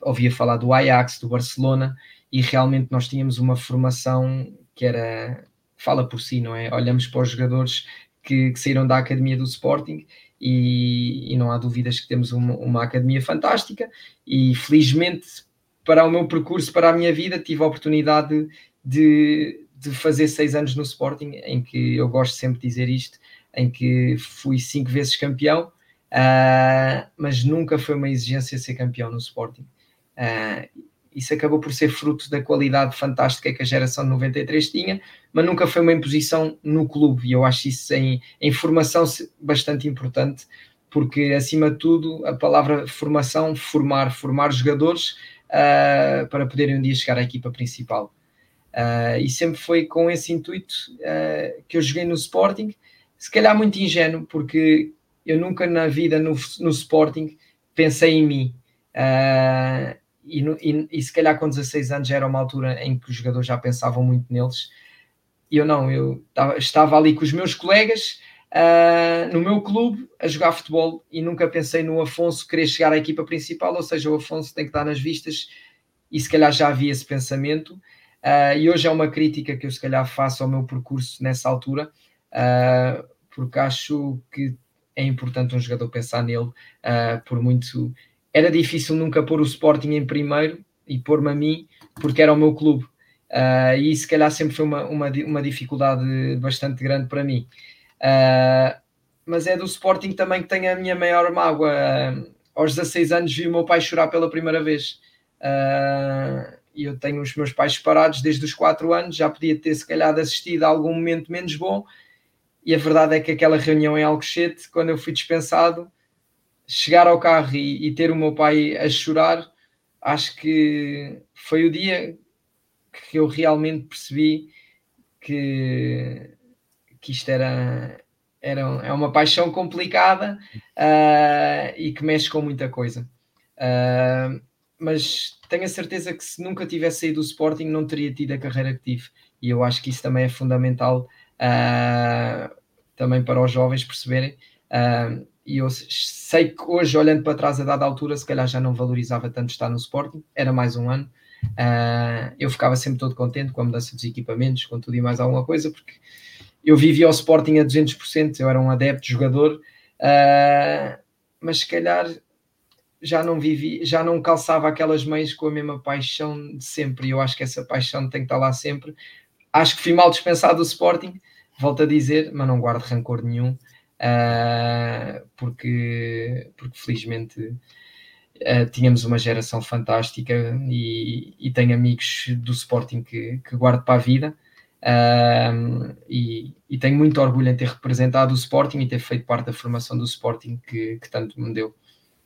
[SPEAKER 2] ouvia falar do Ajax, do Barcelona, e realmente nós tínhamos uma formação que era fala por si, não é? Olhamos para os jogadores que, que saíram da academia do Sporting e, e não há dúvidas que temos uma, uma, academia fantástica e felizmente para o meu percurso, para a minha vida, tive a oportunidade de, de fazer seis anos no Sporting, em que eu gosto sempre de dizer isto, em que fui cinco vezes campeão, uh, mas nunca foi uma exigência ser campeão no Sporting. Uh, isso acabou por ser fruto da qualidade fantástica que a geração de 93 tinha, mas nunca foi uma imposição no clube, e eu acho isso em, em formação bastante importante, porque acima de tudo a palavra formação, formar, formar jogadores uh, para poderem um dia chegar à equipa principal. Uh, e sempre foi com esse intuito uh, que eu joguei no Sporting, se calhar muito ingênuo, porque eu nunca na vida no, no Sporting pensei em mim. E, e, e, se calhar com 16 anos já era uma altura em que os jogadores já pensavam muito neles. E eu não, eu estava, estava ali com os meus colegas uh, no meu clube a jogar futebol e nunca pensei no Afonso querer chegar à equipa principal, ou seja, o Afonso tem que estar nas vistas e se calhar já havia esse pensamento. Uh, e hoje é uma crítica que eu se calhar faço ao meu percurso nessa altura, uh, porque acho que é importante um jogador pensar nele, por muito era difícil nunca pôr o Sporting em primeiro e pôr-me a mim, porque era o meu clube. Uh, e se calhar sempre foi uma, uma, uma dificuldade bastante grande para mim. Uh, mas é do Sporting também que tenho a minha maior mágoa. Uh, aos 16 anos vi o meu pai chorar pela primeira vez. eu tenho os meus pais separados desde os 4 anos, já podia ter se calhar assistido a algum momento menos bom, e a verdade é que aquela reunião em Alcochete, quando eu fui dispensado, chegar ao carro e, e ter o meu pai a chorar, acho que foi o dia que eu realmente percebi que, que isto era, era é uma paixão complicada uh, e que mexe com muita coisa. Uh, mas tenho a certeza que se nunca tivesse saído do Sporting não teria tido a carreira que tive. E eu acho que isso também é fundamental uh, também para os jovens perceberem. Uh, e eu sei que hoje, olhando para trás a dada altura, se calhar já não valorizava tanto estar no Sporting, era mais um ano. Uh, eu ficava sempre todo contente com a mudança dos equipamentos, com tudo e mais alguma coisa, porque eu vivia o Sporting a 200%, eu era um adepto, jogador, uh, mas se calhar já não vivi, já não calçava aquelas meias com a mesma paixão de sempre, e eu acho que essa paixão tem que estar lá sempre. Acho que fui mal dispensado do Sporting, volto a dizer, mas não guardo rancor nenhum, uh, porque, porque felizmente uh, tínhamos uma geração fantástica e, e tenho amigos do Sporting que, que guardo para a vida. Uh, e, e, tenho muito orgulho em ter representado o Sporting e ter feito parte da formação do Sporting que, que tanto me deu.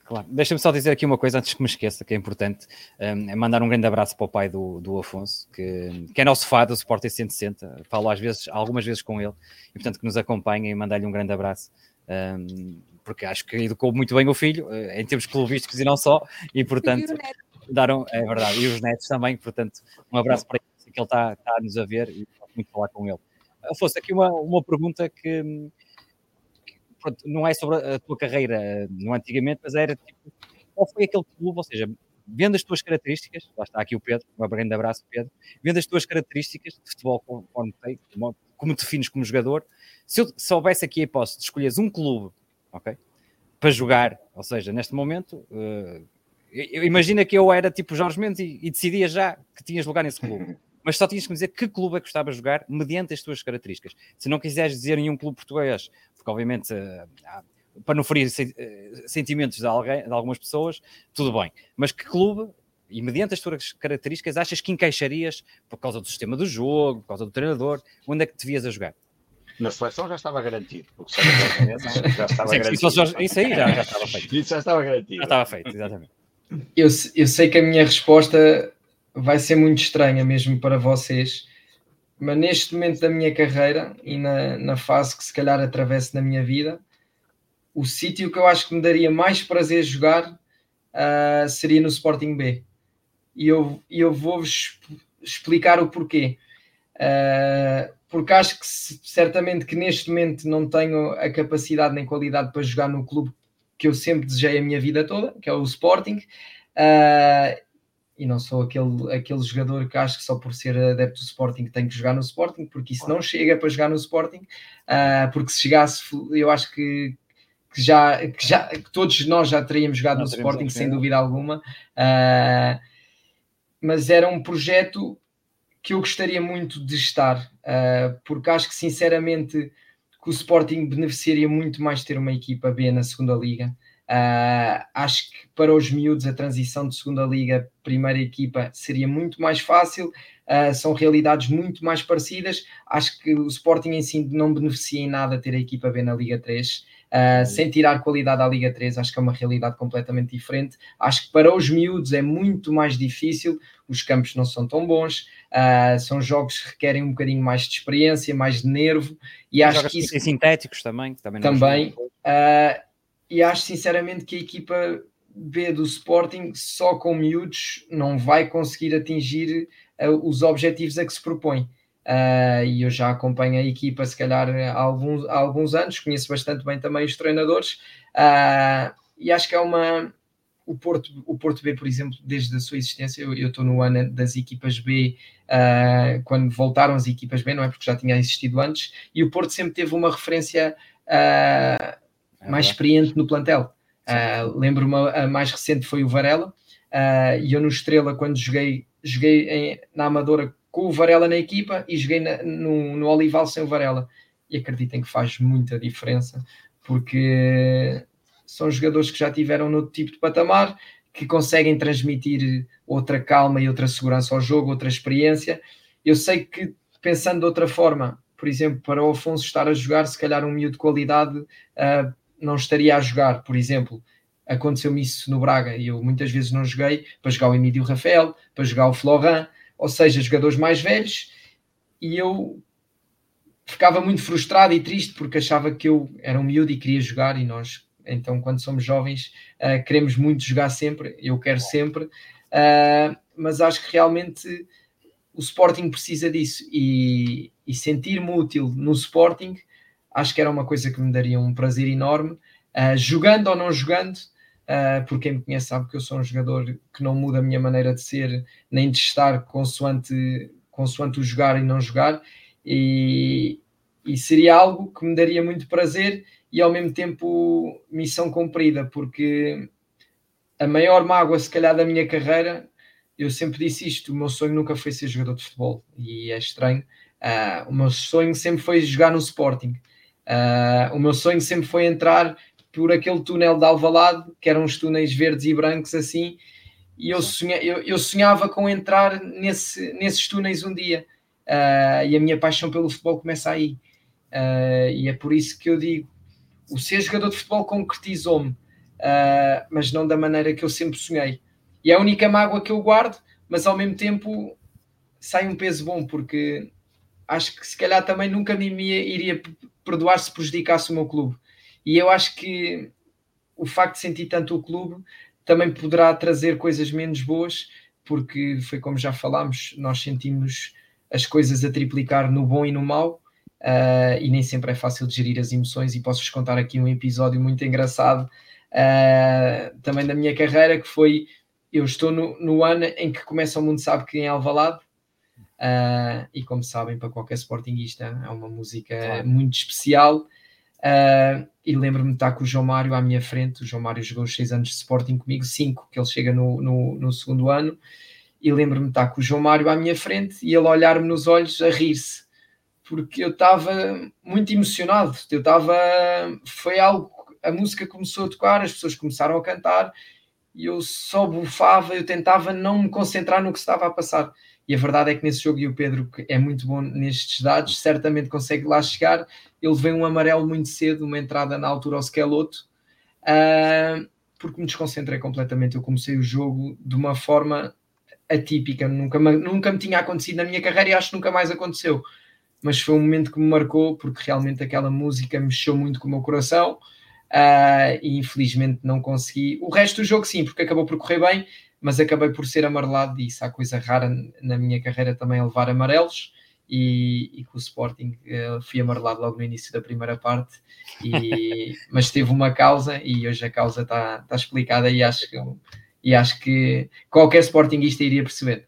[SPEAKER 4] Claro, deixa-me só dizer aqui uma coisa antes que me esqueça, que é importante, um, é mandar um grande abraço para o pai do, do Afonso, que, que é nosso fã do Sporting 160, falo às vezes, algumas vezes com ele, e portanto que nos acompanha e mandar-lhe um grande abraço, um, porque acho que educou muito bem o filho, eh, em termos clubísticos e não só, e portanto, daram, é verdade, e os netos também, portanto, um abraço para ele, que ele está, está a nos a ver e muito falar com ele. Afonso, aqui uma, uma pergunta que pronto, não é sobre a tua carreira no antigamente, mas era tipo, qual foi aquele clube, ou seja, vendo as tuas características, lá está aqui o Pedro, um grande abraço, Pedro, vendo as tuas características de futebol conforme tem, como, como defines como jogador, se eu soubesse aqui a hipótese de escolheres um clube, ok, para jogar, ou seja, neste momento, uh, imagina que eu era tipo Jorge Mendes e, e decidia já que tinhas lugar nesse clube. *laughs* mas só tinhas que me dizer que clube é que gostava de jogar mediante as tuas características. Se não quiseres dizer nenhum clube português, porque obviamente uh, para não ferir uh, sentimentos de, alguém, de algumas pessoas, tudo bem. Mas que clube e mediante as tuas características achas que encaixarias por causa do sistema do jogo, por causa do treinador, onde é que te vias a jogar?
[SPEAKER 3] Na seleção já estava garantido. Porque já estava *laughs* Sim, garantido.
[SPEAKER 4] Isso, isso aí já, já estava feito.
[SPEAKER 3] Isso já estava garantido.
[SPEAKER 4] Já estava feito, exatamente.
[SPEAKER 2] Eu, eu sei que a minha resposta vai ser muito estranha mesmo para vocês, mas neste momento da minha carreira e na, na fase que se calhar atravesso na minha vida, o sítio que eu acho que me daria mais prazer jogar uh, seria no Sporting B. E eu, eu vou-vos explicar o porquê. Uh, porque acho que certamente que neste momento não tenho a capacidade nem qualidade para jogar no clube que eu sempre desejei a minha vida toda, que é o Sporting. Uh, e não sou aquele, aquele jogador que acho que só por ser adepto do Sporting tem que jogar no Sporting, porque isso não chega para jogar no Sporting, uh, porque se chegasse, eu acho que, que já, que já que todos nós já teríamos jogado não no Sporting, sem dúvida alguma, uh, mas era um projeto que eu gostaria muito de estar, uh, porque acho que sinceramente que o Sporting beneficiaria muito mais de ter uma equipa B na segunda liga. Uh, acho que para os miúdos a transição de segunda liga, primeira equipa, seria muito mais fácil. Uh, são realidades muito mais parecidas. Acho que o Sporting em si não beneficia em nada ter a equipa B na Liga 3. Uh, ah, sem tirar qualidade à Liga 3, acho que é uma realidade completamente diferente. Acho que para os miúdos é muito mais difícil, os campos não são tão bons, uh, são jogos que requerem um bocadinho mais de experiência, mais de nervo, e acho que isso...
[SPEAKER 4] sintéticos também, também,
[SPEAKER 2] também uh, e acho sinceramente que a equipa B do Sporting só com miúdos não vai conseguir atingir uh, os objetivos a que se propõe. Uh, e eu já acompanho a equipa se calhar há alguns, há alguns anos, conheço bastante bem também os treinadores. Uh, e acho que é uma o Porto, o Porto B, por exemplo, desde a sua existência, eu estou no ano das equipas B, quando voltaram as equipas B, não é? Porque já tinha existido antes, e o Porto sempre teve uma referência mais experiente no plantel. Uh, Lembro-me, a mais recente foi o Varela, uh, e eu no Estrela, quando joguei, joguei em, na Amadora com o Varela na equipa e joguei na, no, no Olival sem o Varela. E acreditem que faz muita diferença, porque são jogadores que já tiveram no tipo de patamar, que conseguem transmitir outra calma e outra segurança ao jogo, outra experiência. Eu sei que, pensando de outra forma, por exemplo, para o Afonso estar a jogar, se calhar um miúdo de qualidade uh, não estaria a jogar, por exemplo. Aconteceu-me isso no Braga e eu muitas vezes não joguei para jogar o Emílio Rafael, para jogar o Florent, ou seja, jogadores mais velhos, e eu ficava muito frustrado e triste porque achava que eu era um miúdo e queria jogar e nós então quando somos jovens uh, queremos muito jogar sempre, eu quero sempre uh, mas acho que realmente o Sporting precisa disso e, e sentir-me útil no Sporting acho que era uma coisa que me daria um prazer enorme uh, jogando ou não jogando Uh, porque quem me conhece sabe que eu sou um jogador que não muda a minha maneira de ser nem de estar consoante, consoante o jogar e não jogar, e, e seria algo que me daria muito prazer e ao mesmo tempo missão cumprida, porque a maior mágoa, se calhar, da minha carreira, eu sempre disse isto: o meu sonho nunca foi ser jogador de futebol, e é estranho. Uh, o meu sonho sempre foi jogar no Sporting. Uh, o meu sonho sempre foi entrar por aquele túnel de Alvalade, que eram os túneis verdes e brancos assim, e eu, sonha, eu, eu sonhava com entrar nesse, nesses túneis um dia. Uh, e a minha paixão pelo futebol começa aí. Uh, e é por isso que eu digo: o ser jogador de futebol concretizou-me, uh, mas não da maneira que eu sempre sonhei. E é a única mágoa que eu guardo, mas ao mesmo tempo sai um peso bom, porque acho que se calhar também nunca me iria perdoar se prejudicasse o meu clube. E eu acho que o facto de sentir tanto o clube também poderá trazer coisas menos boas, porque foi como já falámos, nós sentimos as coisas a triplicar no bom e no mau, uh, e nem sempre é fácil de gerir as emoções. E posso-vos contar aqui um episódio muito engraçado uh, também da minha carreira, que foi eu estou no, no, ano em que começa o mundo sabe que em Alvalade, uh, e como sabem, para qualquer sportinguista é uma música claro. muito especial. Uh, e lembro-me de estar com o João Mário à minha frente. O João Mário jogou os seis anos de Sporting comigo, cinco, que ele chega no, no, no segundo ano. E lembro-me de estar com o João Mário à minha frente e ele olhar-me nos olhos a rir-se, porque eu estava muito emocionado. Eu estava. Foi algo. A música começou a tocar, as pessoas começaram a cantar e eu só bufava, eu tentava não me concentrar no que estava a passar. E a verdade é que nesse jogo, e o Pedro, que é muito bom nestes dados, certamente consegue lá chegar. Ele vê um amarelo muito cedo, uma entrada na altura ao Skeloto, uh, porque me desconcentrei completamente. Eu comecei o jogo de uma forma atípica, nunca, nunca me tinha acontecido na minha carreira e acho que nunca mais aconteceu. Mas foi um momento que me marcou, porque realmente aquela música mexeu muito com o meu coração. Uh, e infelizmente não consegui. O resto do jogo, sim, porque acabou por correr bem, mas acabei por ser amarelado e isso há coisa rara na minha carreira também a levar amarelos e, e com o Sporting uh, fui amarelado logo no início da primeira parte e, *laughs* mas teve uma causa e hoje a causa está tá explicada e acho que e acho que qualquer Sportingista iria perceber.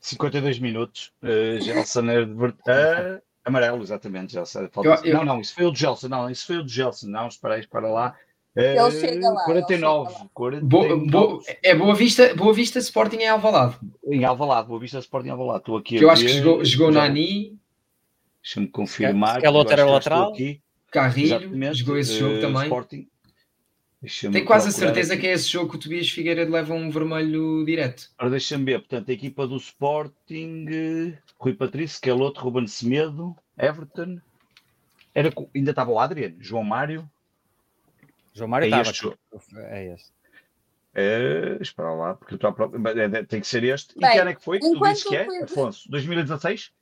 [SPEAKER 3] 52 minutos uh, Gelson uh, amarelo, exatamente Gelson, eu, eu... não, não, isso foi o de Gelson não, isso foi o de Gelson, não, espera aí, espera lá
[SPEAKER 1] ele chega lá.
[SPEAKER 3] 49.
[SPEAKER 1] Chega lá.
[SPEAKER 3] 49.
[SPEAKER 2] Boa, boa, é Boa Vista, Boa Vista Sporting em Alvalade.
[SPEAKER 3] Em Alvalade, Boa Vista Sporting em Alvalade. Estou aqui
[SPEAKER 2] que eu acho que jogou, jogou Nani.
[SPEAKER 3] Deixa-me confirmar.
[SPEAKER 4] É outra lateral.
[SPEAKER 2] Aqui. Carrilho, jogou esse jogo uh, também. Sporting. Tenho quase a certeza aqui. que é esse jogo que o Tobias Figueiredo leva um vermelho direto.
[SPEAKER 3] Ora, deixa-me ver. Portanto, a equipa do Sporting, Rui Patrício, Keloto, Ruben Semedo, Everton. Era, ainda estava o Adriano, João Mário,
[SPEAKER 4] João Mário é estava. É este.
[SPEAKER 3] É, espera lá, porque eu é, tem que ser este. Bem, e que ano é que foi? Tu disse que é, foi... Afonso? 2016?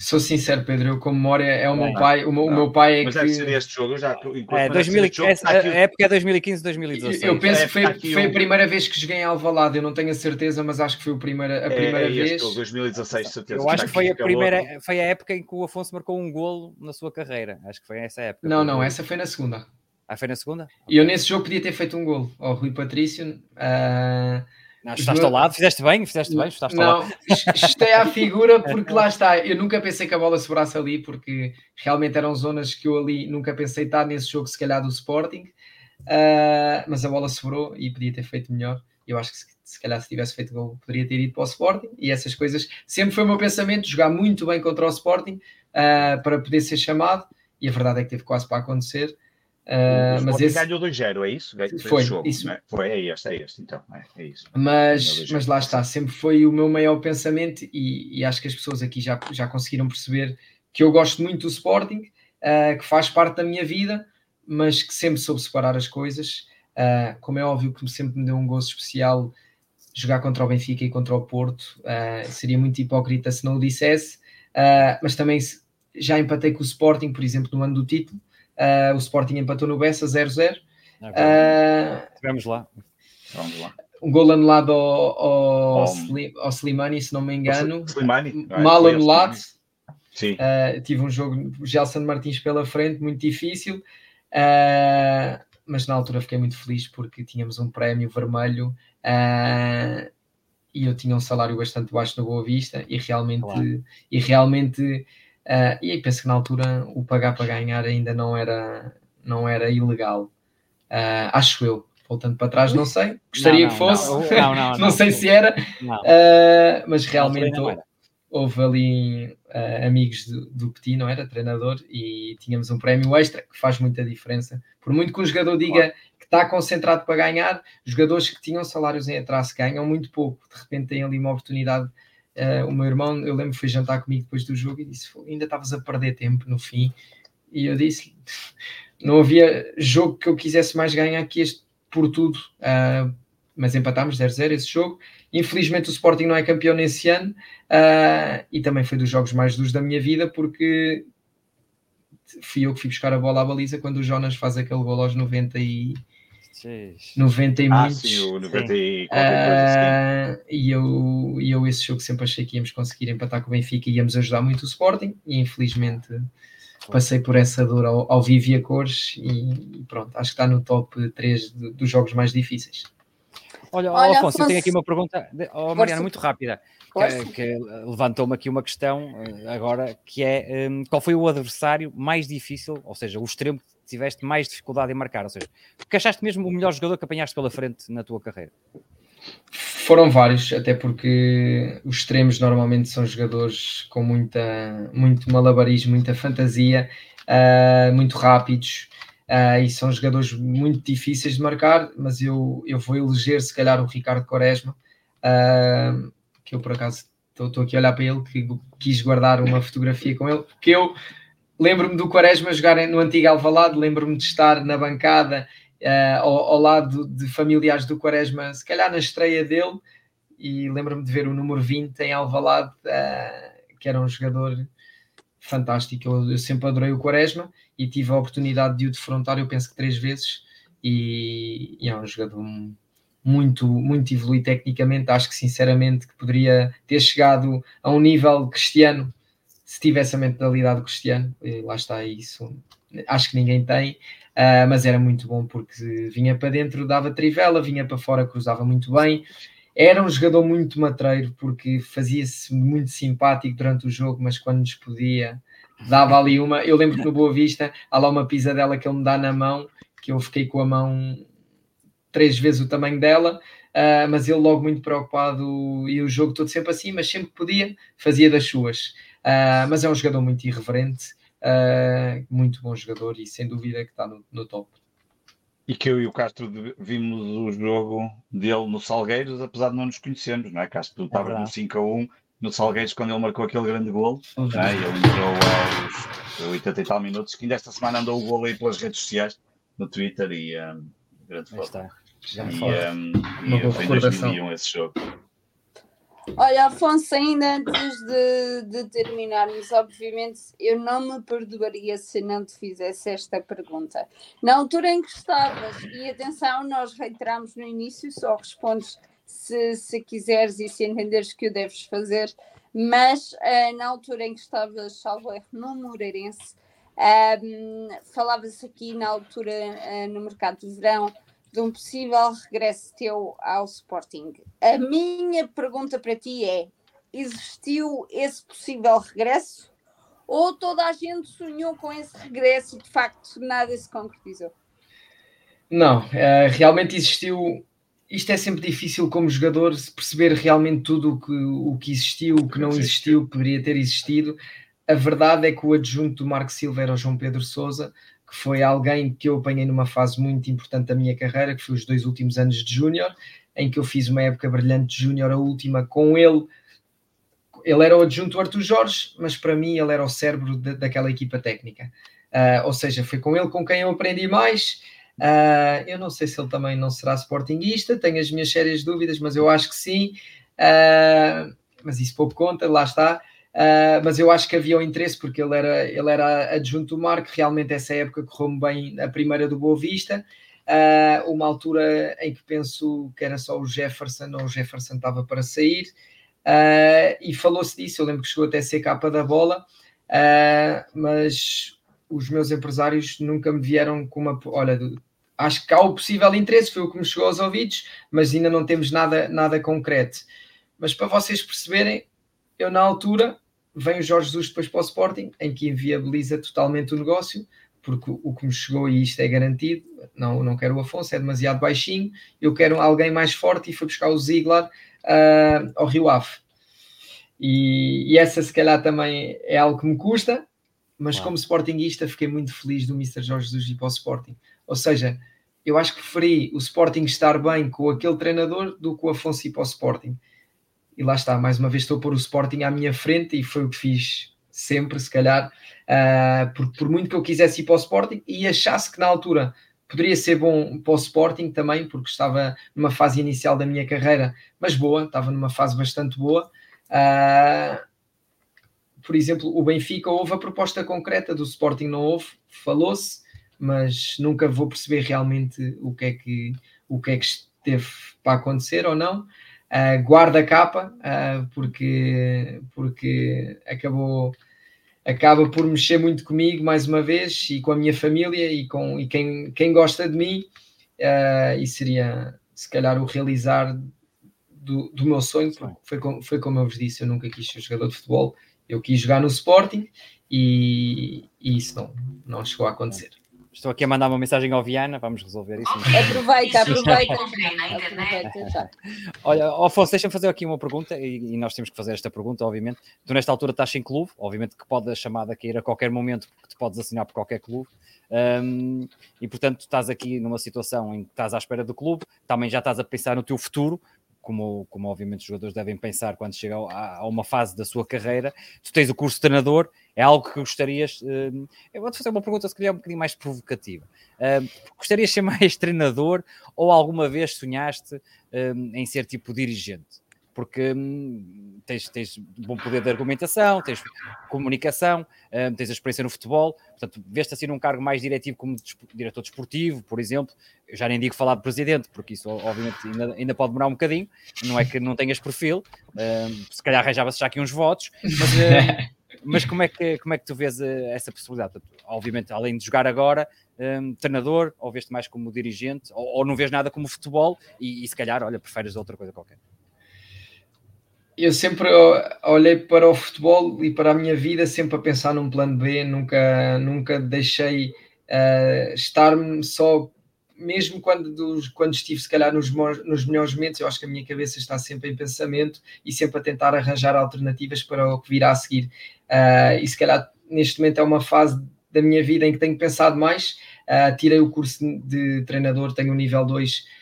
[SPEAKER 2] Sou sincero, Pedro, eu com memória é o meu pai. O meu, o meu pai é
[SPEAKER 3] Mas
[SPEAKER 2] que.
[SPEAKER 3] deve ser este jogo, já.
[SPEAKER 4] É, 2015, jogo, a, a época é 2015, 2016.
[SPEAKER 2] Eu penso que foi, foi um... a primeira vez que joguei em Alvalade, eu não tenho a certeza, mas acho que foi a primeira, a é, primeira é, vez.
[SPEAKER 3] Jogo, 2016, certeza.
[SPEAKER 4] Eu acho que foi a primeira, foi a época em que o Afonso marcou um golo na sua carreira. Acho que foi essa época.
[SPEAKER 2] Não, não, essa foi na segunda.
[SPEAKER 4] Ah, foi na segunda?
[SPEAKER 2] E eu nesse jogo podia ter feito um gol ao Rui Patrício. Uh,
[SPEAKER 4] não, estás ao lado, fizeste bem, fizeste bem, estás
[SPEAKER 2] Não, estei à figura *laughs* porque lá está. Eu nunca pensei que a bola sobrasse ali, porque realmente eram zonas que eu ali nunca pensei estar nesse jogo, se calhar do Sporting. Uh, mas a bola sobrou e podia ter feito melhor. Eu acho que se, se calhar se tivesse feito gol, poderia ter ido para o Sporting. E essas coisas sempre foi o meu pensamento: jogar muito bem contra o Sporting uh, para poder ser chamado. E a verdade é que teve quase para acontecer.
[SPEAKER 3] Uh, mas esse ganhou 2-0, é isso?
[SPEAKER 2] Foi, jogo, isso.
[SPEAKER 3] É? Foi, é este, é este, então, é, é isso.
[SPEAKER 2] Mas, mas lá está, sempre foi o meu maior pensamento e, e, acho que as pessoas aqui já, já conseguiram perceber que eu gosto muito do Sporting, uh, que faz parte da minha vida, mas que sempre soube separar as coisas. Uh, como é óbvio que sempre me deu um gosto especial jogar contra o Benfica e contra o Porto, seria muito hipócrita se não o dissesse, mas também já empatei com o Sporting, por exemplo, no ano do título, Uh, o Sporting empatou no Bessa 0-0.
[SPEAKER 4] Vamos lá.
[SPEAKER 3] Vamos lá.
[SPEAKER 2] Um gol anulado ao, ao, Slim, ao Slimani, se não me engano.
[SPEAKER 3] Slimani?
[SPEAKER 2] Mal anulado. Sim. Uh, tive um jogo Gelson Martins pela frente, muito difícil. Uh, mas na altura fiquei muito feliz porque tínhamos um prémio vermelho uh, e eu tinha um salário bastante baixo no Boa Vista e realmente, claro. e realmente Uh, e penso que na altura o pagar para ganhar ainda não era, não era ilegal. Uh, acho eu. Voltando para trás, não sei. Gostaria não, não, que fosse. Não, não, não *laughs* sei se era. Uh, mas realmente houve, houve ali amigos do, do Petit, não era? Treinador, e tínhamos um prémio extra que faz muita diferença. Por muito que o jogador diga que está concentrado para ganhar, jogadores que tinham salários em atraso ganham muito pouco. De repente têm ali uma oportunidade Uh, o meu irmão, eu lembro, foi jantar comigo depois do jogo e disse: ainda estavas a perder tempo no fim. E eu disse: *laughs* não havia jogo que eu quisesse mais ganhar que este por tudo. Uh, mas empatámos 0-0 esse jogo. Infelizmente o Sporting não é campeão nesse ano uh, e também foi dos jogos mais duros da minha vida porque fui eu que fui buscar a bola à baliza quando o Jonas faz aquele gol aos 90 e, Jeez. 90 e ah, muitos.
[SPEAKER 3] Sim, o 90 e
[SPEAKER 2] uh, coisa, e eu, e eu esse jogo sempre achei que íamos conseguir empatar com o Benfica e íamos ajudar muito o Sporting e infelizmente passei por essa dor ao, ao vivo e a cores e, pronto, acho que está no top 3 de, dos jogos mais difíceis.
[SPEAKER 4] Olha, Olha Afonso, Afonso, eu tenho aqui uma pergunta, oh, Mariana, muito rápida, que, que levantou-me aqui uma questão eh, agora, que é um, qual foi o adversário mais difícil, ou seja, o extremo tiveste mais dificuldade em marcar? Ou seja, porque achaste mesmo o melhor jogador que apanhaste pela frente na tua carreira?
[SPEAKER 2] Foram vários, até porque os extremos normalmente são jogadores com muita, muito malabarismo, muita fantasia, uh, muito rápidos. Uh, e são jogadores muito difíceis de marcar, mas eu, eu vou eleger se calhar o Ricardo Quaresma, uh, que eu por acaso estou aqui a olhar para ele, que quis guardar uma fotografia com ele, porque eu lembro-me do Quaresma jogar no antigo Alvalade, lembro-me de estar na bancada uh, ao, ao, lado de familiares do Quaresma, se calhar na estreia dele, e lembro-me de ver o número 20 em Alvalade, uh, que era um jogador fantástico. Eu, eu, sempre adorei o Quaresma e tive a oportunidade de o defrontar, eu penso que três vezes, e, e é um jogador muito, muito evoluído tecnicamente. Acho que sinceramente que poderia ter chegado a um nível cristiano se tivesse a mentalidade do Cristiano, lá está isso, acho que ninguém tem, uh, mas era muito bom porque vinha para dentro, dava trivela, vinha para fora, cruzava muito bem. Era um jogador muito matreiro porque fazia-se muito simpático durante o jogo, mas quando nos podia, dava ali uma. Eu lembro que no Boa Vista há lá uma pisadela que ele me dá na mão, que eu fiquei com a mão três vezes o tamanho dela, uh, mas ele logo muito preocupado e o jogo todo sempre assim, mas sempre podia, fazia das suas. Uh, mas é um jogador muito irreverente, uh, muito bom jogador e sem dúvida que está no, no, top.
[SPEAKER 3] E que eu e o Castro vimos o jogo dele no Salgueiros, apesar de não nos conhecermos, não é? Castro, tu estavas no 5 a 1 no Salgueiros quando ele marcou aquele grande gol. Uhum. É? Ele entrou aos 80 e tal minutos, que ainda esta semana andou o gol aí pelas redes sociais, no Twitter e um, grande foto. E, um, e foi em 2001 esse jogo.
[SPEAKER 1] Olha, Afonso, ainda antes de, de, terminarmos, obviamente, eu não me perdoaria se não te fizesse esta pergunta. Na altura em que estavas, e atenção, nós reiteramos no início, só respondes se, se quiseres e se entenderes que o deves fazer, mas uh, na altura em que estavas, salvo erro, no Moreirense, um, falavas aqui na altura uh, no mercado de verão de um possível regresso teu ao Sporting. A minha pergunta para ti é: existiu esse possível regresso? Ou toda a gente sonhou com esse regresso e de facto nada se concretizou?
[SPEAKER 2] Não, uh, realmente existiu. Isto é sempre difícil como jogador perceber realmente tudo o que, o que existiu, o que não existiu, poderia ter existido. A verdade é que o adjunto do Marco Silva era o João Pedro Souza, que foi alguém que eu apanhei numa fase muito importante da minha carreira, que foi os dois últimos anos de júnior, em que eu fiz uma época brilhante de júnior, a última, com ele. Ele era o adjunto Arthur Jorge, mas para mim ele era o cérebro de, daquela equipa técnica. Uh, ou seja, foi com ele com quem eu aprendi mais. Uh, eu não sei se ele também não será sportinguista, tenho as minhas sérias dúvidas, mas eu acho que sim. Uh, mas isso pouco conta, lá está. Uh, mas eu acho que havia um interesse porque ele era, ele era adjunto do Marco, realmente essa época correu-me bem a primeira do Boa Vista, uh, uma altura em que penso que era só o Jefferson, ou o Jefferson estava para sair, uh, e falou-se disso, eu lembro que chegou até a ser capa da bola, mas os meus empresários nunca me vieram com uma, olha, acho que há o possível interesse, foi o que me chegou aos ouvidos, mas ainda não temos nada, nada concreto. Mas para vocês perceberem, eu na altura vem o Jorge Jesus depois para o Sporting, em que inviabiliza totalmente o negócio, porque o que me chegou, e isto é garantido, não, não quero o Afonso, é demasiado baixinho, eu quero alguém mais forte e foi buscar o Ziegler uh, ao Rio Ave. E, e, essa se calhar também é algo que me custa, mas claro. como Sportingista fiquei muito feliz do Mr. Jorge Jesus ir para o Sporting. Ou seja, eu acho que preferi o Sporting estar bem com aquele treinador do que o Afonso ir para o Sporting e lá está, mais uma vez estou a pôr o Sporting à minha frente e foi o que fiz sempre, se calhar, uh, por, por, muito que eu quisesse ir para o Sporting e achasse que na altura poderia ser bom para o Sporting também, porque estava numa fase inicial da minha carreira, mas boa, estava numa fase bastante boa. Uh, por exemplo, o Benfica houve a proposta concreta do Sporting, não houve, falou-se, mas nunca vou perceber realmente o que é que, o que, é que esteve para acontecer ou não uh, guarda capa, uh, porque, porque acabou acaba por mexer muito comigo mais uma vez e com a minha família e com e quem, quem gosta de mim uh, e seria se calhar o realizar do, do meu sonho foi, com, foi como eu vos disse, eu nunca quis ser jogador de futebol eu quis jogar no Sporting e, e isso não, não chegou a acontecer
[SPEAKER 4] Estou aqui a mandar uma mensagem ao Viana, vamos resolver isso. *laughs*
[SPEAKER 1] Aproveita, aproveita. aproveita
[SPEAKER 4] Olha, Afonso, deixa-me fazer aqui uma pergunta, e, e, nós temos que fazer esta pergunta, obviamente. Tu, nesta altura, estás sem clube, obviamente que pode a chamada cair a qualquer momento, porque tu podes assinar por qualquer clube. Um, e portanto, estás aqui numa situação em que estás à espera do clube, também já estás a pensar no teu futuro, como, como obviamente os jogadores devem pensar quando chegam a, a, uma fase da sua carreira. Tu tens o curso de treinador, é algo que gostarias. Uh, eu vou-te fazer uma pergunta, se calhar um bocadinho mais provocativa. Uh, gostarias de ser *laughs* mais treinador ou alguma vez sonhaste uh, em ser tipo dirigente? Porque hum, tens, tens bom poder de argumentação, tens comunicação, hum, tens a experiência no futebol, portanto, veste assim num cargo mais diretivo como diretor desportivo, por exemplo, eu já nem digo falar de presidente, porque isso obviamente ainda, ainda pode demorar um bocadinho, não é que não tenhas perfil, hum, se calhar arranjava-se já aqui uns votos, mas, *laughs* mas como, é que, como é que tu vês eh, essa possibilidade? Obviamente, além de jogar agora, um, treinador, ou vês-te mais como dirigente, ou, ou, não vês nada como futebol, e, e se calhar, olha, preferes outra coisa qualquer
[SPEAKER 2] eu sempre olhei para o futebol e para a minha vida sempre a pensar num plano B, nunca, nunca deixei uh, estar-me só, mesmo quando, quando estive se calhar nos, nos melhores momentos, eu acho que a minha cabeça está sempre em pensamento e sempre a tentar arranjar alternativas para o que virá a seguir. Uh, e se calhar neste momento é uma fase da minha vida em que tenho pensado mais. Uh, tirei o curso de treinador, tenho o nível 2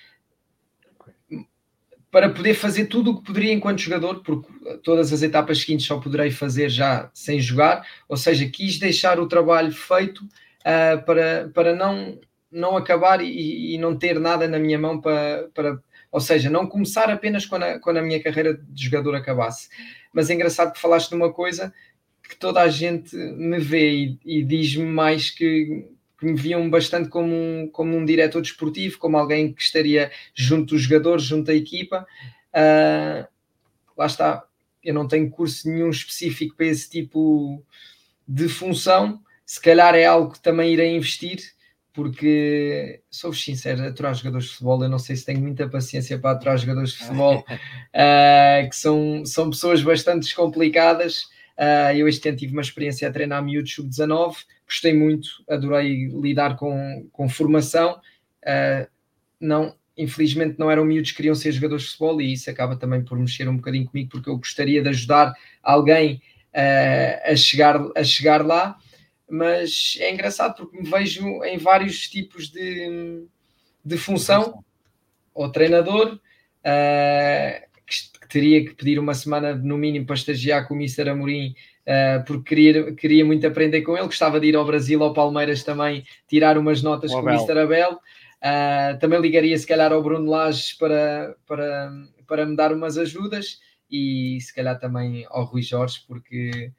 [SPEAKER 2] para poder fazer tudo o que poderia enquanto jogador, porque todas as etapas seguintes só poderei fazer já sem jogar, ou seja, quis deixar o trabalho feito uh, para, para não, não acabar e, e, não ter nada na minha mão para, para ou seja, não começar apenas quando a, quando a minha carreira de jogador acabasse. Mas é engraçado que falaste de uma coisa que toda a gente me vê e, e diz-me mais que, que me viam bastante como um, como um diretor desportivo, como alguém que estaria junto dos jogadores, junto da equipa. Uh, lá está, eu não tenho curso nenhum específico para esse tipo de função. Se calhar é algo que também irei investir, porque sou-vos sincero, aturar jogadores de futebol, eu não sei se tenho muita paciência para aturar jogadores de futebol, uh, *laughs* que são, são pessoas bastante complicadas. Uh, eu este ano tive uma experiência a treinar miúdos sub-19, gostei muito, adorei lidar com, com formação. Uh, não, infelizmente não eram miúdos que queriam ser jogadores de futebol e isso acaba também por mexer um bocadinho comigo porque eu gostaria de ajudar alguém uh, a, chegar, a chegar lá, mas é engraçado porque me vejo em vários tipos de, de função, ou treinador, uh, que, teria que pedir uma semana no mínimo para estagiar com o Mr. Amorim, uh, porque queria, queria muito aprender com ele, gostava de ir ao Brasil, ao Palmeiras também, tirar umas notas com o Mr. Abel. Uh, também ligaria se calhar ao Bruno Lages para, para, para me dar umas ajudas e se calhar também ao Rui Jorge, porque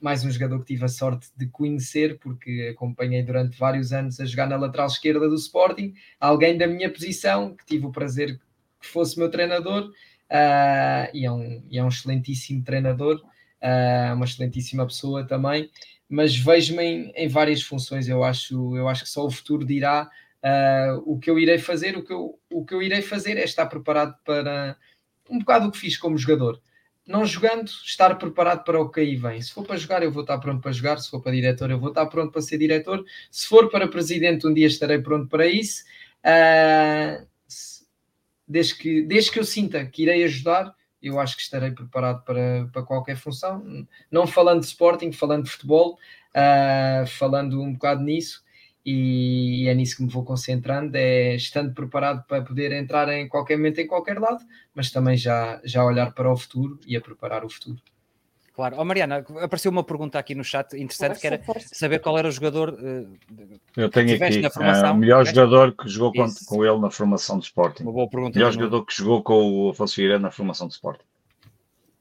[SPEAKER 2] mais um jogador que tive a sorte de conhecer, porque acompanhei durante vários anos a jogar na lateral esquerda do Sporting, alguém da minha posição, que tive o prazer que fosse meu treinador, uh, e, é um, e é um excelentíssimo treinador, uh, uma excelentíssima pessoa também, mas vejo-me em, em, várias funções, eu acho, eu acho que só o futuro dirá uh, o que eu irei fazer, o que eu, o que eu irei fazer é estar preparado para um bocado o que fiz como jogador não jogando, estar preparado para o que aí vem. Se for para jogar, eu vou estar pronto para jogar. Se for para diretor, eu vou estar pronto para ser diretor. Se for para presidente, um dia estarei pronto para isso. Desde, que, desde que eu sinta que irei ajudar, eu acho que estarei preparado para, para qualquer função. Não falando de Sporting, falando de futebol, uh, falando um bocado nisso e é nisso que me vou concentrando, é estando preparado para poder entrar em qualquer momento em qualquer lado, mas também já, já olhar para o futuro e a preparar o futuro.
[SPEAKER 4] Claro. Oh, Mariana, apareceu uma pergunta aqui no chat interessante força, que era força. saber qual era o jogador uh,
[SPEAKER 3] Eu tenho aqui na formação, uh, o melhor jogador que jogou com, com, ele na formação de Sporting. Uma boa pergunta. O melhor jogador que jogou com o Afonso Vieira na formação de Sporting.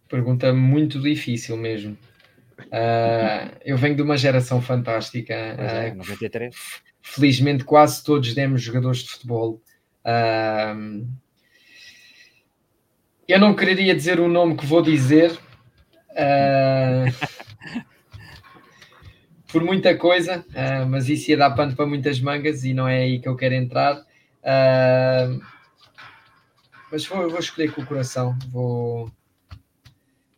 [SPEAKER 2] Pergunta muito difícil mesmo. Uh, *laughs* eu venho de uma geração fantástica. É, 93. Felizmente, quase todos demos jogadores de futebol. Uh, eu não quereria dizer o nome que vou dizer. Uh, por muita coisa, mas isso ia dar pano para muitas mangas e não é aí que eu quero entrar. mas vou, vou escolher com o coração. Vou.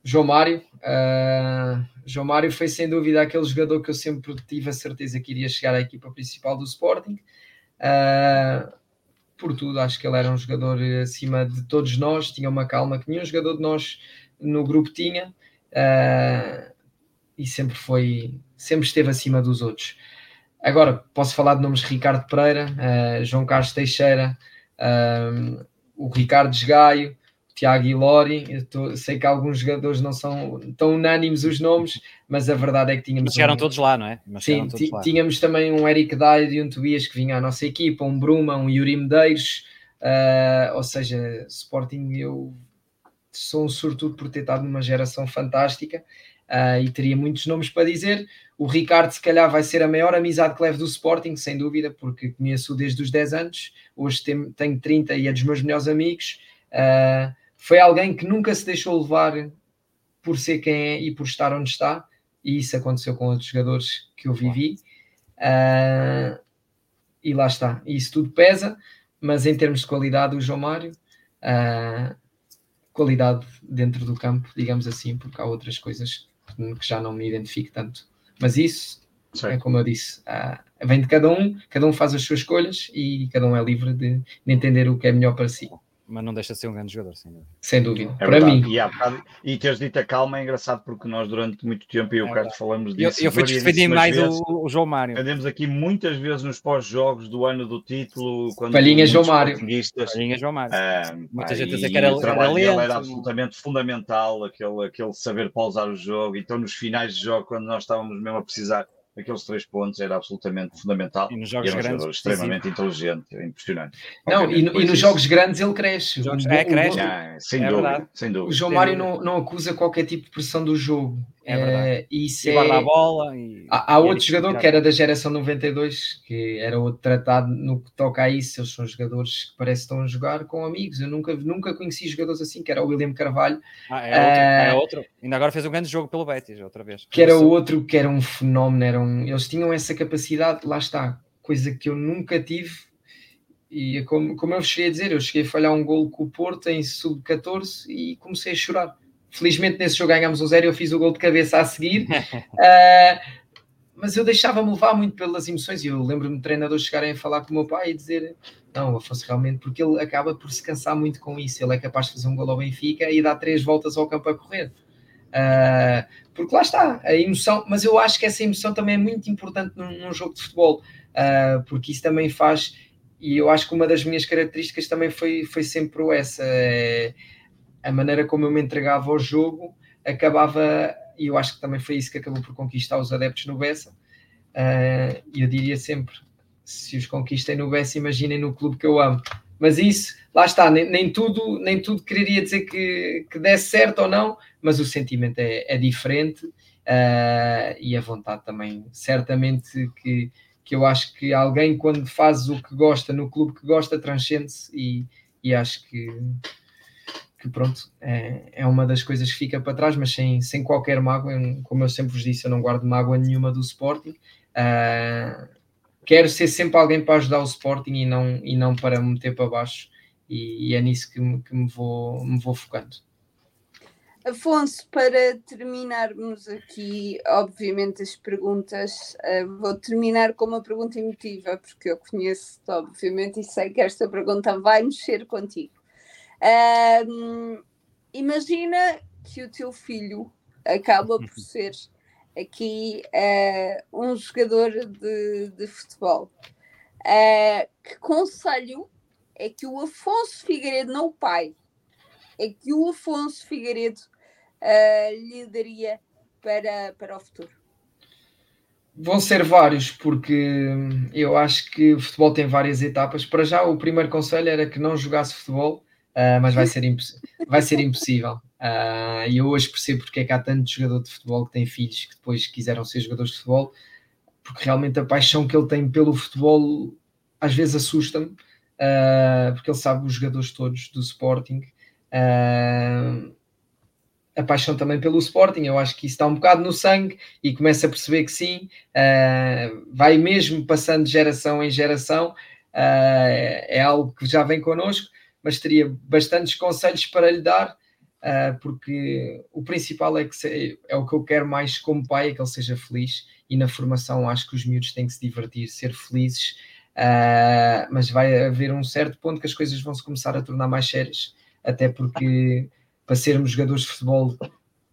[SPEAKER 2] João Mário. Uh, João Mário foi sem dúvida aquele jogador que eu sempre tive a certeza que iria chegar à equipa principal do Sporting. Uh, por tudo, acho que ele era um jogador acima de todos nós, tinha uma calma que nenhum jogador de nós no grupo tinha uh, e sempre foi, sempre esteve acima dos outros. Agora, posso falar de nomes de Ricardo Pereira, uh, João Carlos Teixeira, o Ricardo Desgaio, Tiago Lori, tô, sei que alguns jogadores não são tão unânimes os nomes, mas a verdade é que tínhamos. Mas
[SPEAKER 4] chegaram um... todos lá, não é? Mas
[SPEAKER 2] Sim, lá. tínhamos também um Eric Dyer e um Tobias que vinha à nossa equipa, um Bruma, um Yuri Medeiros, uh, ou seja, Sporting, eu sou um sortudo por ter estado numa geração fantástica uh, e teria muitos nomes para dizer. O Ricardo, se calhar, vai ser a maior amizade que levo do Sporting, sem dúvida, porque conheço desde os 10 anos, hoje tenho 30 e é dos meus melhores amigos. Uh, foi alguém que nunca se deixou levar por ser quem é e por estar onde está, e isso aconteceu com outros jogadores que eu vivi. Uh, e lá está, isso tudo pesa, mas em termos de qualidade, o João Mário, uh, qualidade dentro do campo, digamos assim, porque há outras coisas que já não me identifico tanto. Mas isso, Sim. é como eu disse, uh, vem de cada um, cada um faz as suas escolhas e cada um é livre de, de entender o que é melhor para si
[SPEAKER 4] mas não deixa de ser um grande jogador, sem dúvida.
[SPEAKER 2] Sem dúvida. É para verdade. mim.
[SPEAKER 3] E, e teres dito a calma é engraçado porque nós durante muito tempo, e o é Carlos falamos disso.
[SPEAKER 4] Eu, eu fui defender mais vezes, o, o, João Mário.
[SPEAKER 3] Andemos aqui muitas vezes nos pós-jogos do ano do título.
[SPEAKER 2] Quando Palhinha João Mário.
[SPEAKER 4] Palhinha João Mário.
[SPEAKER 3] Ah, Muita gente dizia que era, o trabalho era, era absolutamente fundamental, aquele, aquele saber pausar o jogo. Então, nos finais de jogo, quando nós estávamos mesmo a precisar aqueles três pontos era absolutamente fundamental. E nos jogos e era um grandes, extremamente inteligente, impressionante.
[SPEAKER 2] Não, e, e, nos jogos grandes ele cresce.
[SPEAKER 4] Jogos, é, cresce.
[SPEAKER 3] Ah, sem, é dúvida, sem dúvida.
[SPEAKER 2] O João Mário não, não acusa qualquer tipo de pressão do jogo. É verdade. É, isso
[SPEAKER 4] e guarda a bola. E,
[SPEAKER 2] há, há outro jogador que era da geração 92, que era outro tratado no que toca a isso. Eles são jogadores que parece que estão a jogar com amigos. Eu nunca, nunca conheci jogadores assim, que era o William Carvalho.
[SPEAKER 4] Ah, é, outro, uh, é outro. Ainda agora fez um grande jogo pelo Betis, outra vez.
[SPEAKER 2] Que era outro, que era um fenómeno. Era um, eles tinham essa capacidade, lá está, coisa que eu nunca tive. E é como, como eu cheguei a dizer, eu cheguei a falhar um gol com o Porto em sub-14 e comecei a chorar Felizmente nesse jogo ganhámos um zero, eu fiz o gol de cabeça a seguir. uh, *laughs* mas eu deixava-me levar muito pelas emoções e eu lembro-me de treinadores chegarem a falar com o meu pai e dizer não, Afonso realmente, porque ele acaba por se cansar muito com isso, ele é capaz de fazer um gol ao Benfica e dar três voltas ao campo a correr. Uh, porque lá está, a emoção, mas eu acho que essa emoção também é muito importante num, num jogo de futebol, uh, porque isso também faz, e eu acho que uma das minhas características também foi, foi sempre essa, é, a maneira como eu me entregava ao jogo acabava, e eu acho que também foi isso que acabou por conquistar os adeptos no Bessa, e eu diria sempre, se os conquistem no Bessa, imaginem no clube que eu amo, mas isso, lá está, nem, nem, tudo, nem tudo quereria dizer que, que desse certo ou não, mas o sentimento é, é diferente uh, e a vontade também, certamente que, que eu acho que alguém quando faz o que gosta no clube que gosta transcende-se e, e acho que, que pronto, é, é uma das coisas que fica para trás, mas sem, sem qualquer mágoa, como eu sempre vos disse, eu não guardo mágoa nenhuma do Sporting. Uh, quero ser sempre alguém para ajudar o Sporting e não, e não para me meter para baixo, e, e é nisso que, me, que me, vou, me vou focando.
[SPEAKER 1] Afonso, para terminarmos aqui, obviamente, as perguntas, uh, vou terminar com uma pergunta emotiva, porque eu conheço-te, obviamente, e sei que esta pergunta vai mexer contigo. Uh, imagina que o teu filho acaba por ser aqui uh, um jogador de, de futebol. Uh, que conselho é que o Afonso Figueiredo, não o pai, é que o Afonso Figueiredo uh, lhe daria para, para o futuro?
[SPEAKER 2] Vão ser vários, porque eu acho que o futebol tem várias etapas. Para já, o primeiro conselho era que não jogasse futebol, uh, mas vai ser, vai ser impossível. Uh, e eu hoje percebo porque é que há tanto jogador de futebol que tem filhos que depois quiseram ser jogadores de futebol, porque realmente a paixão que ele tem pelo futebol às vezes assusta-me, uh, porque ele sabe os jogadores todos do Sporting. Uh, a paixão também pelo Sporting, eu acho que isso está um bocado no sangue e começa a perceber que sim, uh, vai mesmo passando de geração em geração, uh, é algo que já vem connosco, mas teria bastantes conselhos para lhe dar, uh, porque o principal é que se, é o que eu quero mais como pai, é que ele seja feliz e na formação acho que os miúdos têm que se divertir, ser felizes, mas vai haver um certo ponto que as coisas vão se começar a tornar mais sérias, até porque para sermos jogadores de futebol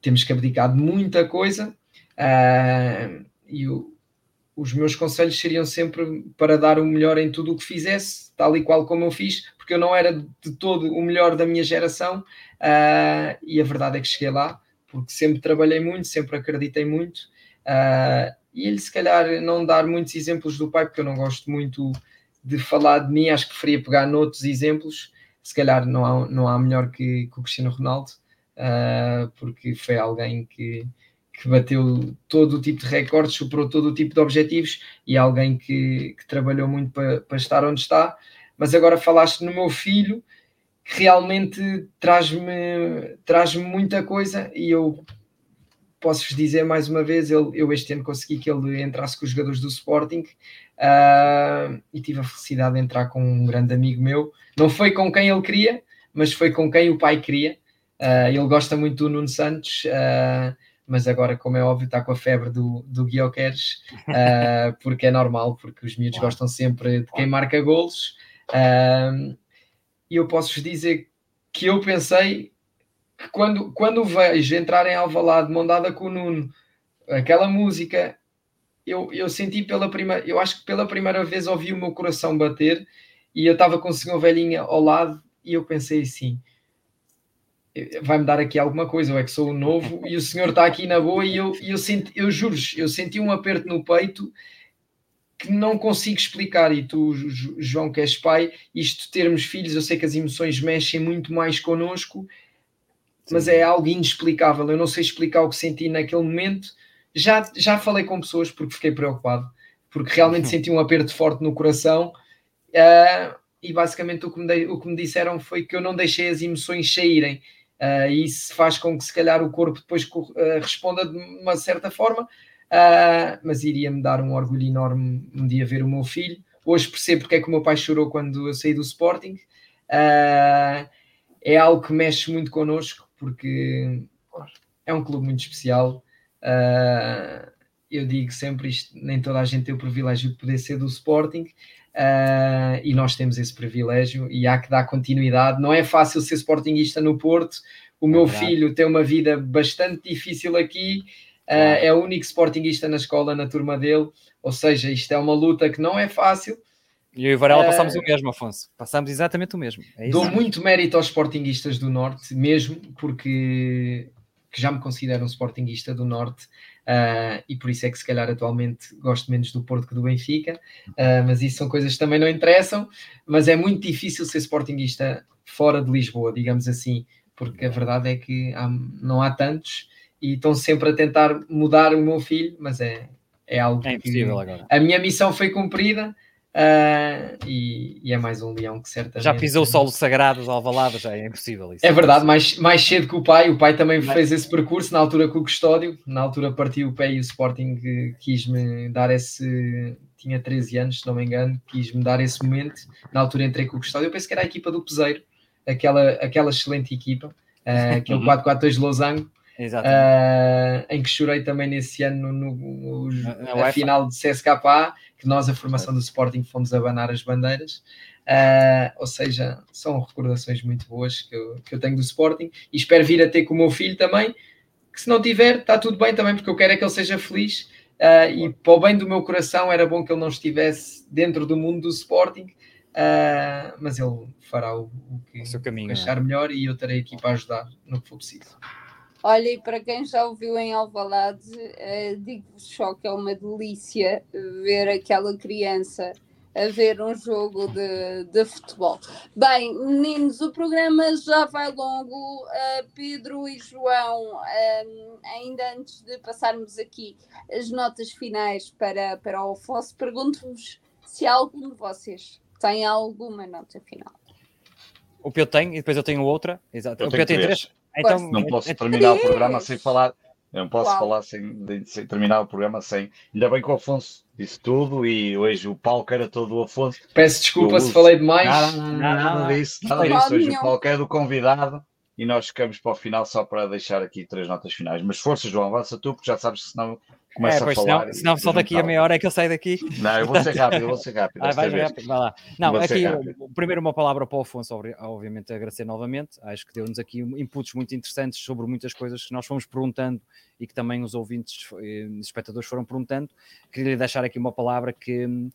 [SPEAKER 2] temos que abdicar de muita coisa uh, e o, os meus conselhos seriam sempre para dar o melhor em tudo o que fizesse, tal e qual como eu fiz, porque eu não era de todo o melhor da minha geração uh, e a verdade é que cheguei lá, porque sempre trabalhei muito, sempre acreditei muito uh, e ele se calhar não dar muitos exemplos do pai, porque eu não gosto muito de falar de mim, acho que preferia pegar noutros exemplos se calhar não há, não há melhor que, que o Cristiano Ronaldo, uh, porque foi alguém que, que bateu todo o tipo de recordes, superou todo o tipo de objetivos e alguém que, que trabalhou muito para, para estar onde está. Mas agora falaste no meu filho, que realmente traz-me traz muita coisa e eu posso-vos dizer mais uma vez, eu, eu este ano consegui que ele entrasse com os jogadores do Sporting uh, e tive a felicidade de entrar com um grande amigo meu. Não foi com quem ele queria, mas foi com quem o pai queria. Uh, ele gosta muito do Nuno Santos, uh, mas agora, como é óbvio, está com a febre do, do Guioqueres, porque é normal, porque os miúdos gostam sempre de quem marca golos. E eu posso-vos dizer que eu pensei que quando, quando vejo entrar em Alvalade, mão dada com o Nuno, aquela música, eu, eu senti pela primeira, eu acho que pela primeira vez ouvi o meu coração bater e eu estava com o senhor velhinha ao lado e eu pensei assim, vai-me dar aqui alguma coisa, eu é que sou o novo e o senhor está aqui na boa e eu, eu, senti, eu juro eu senti um aperto no peito que não consigo explicar, e tu, João, que és pai, isto termos filhos, eu sei que as emoções mexem muito mais connosco, mas é algo inexplicável. Eu não sei explicar o que senti naquele momento. Já, já falei com pessoas porque fiquei preocupado, porque realmente uhum. senti um aperto forte no coração. Uh, e basicamente o que, me o que me disseram foi que eu não deixei as emoções saírem. Uh, e isso faz com que se calhar o corpo depois uh, responda de uma certa forma, mas iria-me dar um orgulho enorme um dia ver o meu filho. Hoje percebo porque é que o meu pai chorou quando eu saí do Sporting. é algo que mexe muito connosco, porque é um clube muito especial. Uh, eu digo sempre isto, nem toda a gente tem o privilégio de poder ser do Sporting uh, e nós temos esse privilégio e há que dar continuidade. Não é fácil ser Sportingista no Porto o meu filho tem uma vida bastante difícil aqui, uh, é o único sportinguista na escola, na turma dele, ou seja, isto é uma luta que não é fácil.
[SPEAKER 4] E eu e o Varela uh, passamos o mesmo, Afonso. Passamos exatamente o mesmo.
[SPEAKER 2] É dou muito mérito aos sportinguistas do Norte, mesmo, porque já me considero um sportinguista do Norte. Uh, e por isso é que se calhar atualmente gosto menos do Porto que do Benfica, uh, mas isso são coisas que também não interessam, mas é muito difícil ser sportinguista fora de Lisboa, digamos assim, porque a verdade é que há, não há tantos e estão sempre a tentar mudar o meu filho, mas é, é algo
[SPEAKER 4] é impossível que agora.
[SPEAKER 2] a minha missão foi cumprida. Uh, e, e, é mais um leão que certamente.
[SPEAKER 4] Já pisou o solo sagrado, Alvalade, já é impossível. Isso
[SPEAKER 2] é verdade, mais, mais cedo que o pai. O pai também fez esse percurso na altura com o Custódio. Na altura partiu o pé e o Sporting quis-me dar esse. Tinha 13 anos, se não me engano, quis-me dar esse momento. Na altura entrei com o Custódio. Eu penso que era a equipa do Peseiro, aquela, aquela excelente equipa, uh, aquele 4-4-2 de Losango. Uh, em que chorei também nesse ano no, no, no a final de CSKA, que nós, a formação do Sporting, fomos abanar as bandeiras. Uh, ou seja, são recordações muito boas que eu, que eu tenho do Sporting e espero vir a ter com o meu filho também. Que se não tiver, está tudo bem também, porque eu quero é que ele seja feliz. Uh, e para o bem do meu coração, era bom que ele não estivesse dentro do mundo do Sporting, Uh, mas ele fará o, o que
[SPEAKER 4] o caminho,
[SPEAKER 2] achar é? melhor e eu estarei aqui para ajudar no que for preciso.
[SPEAKER 1] Olha, e para quem já ouviu em Alvalade, uh, digo-vos só que é uma delícia ver aquela criança a ver um jogo de, de futebol. Bem, meninos, o programa já vai longo. Uh, Pedro e João, um, ainda antes de passarmos aqui as notas finais para, para o Afonso, pergunto-vos se algum de vocês tem alguma nota final.
[SPEAKER 4] O Pedro tem, e depois eu tenho outra. Exato.
[SPEAKER 3] Eu
[SPEAKER 4] o Pedro tem três.
[SPEAKER 3] Então, não posso terminar o programa sem falar. Eu não posso Uau. falar sem, sem, terminar o programa sem. Ainda bem que o Afonso disse tudo e hoje o palco era todo o Afonso.
[SPEAKER 2] Peço desculpa se falei demais.
[SPEAKER 3] Nada, nada, nada disso, nada disso. Hoje o palco é do convidado e nós ficamos para o final só para deixar aqui três notas finais. Mas força, João, avança tu, porque já sabes que senão começa é, a falar.
[SPEAKER 4] Senão, senão só daqui a meia hora é que eu saio daqui.
[SPEAKER 3] Não, eu vou ser *laughs* rápido, eu vou ser rápido.
[SPEAKER 4] Ah, vai, rápido vai lá. Não, aqui, primeiro uma palavra para o Afonso, obviamente agradecer novamente. Acho que deu-nos aqui inputs muito interessantes sobre muitas coisas que nós fomos perguntando e que também os ouvintes e eh, espectadores foram perguntando. Queria deixar aqui uma palavra que hum,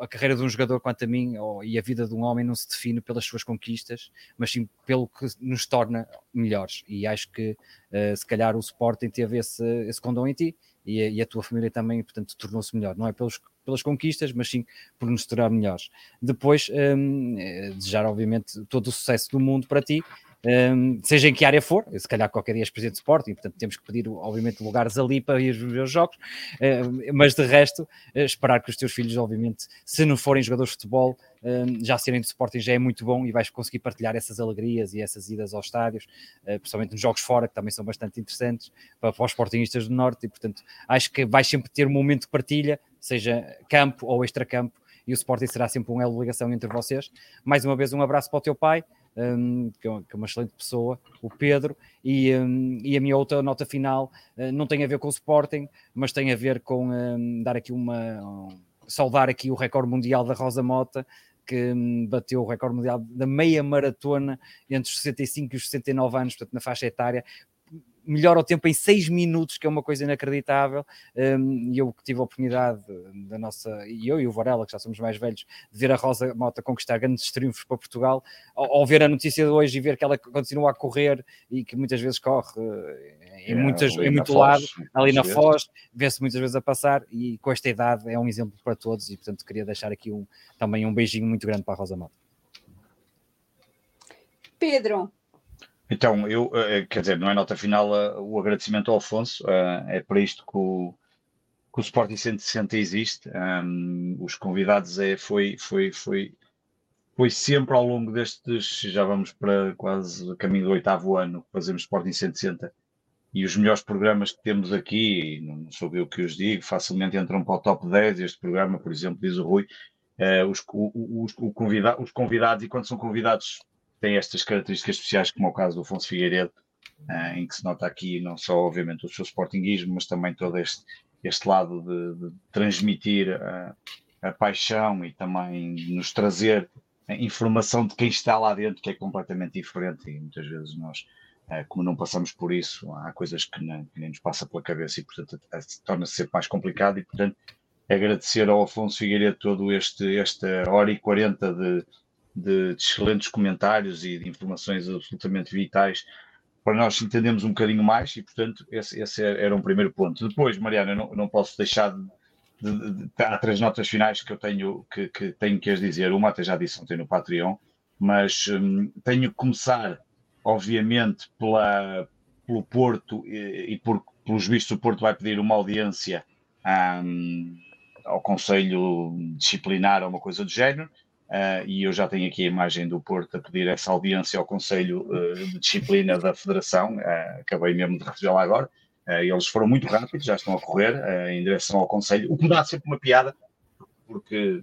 [SPEAKER 4] a carreira de um jogador, quanto a mim, ou, e a vida de um homem não se define pelas suas conquistas, mas sim pelo que nos torna melhores. E acho que uh, se calhar o Sporting teve esse, esse condão em ti e a, e a tua família também, portanto, tornou-se melhor. Não é pelos, pelas conquistas, mas sim por nos tornar melhores. Depois, um, eh, desejar, obviamente, todo o sucesso do mundo para ti um, seja em que área for, se calhar qualquer dia és presidente de Sporting, portanto temos que pedir, obviamente, lugares ali para ir ver os jogos, uh, mas de resto, uh, esperar que os teus filhos, obviamente, se não forem jogadores de futebol, uh, já serem de Sporting já é muito bom e vais conseguir partilhar essas alegrias e essas idas aos estádios, principalmente nos jogos fora, que também são bastante interessantes para, para os Sportingistas do Norte, e portanto acho que vais sempre ter um momento de partilha, seja campo ou extra-campo, e o Sporting será sempre um elo de ligação entre vocês. Mais uma vez, um abraço para o teu pai, um, que, é uma, que, é uma, excelente pessoa, o Pedro, e, um, e a minha outra nota final uh, não tem a ver com o Sporting, mas tem a ver com um, dar aqui uma. Um, saudar aqui o recorde mundial da Rosa Mota, que bateu o recorde mundial da meia maratona entre os 65 e os 69 anos, portanto, na faixa etária, melhora o tempo em 6 minutos, que é uma coisa inacreditável. Um, e eu que tive a oportunidade da nossa, e eu e o Varela, que já somos mais velhos, de ver a Rosa Mota conquistar grandes triunfos para Portugal, ao, ao, ver a notícia de hoje e ver que ela continua a correr e que muitas vezes corre eh, em, é, muitas, em muito lado, ali na Foz, vê-se muitas vezes a passar e com esta idade é um exemplo para todos e portanto queria deixar aqui um, também um beijinho muito grande para a Rosa Mota.
[SPEAKER 1] Pedro,
[SPEAKER 3] então, eu, eh, quer dizer, não é nota final eh, o agradecimento ao Afonso, eh, é para isto que o, que o Sporting 160 existe. Um, os convidados é, foi, foi, foi, foi sempre ao longo destes, já vamos para quase caminho do oitavo ano que fazemos Sporting 160 e os melhores programas que temos aqui, não sou eu que os digo, facilmente entram para o top 10. Este programa, por exemplo, diz o Rui, uh, os, os, o convida, os convidados, e quando são convidados tem estas características especiais, como é o caso do Afonso Figueiredo, uh, em que se nota aqui não só, obviamente, o seu sportinguismo, mas também todo este, este lado de, de transmitir a, a, paixão e também nos trazer informação de quem está lá dentro, que é completamente diferente e muitas vezes nós Uh, como não passamos por isso, há coisas que, não, que nem nos passa pela cabeça e, portanto, torna-se sempre mais complicado. E, portanto, agradecer ao Afonso Figueiredo todo este, esta hora e 40 de, de, de excelentes comentários e de informações absolutamente vitais para nós entendermos um bocadinho mais e, portanto, esse, esse era um primeiro ponto. Depois, Mariana, não, não posso deixar de, de, de, há três notas finais que eu tenho que, que tenho que as dizer. Uma até já disse ontem no Patreon, mas hum, tenho que começar, obviamente, pela, pelo Porto e, e por, pelos vistos o Porto vai pedir uma audiência hum, ao Conselho Disciplinar ou uma coisa do género. Uh, e eu já tenho aqui a imagem do Porto a pedir essa audiência ao Conselho uh, de Disciplina da Federação, uh, acabei mesmo de recebê-la agora. eles foram muito rápidos, já estão a correr em direção ao Conselho, o que me dá sempre uma piada, porque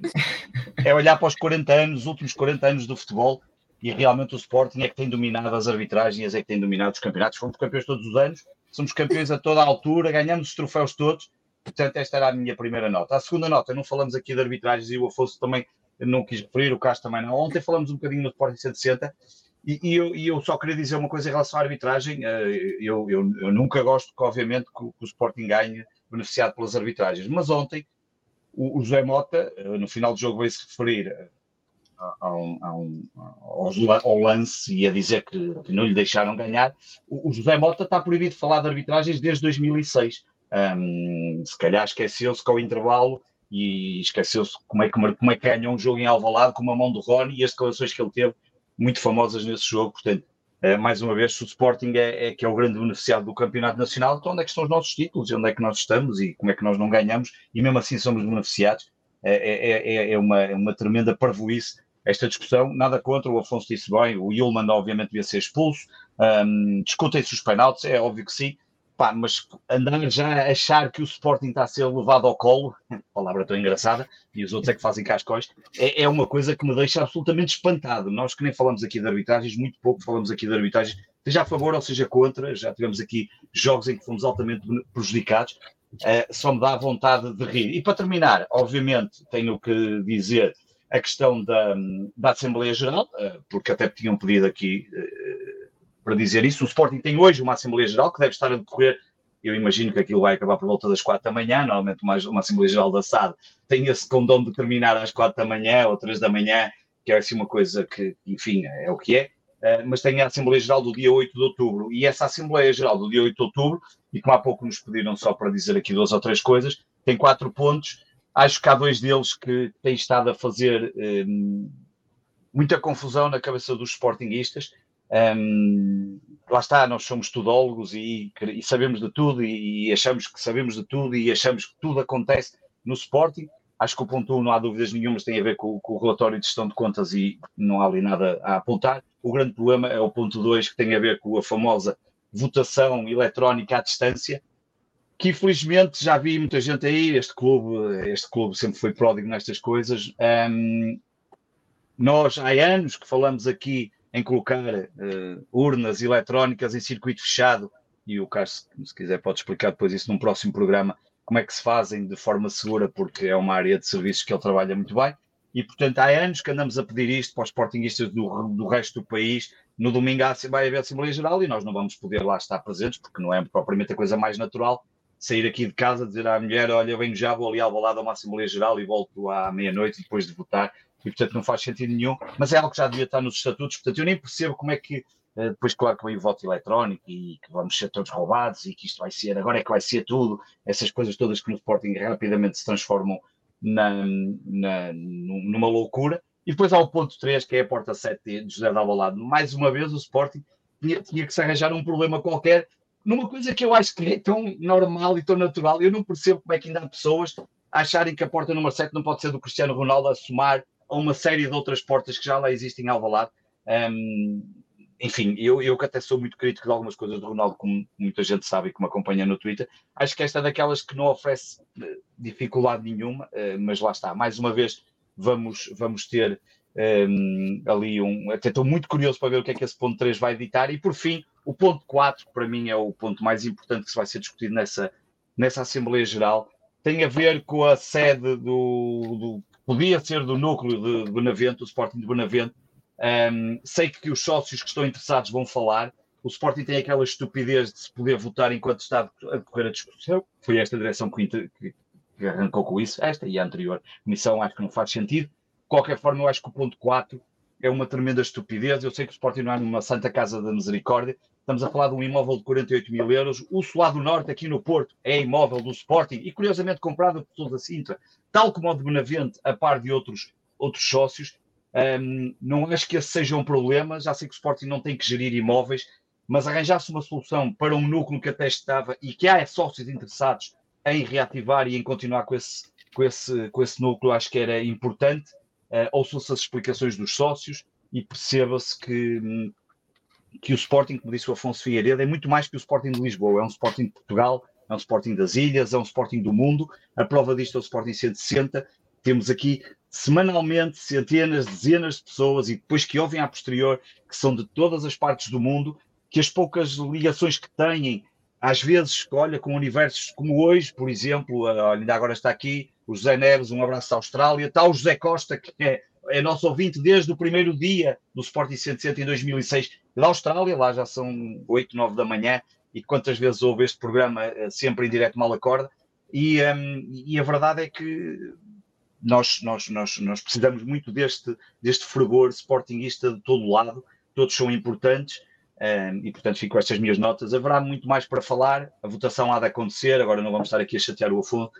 [SPEAKER 3] é olhar para os 40 anos, os últimos 40 anos do futebol, e realmente o Sporting é que tem dominado as arbitragens, é que tem dominado os campeonatos. Fomos campeões todos os anos, somos campeões a toda a altura, ganhamos os troféus todos. Portanto, esta era a minha primeira nota. A segunda nota, não falamos aqui de arbitragens e o Afonso também não quis referir, o Castro também não. Ontem falamos um bocadinho no Sporting 160 e, e, eu, e eu só queria dizer uma coisa em relação à arbitragem. Eh, eu, eu, eu nunca gosto, que, obviamente, que o, que o Sporting ganhe beneficiado pelas arbitragens, mas ontem o, o José Mota, eh, no final do jogo, veio-se referir eh, a um, a um, ao, lance e a dizer que, que, não lhe deixaram ganhar. O, o, José Mota está proibido de falar de arbitragens desde 2006. Um, se calhar esqueceu-se que ao intervalo e esqueceu-se como é, que, como é que ganhou um jogo em Alvalade com uma mão do Rony e as declarações que ele teve, muito famosas nesse jogo. Portanto, é, mais uma vez, o Sporting é, é, que é o grande beneficiado do Campeonato Nacional, então onde é que estão os nossos títulos, onde é que nós estamos e como é que nós não ganhamos, e mesmo assim somos beneficiados. É, é, é, é uma, uma tremenda parvoíce esta discussão. Nada contra, o Afonso disse bem, o Yulman obviamente devia ser expulso, um, discutem-se os penaltis, é óbvio que sim, Pá, mas andar já a achar que o Sporting está a ser levado ao colo, *laughs* palavra tão engraçada, e os outros é que fazem cascóis, é, é uma coisa que me deixa absolutamente espantado. Nós que nem falamos aqui de arbitragens, muito pouco falamos aqui de arbitragens, seja a favor ou seja contra, já tivemos aqui jogos em que fomos altamente prejudicados, é, só me dá vontade de rir. E para terminar, obviamente, tenho que dizer a questão da, da Assembleia Geral, eh, porque até tinham pedido aqui eh, para dizer isso. O Sporting tem hoje uma Assembleia Geral que deve estar a decorrer. Eu imagino que aquilo vai acabar por volta das quatro da manhã. Normalmente, uma, uma Assembleia Geral da SAD tem esse condão de terminar às quatro da manhã ou três da manhã, que é assim uma coisa que, enfim, é o que é. Uh, mas tem a Assembleia Geral do dia 8 de outubro. E essa Assembleia Geral do dia 8 de outubro, e como há pouco nos pediram só para dizer aqui duas ou três coisas, tem quatro pontos. Acho que há dois deles que têm estado a fazer um, muita confusão na cabeça dos sportinguistas. Um, lá está, nós somos tudólogos e, e sabemos de tudo e, e, achamos que sabemos de tudo e achamos que tudo acontece no Sporting. Acho que o ponto 1 um, não há dúvidas nenhumas, tem a ver com, com, o relatório de gestão de contas e não há ali nada a apontar. O grande problema é o ponto 2, que tem a ver com a famosa votação eletrónica à distância, que infelizmente já vi muita gente aí, este clube, este clube sempre foi pródigo nestas coisas. Um, nós há anos que falamos aqui em colocar uh, urnas eletrónicas em circuito fechado, e o Carlos, se quiser, pode explicar depois isso num próximo programa, como é que se fazem de forma segura, porque é uma área de serviços que ele trabalha muito bem. E, portanto, há anos que andamos a pedir isto para os sportinguistas do, do resto do país. No domingo vai haver Assembleia Geral e nós não vamos poder lá estar presentes, porque não é propriamente a coisa mais natural sair aqui de casa, dizer à mulher: Olha, venho já, vou ali ao lado a uma Assembleia Geral e volto à meia-noite depois de votar e portanto não faz sentido nenhum, mas é algo que já devia estar nos estatutos, portanto eu nem percebo como é que eh, depois claro que vem o voto eletrónico e que vamos ser todos roubados e que isto vai ser, agora é que vai ser tudo, essas coisas todas que no Sporting rapidamente se transformam na, na, numa loucura. E depois há o ponto 3, que é a porta 7 de José de Alvalade. Mais uma vez o Sporting tinha, tinha que se arranjar um problema qualquer numa coisa que eu acho que é tão normal e tão natural. Eu não percebo como é que ainda há pessoas a acharem que a porta número 7 não pode ser do Cristiano Ronaldo a somar a uma série de outras portas que já lá existem em Alvalade. Um, enfim, eu, eu que até sou muito crítico de algumas coisas do Ronaldo, como muita gente sabe e que me acompanha no Twitter, acho que esta é daquelas que não oferece eh, dificuldade nenhuma, uh, mas lá está, mais uma vez vamos, vamos ter um, ali um. Até estou muito curioso para ver o que é que esse ponto 3 vai editar, e por fim, o ponto 4, que para mim é o ponto mais importante que se vai ser discutido nessa, nessa Assembleia Geral, tem a ver com a sede do, do podia ser do núcleo de Benavente, do Sporting de Benavente. Um, sei que os sócios que estão interessados vão falar. o Sporting tem aquela estupidez de se poder votar enquanto está a decorrer a discussão. Foi esta direção que, que, arrancou com isso, esta e a anterior comissão, acho que não faz sentido. De qualquer forma, eu acho que o ponto 4 é uma tremenda estupidez. Eu sei que o Sporting não é numa Santa Casa da Misericórdia. Estamos a falar de um imóvel de 48 mil euros. O do Norte, aqui no Porto, é imóvel do Sporting e, curiosamente, comprado por toda a Sintra, tal como o de Benavente, a par de outros, outros sócios. Um, não acho que esse seja um problema. Já sei que o Sporting não tem que gerir imóveis, mas arranjar-se uma solução para um núcleo que até estava e que há sócios interessados em reativar e em continuar com esse, com esse, com esse núcleo, acho que era importante. Uh, ouçam-se as explicações dos sócios e perceba-se que, que o Sporting, como disse o Afonso Figueiredo, é muito mais que o Sporting de Lisboa, é um Sporting de Portugal, é um Sporting das Ilhas, é um Sporting do mundo. A prova disto é o Sporting 160. Temos aqui semanalmente centenas, dezenas de pessoas e depois que ouvem a posterior, que são de todas as partes do mundo, que as poucas ligações que têm, às vezes, olha, com universos como hoje, por exemplo, olha, ainda agora está aqui o José Neves, um abraço à Austrália, está o José Costa, que é, é nosso ouvinte desde o primeiro dia do Sporting 160 em 2006, da Austrália, lá já são 8, 9 da manhã, e quantas vezes ouve este programa eh, sempre em direto mal acorda, e, um, e a verdade é que nós, nós, nós, nós precisamos muito deste, deste fervor sportingista de todo lado, todos são importantes, um, e portanto fico com estas minhas notas. Haverá muito mais para falar, a votação há de acontecer, agora não vamos estar aqui a chatear o Afonso,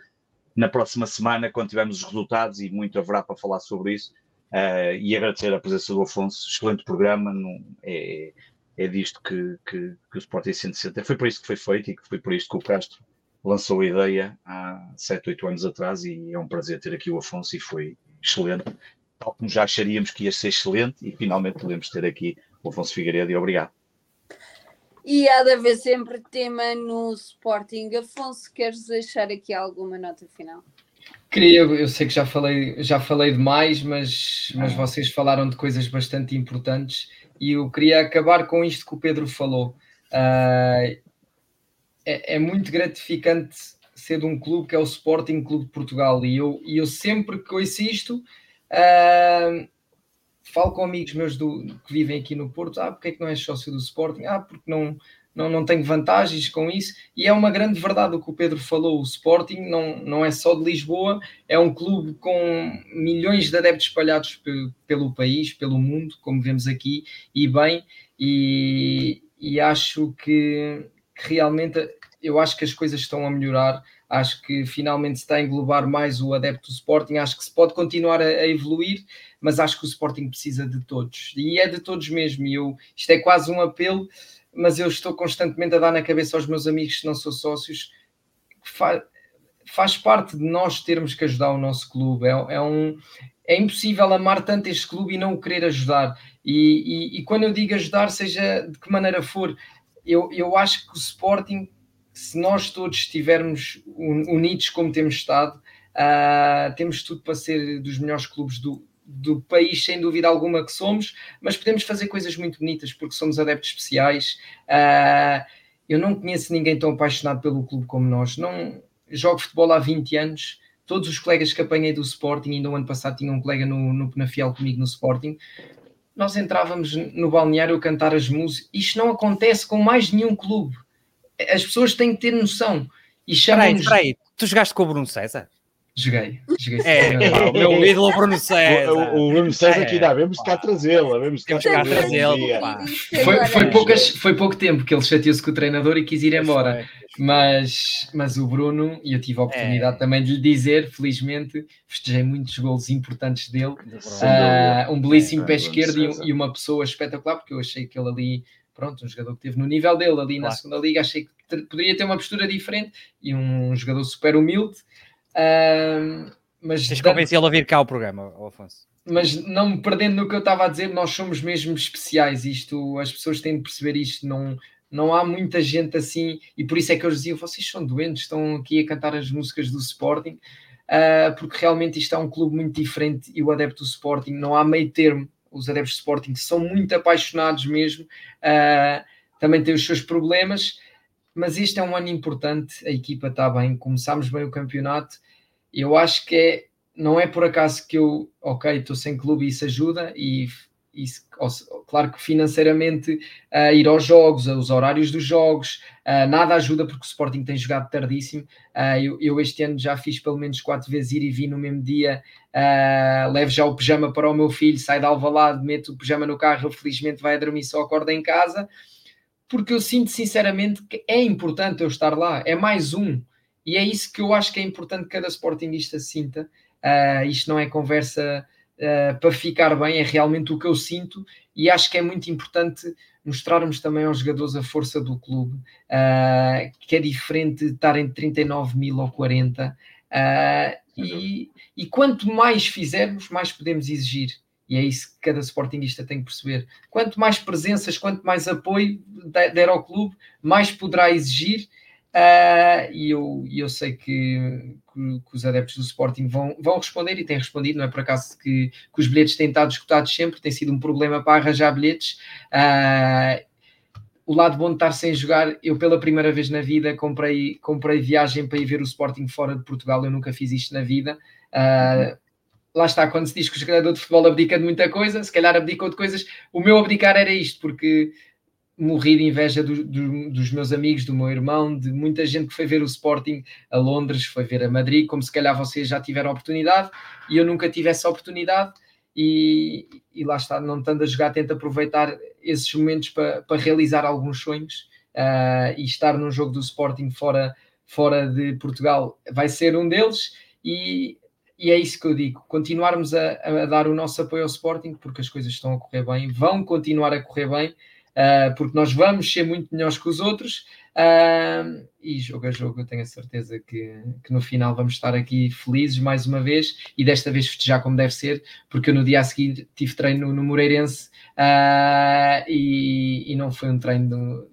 [SPEAKER 3] na próxima semana, quando tivermos os resultados, e muito haverá para falar sobre isso. Uh, e agradecer a presença do Afonso, excelente programa, não, é, é disto que, que, que o Sporting 160 foi por isso que foi feito e que foi por isto que o Castro lançou a ideia há 7, 8 anos atrás e é um prazer ter aqui o Afonso e foi excelente, tal como já acharíamos que ia ser excelente e finalmente podemos ter aqui o Afonso Figueiredo e obrigado.
[SPEAKER 1] E há de haver sempre tema no Sporting. Afonso, queres deixar aqui alguma nota final?
[SPEAKER 2] Queria, eu sei que já falei, já falei demais, mas, mas vocês falaram de coisas bastante importantes e eu queria acabar com isto que o Pedro falou. Uh, é, é, muito gratificante ser de um clube que é o Sporting Clube de Portugal e eu, e eu sempre que ouço isto uh, falo com amigos meus do, que vivem aqui no Porto, ah, porque é que não és sócio do Sporting? Ah, porque não, não, não tenho vantagens com isso, e é uma grande verdade o que o Pedro falou, o Sporting não, não é só de Lisboa, é um clube com milhões de adeptos espalhados pelo país, pelo mundo, como vemos aqui, e bem, e, e acho que, que realmente eu acho que as coisas estão a melhorar, acho que finalmente se está a englobar mais o adepto do Sporting, acho que se pode continuar a, a, evoluir, mas acho que o Sporting precisa de todos, e é de todos mesmo, e eu, isto é quase um apelo, mas eu estou constantemente a dar na cabeça aos meus amigos que não são sócios, que fa faz parte de nós termos que ajudar o nosso clube, é, é um... É impossível amar tanto este clube e não o querer ajudar. E, e, e quando eu digo ajudar, seja de que maneira for, eu, eu acho que o Sporting se nós todos estivermos unidos como temos estado, uh, temos tudo para ser dos melhores clubes do, do país, sem dúvida alguma que somos, mas podemos fazer coisas muito bonitas porque somos adeptos especiais. Uh, eu não conheço ninguém tão apaixonado pelo clube como nós. Não jogo futebol há 20 anos. Todos os colegas que apanhei do Sporting, ainda o ano passado tinha um colega no, no Penafiel comigo no Sporting, nós entrávamos no balneário a cantar as músicas. Isto não acontece com mais nenhum clube as pessoas têm que ter noção. E chamam
[SPEAKER 4] Espera aí, tu jogaste com o Bruno César?
[SPEAKER 2] Joguei, joguei.
[SPEAKER 4] É, *laughs* pá, o meu ídolo Bruno César.
[SPEAKER 3] O, o Bruno César que ainda vemos cá trazê-lo. Vemos cá trazê-lo.
[SPEAKER 2] Foi, foi, poucas, foi pouco tempo que ele chateou-se com o treinador e quis ir embora. Mas, mas o Bruno, e eu tive a oportunidade é. também de lhe dizer, felizmente, festejei muitos gols importantes dele. Uh, um belíssimo é, pé esquerdo e, e, uma pessoa espetacular, porque eu achei que ele ali pronto, um jogador que teve no nível dele ali na segunda liga, achei que poderia ter uma postura diferente e um jogador super humilde. Uh, mas
[SPEAKER 4] Tens convencê-lo a vir cá ao programa, Afonso.
[SPEAKER 2] Mas não me perdendo no que eu estava a dizer, nós somos mesmo especiais. Isto, as pessoas têm de perceber isto. Não, não há muita gente assim, e por isso é que eu dizia: vocês são doentes, estão aqui a cantar as músicas do Sporting, uh, porque realmente isto é um clube muito diferente e o adepto do Sporting não há meio termo os adeptos de Sporting são muito apaixonados mesmo, uh, também têm os seus problemas, mas este é um ano importante, a equipa está bem, começámos bem o campeonato, eu acho que é, não é por acaso que eu, ok, estou sem clube e isso ajuda, e, claro que financeiramente uh, ir aos jogos, os horários dos jogos, uh, nada ajuda porque o Sporting tem jogado tardíssimo. Uh, eu, eu, este ano já fiz pelo menos quatro vezes ir e vir no mesmo dia. levo já o pijama para o meu filho, sai de Alvalade, meto o pijama no carro, felizmente vai dormir, só acorda em casa. Porque eu sinto sinceramente que é importante eu estar lá, é mais um. E é isso que eu acho que é importante que cada Sportingista sinta. isto não é conversa uh, para ficar bem, é realmente o que eu sinto e acho que é muito importante mostrarmos também aos jogadores a força do clube, uh, que é diferente de estar em 39 mil ou 40. Uh, eh, e, e quanto mais fizermos, mais podemos exigir. E é isso que cada sportinguista tem que perceber. Quanto mais presenças, quanto mais apoio der ao clube, mais poderá exigir Uh, e eu, eu sei que, que, que, os adeptos do Sporting vão, vão responder e têm respondido, não é por acaso que, que os bilhetes têm estado esgotados sempre, tem sido um problema para arranjar bilhetes. Uh, o lado bom de estar sem jogar, eu pela primeira vez na vida comprei, comprei viagem para ir ver o Sporting fora de Portugal, eu nunca fiz isto na vida. Uh, lá está, quando se diz que o jogador de futebol abdica de muita coisa, se calhar abdicou de coisas, o meu abdicar era isto, porque morri de inveja do, do, dos meus amigos, do meu irmão, de muita gente que foi ver o Sporting a Londres, foi ver a Madrid, como se calhar vocês já tiveram oportunidade e eu nunca tive essa oportunidade. E, e lá está, não estando a jogar, tento aproveitar esses momentos para, para realizar alguns sonhos uh, e estar num jogo do Sporting fora, fora de Portugal vai ser um deles. E, e é isso que eu digo: continuarmos a, a dar o nosso apoio ao Sporting, porque as coisas estão a correr bem, vão continuar a correr bem uh, porque nós vamos ser muito melhores que os outros. Uh, e jogo a jogo, eu tenho a certeza que, que no final vamos estar aqui felizes mais uma vez e desta vez festejar como deve ser, porque eu no dia a seguir tive treino no Moreirense uh, e, e, não foi um treino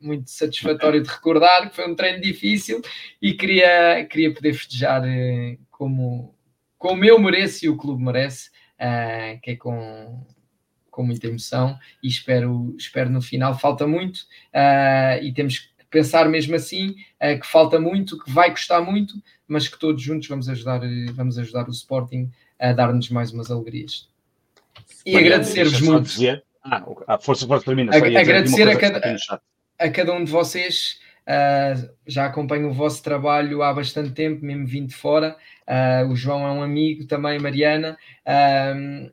[SPEAKER 2] muito satisfatório de recordar, foi um treino difícil e queria, queria poder festejar como, como eu mereço e o clube merece, que é com com muita emoção e espero, espero no final. Falta muito uh, e temos que pensar mesmo assim uh, que falta muito, que vai custar muito, mas que todos juntos vamos ajudar, vamos ajudar o Sporting a dar-nos mais umas alegrias. E agradecer-vos muito. Dizer...
[SPEAKER 3] Ah, a força, força termina.
[SPEAKER 2] agradecer a cada, a cada um de vocês. Uh, já acompanho o vosso trabalho há bastante tempo, mesmo vindo de fora. Uh, o João é um amigo também, Mariana. Uh,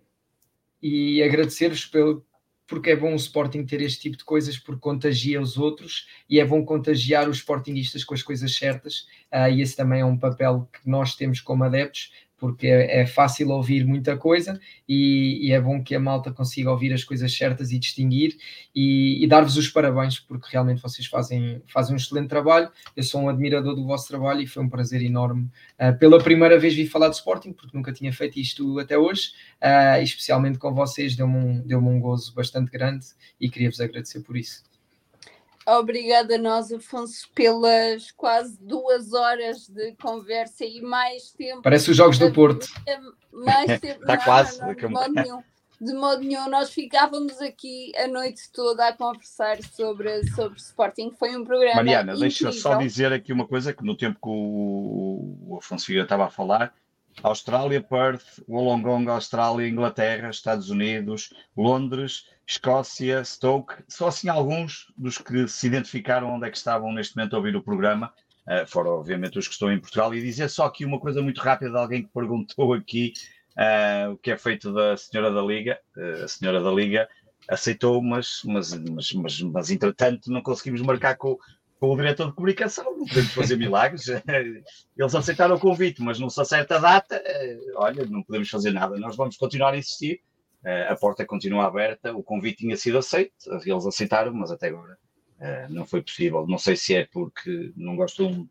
[SPEAKER 2] e agradecer-vos pelo, porque é bom o Sporting ter este tipo de coisas porque contagia os outros e é bom contagiar os Sportingistas com as coisas certas. Uh, e esse também é um papel que nós temos como adeptos porque é, é fácil ouvir muita coisa e, e, é bom que a malta consiga ouvir as coisas certas e distinguir e, e dar-vos os parabéns porque realmente vocês fazem, fazem um excelente trabalho. Eu sou um admirador do vosso trabalho e foi um prazer enorme. Uh, pela primeira vez vi falar de Sporting porque nunca tinha feito isto até hoje, uh, especialmente com vocês, deu-me um, deu um gozo bastante grande e queria-vos agradecer por isso.
[SPEAKER 1] Obrigada a nós, Afonso, pelas quase duas horas de conversa e mais tempo.
[SPEAKER 2] Parece os Jogos do Porto.
[SPEAKER 1] Mais *laughs* tempo.
[SPEAKER 3] Está quase.
[SPEAKER 1] Não, de, modo nenhum, de modo nenhum. Nós ficávamos aqui a noite toda a conversar sobre, sobre Sporting. Foi um programa.
[SPEAKER 3] Mariana, deixa só dizer aqui uma coisa que no tempo que o, o Afonso Figueiredo estava a falar, Austrália, Perth, Wollongong, Austrália, Inglaterra, Estados Unidos, Londres, Escócia, Stoke, só assim alguns dos que se identificaram onde é que estavam neste momento a ouvir o programa, uh, fora obviamente os que estão em Portugal, e dizer só aqui uma coisa muito rápida de alguém que perguntou aqui uh, o que é feito da senhora da Liga, uh, a senhora da Liga aceitou, mas, mas, mas, mas, mas entretanto não conseguimos marcar com, com o diretor de comunicação, não podemos fazer milagres. *laughs* Eles aceitaram o convite, mas não se acerta a data, olha, não podemos fazer nada. Nós vamos continuar a insistir. A porta continua aberta, o convite tinha sido aceito, eles aceitaram, mas até agora não foi possível. Não sei se é porque não gostam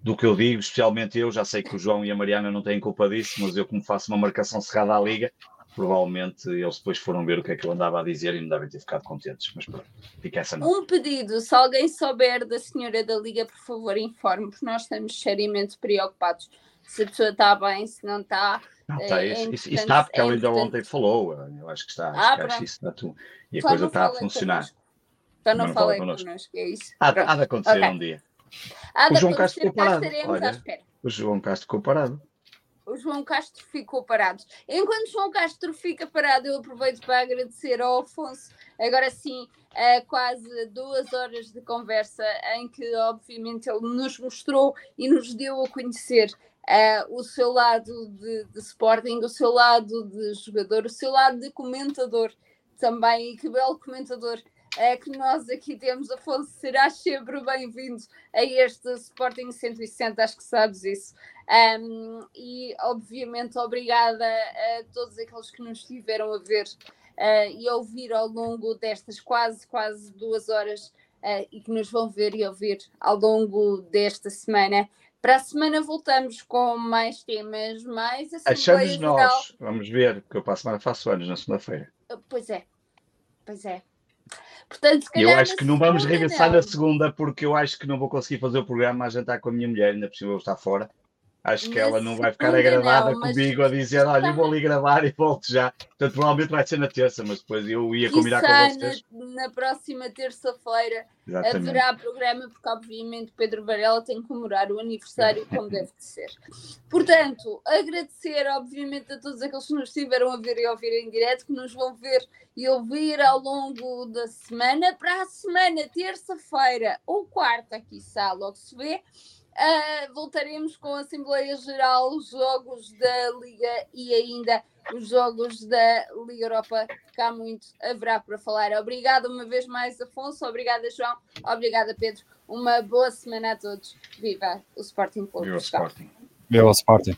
[SPEAKER 3] do que eu digo, especialmente eu. Já sei que o João e a Mariana não têm culpa disso, mas eu, como faço uma marcação cerrada à liga, provavelmente eles depois foram ver o que é que eu andava a dizer e não devem ter ficado contentes. Mas pronto, fica essa
[SPEAKER 1] nota. Um pedido: se alguém souber da senhora da Liga, por favor, informe, porque nós estamos seriamente preocupados se a pessoa está bem, se não está.
[SPEAKER 3] Não, está, é, isso, isso, está, porque é ela ainda ontem falou. Eu acho que está, ah, acho que isso está tu, e a Só coisa está a funcionar.
[SPEAKER 1] Então não, não falei connosco, é isso.
[SPEAKER 3] Há, há de acontecer okay. um dia.
[SPEAKER 1] Há de o João Castro ficou parado.
[SPEAKER 3] Olha, o João Castro ficou parado.
[SPEAKER 1] O João Castro ficou parado. Enquanto João Castro fica parado, eu aproveito para agradecer ao Afonso, agora sim, uh, quase duas horas de conversa, em que, obviamente, ele nos mostrou e nos deu a conhecer uh, o seu lado de, de Sporting, o seu lado de jogador, o seu lado de comentador também, e que belo comentador é que nós aqui temos. Afonso, serás sempre bem-vindo a este Sporting 160, acho que sabes isso. Um, e, obviamente, obrigada a todos aqueles que nos estiveram a ver uh, e a ouvir ao longo destas quase, quase duas horas uh, e que nos vão ver e ouvir ao longo desta semana. Para a semana voltamos com mais temas, mais
[SPEAKER 3] Achamos nós. Vamos ver, porque eu para a semana faço anos na segunda-feira.
[SPEAKER 1] Pois é, pois é. Portanto,
[SPEAKER 3] eu acho que não vamos regressar não. na segunda porque eu acho que não vou conseguir fazer o programa a jantar com a minha mulher, ainda por cima eu estar fora. Acho que ela não vai ficar agradada não, comigo a dizer, olha, eu vou ali gravar e volto já. Portanto, provavelmente vai ser na terça, mas depois eu ia combinar com vocês.
[SPEAKER 1] Na, na próxima terça-feira haverá programa, porque obviamente Pedro Varela tem que comemorar o aniversário como *laughs* deve de ser. Portanto, agradecer obviamente a todos aqueles que nos estiveram a ver e ouvir em direto, que nos vão ver e ouvir ao longo da semana. Para a semana, terça-feira ou quarta, aqui está, logo se vê Uh, voltaremos com a Assembleia Geral, os jogos da Liga e ainda os jogos da Liga Europa, que há muito haverá para falar. Obrigada uma vez mais, Afonso. Obrigada, João. Obrigada, Pedro. Uma boa semana a todos. Viva o Sporting Clube.
[SPEAKER 3] Viva o Sporting.
[SPEAKER 4] Viva o Sporting.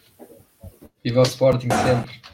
[SPEAKER 2] Viva o Sporting sempre.